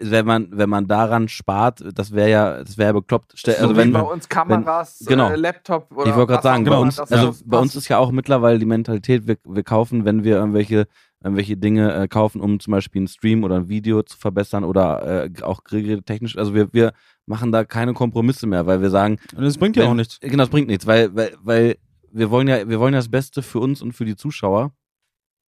wenn man, wenn man daran spart, das wäre ja, das wäre ja bekloppt. Stell, so also wie wenn, bei uns Kameras, genau. äh, Laptop oder ich wollte gerade sagen, bei uns, also bei uns ist ja auch mittlerweile die Mentalität, wir, wir kaufen, wenn wir irgendwelche, irgendwelche Dinge äh, kaufen, um zum Beispiel einen Stream oder ein Video zu verbessern oder äh, auch technisch, also wir, wir machen da keine Kompromisse mehr, weil wir sagen, Und das bringt ja Wenn- auch nichts. Genau, das bringt nichts, weil, weil, weil wir wollen ja, wir wollen ja das Beste für uns und für die Zuschauer.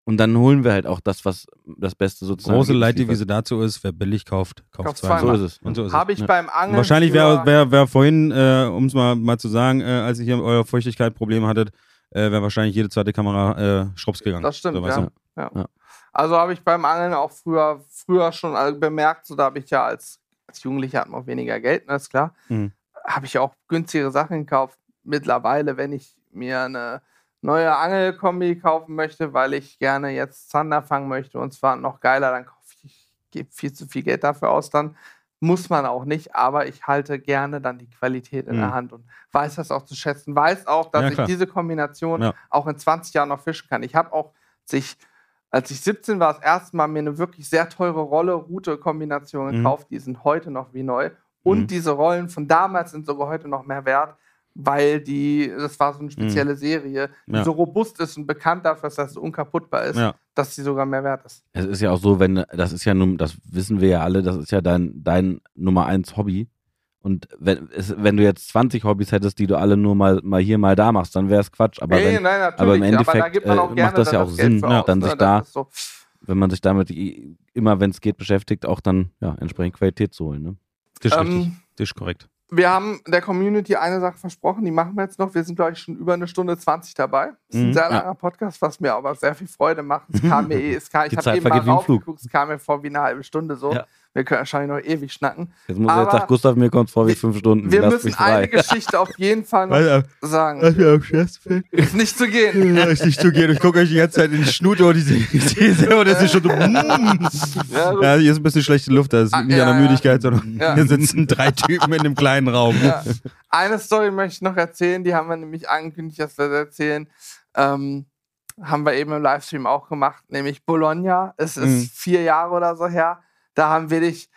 Und dann holen wir halt auch das, was das Beste sozusagen Große liefert. Leitdevise dazu ist, wer billig kauft, kauft Kauft zweimal. So zweimal. ist es. Und so ist Habe es. ich beim Angeln. Wahrscheinlich wäre wär, wär vorhin, äh, um es mal, mal zu sagen, äh, als ihr hier euer Feuchtigkeit-Problem hattet, äh, wäre wahrscheinlich jede zweite Kamera äh, Schrups gegangen. Das stimmt, so, ja. Ja. Ja. Also habe ich beim Angeln auch früher, früher schon äh, bemerkt, so da habe ich ja als, als Jugendlicher hat man auch weniger Geld, ne, ist klar. Mhm. Habe ich auch günstigere Sachen gekauft. Mittlerweile, wenn ich mir eine neue Angelkombi kaufen möchte, weil ich gerne jetzt Zander fangen möchte und zwar noch geiler, dann kaufe ich, gebe viel zu viel Geld dafür aus, dann muss man auch nicht, aber ich halte gerne dann die Qualität in Mhm. der Hand und weiß das auch zu schätzen, weiß auch, dass Ja, ich diese Kombination Ja. auch in 20 Jahren noch fischen kann. Ich habe auch sich, als ich 17 war, das erste Mal mir eine wirklich sehr teure Rolle-Route-Kombination Mhm. gekauft. Die sind heute noch wie neu. Und Mhm. diese Rollen von damals sind sogar heute noch mehr wert, weil die, das war so eine spezielle Serie, die Mhm. Ja. so robust ist und bekannt dafür, ist, dass es unkaputtbar ist, Ja. dass sie sogar mehr wert ist. Es ist ja auch so, wenn, das ist ja nun, das wissen wir ja alle, das ist ja dein, dein Nummer eins Hobby. Und wenn, es, wenn du jetzt 20 Hobbys hättest, die du alle nur mal, mal hier, mal da machst, dann wäre es Quatsch. Aber Nee, wenn, nein, natürlich, aber im Endeffekt, man äh, macht das ja auch Geld Sinn, ja, aus, dann ne? sich Das da, so. wenn man sich damit immer, wenn es geht, beschäftigt, auch dann ja, entsprechend Qualität zu holen. Ne? Das ist richtig. Ähm, Das ist korrekt. Wir haben der Community eine Sache versprochen, die machen wir jetzt noch. Wir sind, glaube ich, schon über eine Stunde 20 dabei. Das ist ein Mhm, sehr ja. langer Podcast, was mir aber sehr viel Freude macht. Es kam mir eh, es kam, ich habe eben mal raufgeguckt, es kam mir vor wie eine halbe Stunde so. Ja. Wir können wahrscheinlich noch ewig schnacken. Jetzt, muss, Aber jetzt sagt Gustav, mir kommt vor wie fünf Stunden. Wir Lasst müssen eine Geschichte auf jeden Fall noch Weil, sagen. äh, mir am schwersten Ist nicht zu gehen. Ja, ist nicht zu gehen. Ich gucke euch die ganze Zeit in die Schnute und diese These und es ist schon so. mm. Ja, gut. Ja, hier ist ein bisschen schlechte Luft. Das Ah, liegt nicht ja, an der. Müdigkeit, sondern Ja. hier sitzen drei Typen in einem kleinen Raum. Ja. Eine Story möchte ich noch erzählen, die haben wir nämlich angekündigt, dass wir das erzählen. Ähm, haben wir eben im Livestream auch gemacht, nämlich Bologna. Es ist Mhm. vier Jahre oder so her. Da haben wir dich,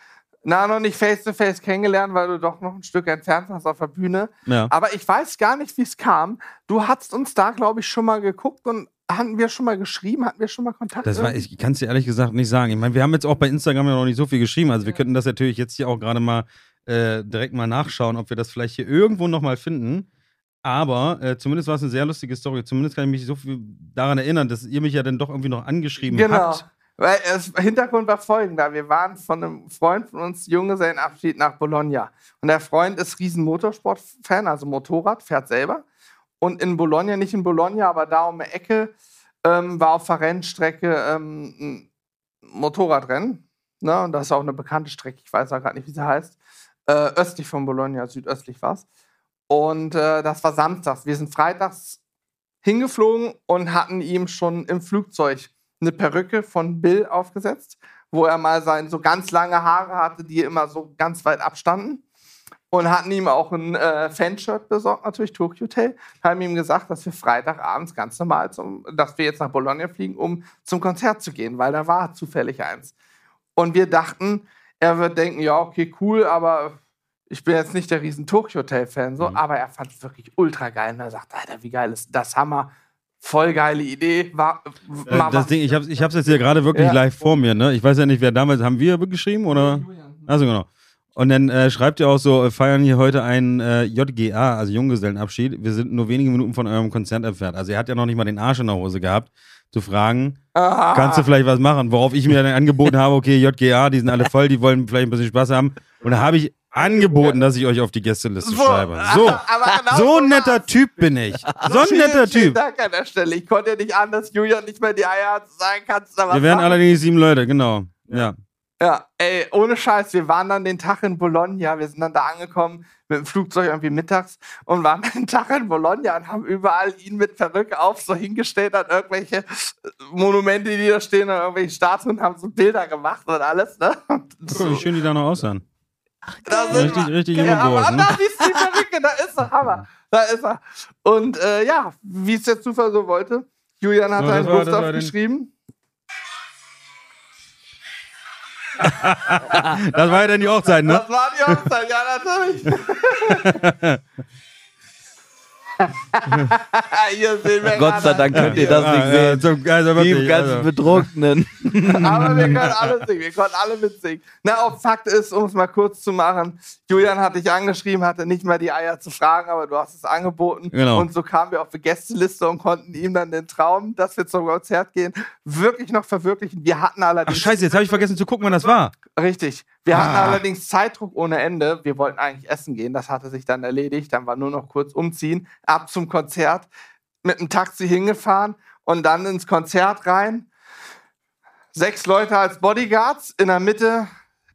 na, noch nicht face to face kennengelernt, weil du doch noch ein Stück entfernt warst auf der Bühne. Ja. Aber ich weiß gar nicht, wie es kam. Du hast uns da, glaube ich, schon mal geguckt und hatten wir schon mal geschrieben, hatten wir schon mal Kontakt? Das war, ich kann es dir ehrlich gesagt nicht sagen. Ich meine, wir haben jetzt auch bei Instagram ja noch nicht so viel geschrieben. Also wir könnten das natürlich jetzt hier auch gerade mal äh, direkt mal nachschauen, ob wir das vielleicht hier irgendwo nochmal finden. Aber äh, zumindest war es eine sehr lustige Story. Zumindest kann ich mich so viel daran erinnern, dass ihr mich ja dann doch irgendwie noch angeschrieben Genau. habt. Weil es, Hintergrund war folgender. Wir waren von einem Freund von uns Junggesellenabschied nach Bologna. Und der Freund ist riesen Motorsport-Fan, also Motorrad, fährt selber. Und in Bologna, nicht in Bologna, aber da um die Ecke, ähm, war auf der Rennstrecke ähm, ein Motorradrennen. Ne? Und das ist auch eine bekannte Strecke, ich weiß auch gerade nicht, wie sie heißt. Äh, östlich von Bologna, südöstlich war es. Und äh, das war samstags. Wir sind freitags hingeflogen und hatten ihm schon im Flugzeug eine Perücke von Bill aufgesetzt, wo er mal sein so ganz lange Haare hatte, die immer so ganz weit abstanden. Und hatten ihm auch ein äh, Fanshirt besorgt, natürlich Tokyo Hotel. Haben ihm gesagt, dass wir Freitagabends ganz normal, zum, dass wir jetzt nach Bologna fliegen, um zum Konzert zu gehen, weil da war zufällig eins. Und wir dachten, er wird denken, ja, okay, cool, aber ich bin jetzt nicht der riesen Tokyo Hotel-Fan, so, Mhm. aber er fand es wirklich ultra geil. Und er sagt, Alter, wie geil ist das? Hammer. Voll geile Idee. War, Äh, das Ding, ich hab's, ich hab's jetzt hier gerade wirklich Ja. live vor mir, ne? Ich weiß ja nicht, wer damals, haben wir geschrieben oder? Also genau. Und dann äh, schreibt ihr auch so, äh, feiern hier heute einen äh, JGA, also Junggesellenabschied. Wir sind nur wenige Minuten von eurem Konzert entfernt. Also er hat ja noch nicht mal den Arsch in der Hose gehabt, zu fragen, Ah. kannst du vielleicht was machen? Worauf ich mir dann angeboten habe, okay, JGA, die sind alle voll, die wollen vielleicht ein bisschen Spaß haben. Und da habe ich angeboten, dass ich euch auf die Gästeliste schreibe. So, aber genau so ein netter. Typ bin ich. So ein Vielen, netter vielen Typ. Dank an der Stelle. Ich konnte ja nicht anders, Julian nicht mehr die Eier hat, sagen, kannst Wir wären allerdings sieben Leute, genau. Ja. Ja, ey, ohne Scheiß, wir waren dann den Tag in Bologna, wir sind dann da angekommen mit dem Flugzeug irgendwie mittags und waren den Tag in Bologna und haben überall ihn mit Perücke auf so hingestellt an irgendwelche äh, Monumente, die da stehen, an irgendwelche Statuen, haben so Bilder gemacht und alles, ne? Und Guck mal, wie schön die da noch da sind Richtig, wir. richtig Ja, junge aber Boys, ne? da siehst du die Perücke, da ist er, Hammer. Da ist er. Und äh, ja, wie es der Zufall so wollte, Julian hat So, einen Gustav geschrieben. Das war ja dann die Hochzeit, ne? Das war die Hochzeit, ja, natürlich. Gott sei Dank könnt ihr das nicht sehen. ja, zum, also Die wirklich, ganzen also. Betrunkenen. Aber wir können alle singen, wir konnten alle mitsingen. Na, auch Fakt ist, um es mal kurz zu machen, Julian hat dich angeschrieben, hatte nicht mal die Eier zu fragen, aber du hast es angeboten. Genau. Und so kamen wir auf die Gästeliste und konnten ihm dann den Traum, dass wir zum Konzert gehen, wirklich noch verwirklichen. Wir hatten Ach allerdings scheiße, jetzt habe ich vergessen zu gucken, wann das war. Richtig. Wir hatten Ah. allerdings Zeitdruck ohne Ende. Wir wollten eigentlich essen gehen. Das hatte sich dann erledigt. Dann war nur noch kurz umziehen. Ab zum Konzert. Mit dem Taxi hingefahren und dann ins Konzert rein. Sechs Leute als Bodyguards. In der Mitte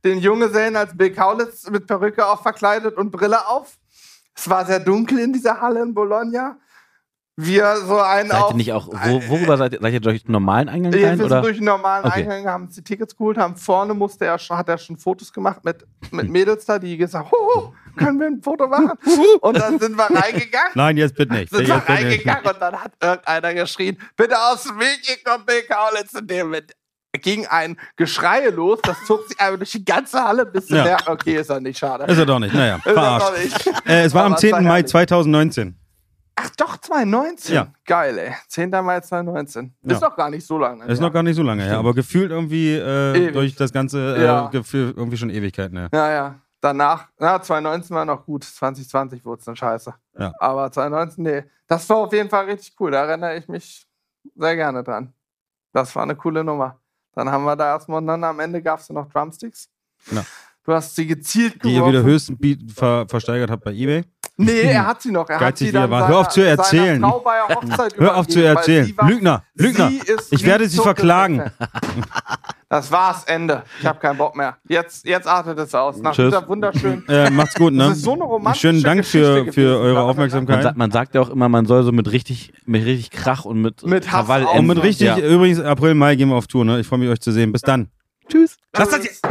den Junggesellen als Bill Kaulitz mit Perücke auch verkleidet und Brille auf. Es war sehr dunkel in dieser Halle in Bologna. Wir so einen Seid auf ihr nicht auch, wo, worüber seid ihr? Seid ihr durch den normalen Eingang ja, rein? wir Oder? sind durch den normalen Okay. Eingang, haben uns die Tickets geholt, haben vorne musste er schon, hat er schon Fotos gemacht mit, mit Mädels da, die gesagt, Huhu, können wir ein Foto machen? Und dann sind wir reingegangen. Nein, jetzt bitte nicht. Sind wir Jetzt nicht. reingegangen und dann hat irgendeiner geschrien, bitte aus dem Weg, hier kommt Bill Kaulitz in dem mit ging ein Geschrei los, das zog sich einfach durch die ganze Halle bis zu Ja. der. Okay, ist er nicht, schade. Ist er doch nicht, naja, Ist er verarscht. doch nicht. Äh, es war am Aber 10. Mai herrlich. 2019. Ach doch, 2019. Ja. Geil, ey. 10. Mai 2019. Ja. Ist noch gar nicht so lange. Ist noch gar nicht so lange her, aber gefühlt irgendwie äh, durch das ganze äh, Ja. Gefühl irgendwie schon Ewigkeiten her. Ja, ja. Danach, na, 2019 war noch gut. 2020 wurde es dann scheiße. Ja. Aber 2019, nee. Das war auf jeden Fall richtig cool. Da erinnere ich mich sehr gerne dran. Das war eine coole Nummer. Dann haben wir da erstmal und dann am Ende gab es noch Drumsticks. Ja. Du hast sie gezielt Die ihr geworfen. wieder höchst biet- ver versteigert habt bei Ebay. Nee, er hat sie noch. Er hat Geizig sie wie er dann war. seiner, Hör auf zu erzählen. Hör auf zu erzählen. sie war- Lügner, Lügner. Sie Ich werde Sie verklagen. Das war's, Ende. Ich habe keinen Bock mehr. Jetzt, jetzt artet es aus. Nach Tschüss. dieser wunderschönen. Äh, macht's gut, ne? Das ist so eine romantische Schönen Dank Geschichte für, für eure da. Man, Aufmerksamkeit. sa man sagt ja auch immer, man soll so mit richtig, mit richtig Krach und mit, Mit Hass Krawall auch. Und mit enden. richtig, Ja. übrigens, April, Mai gehen wir auf Tour, ne? Ich freue mich, euch zu sehen. Bis dann. Tschüss. Lass das jetzt.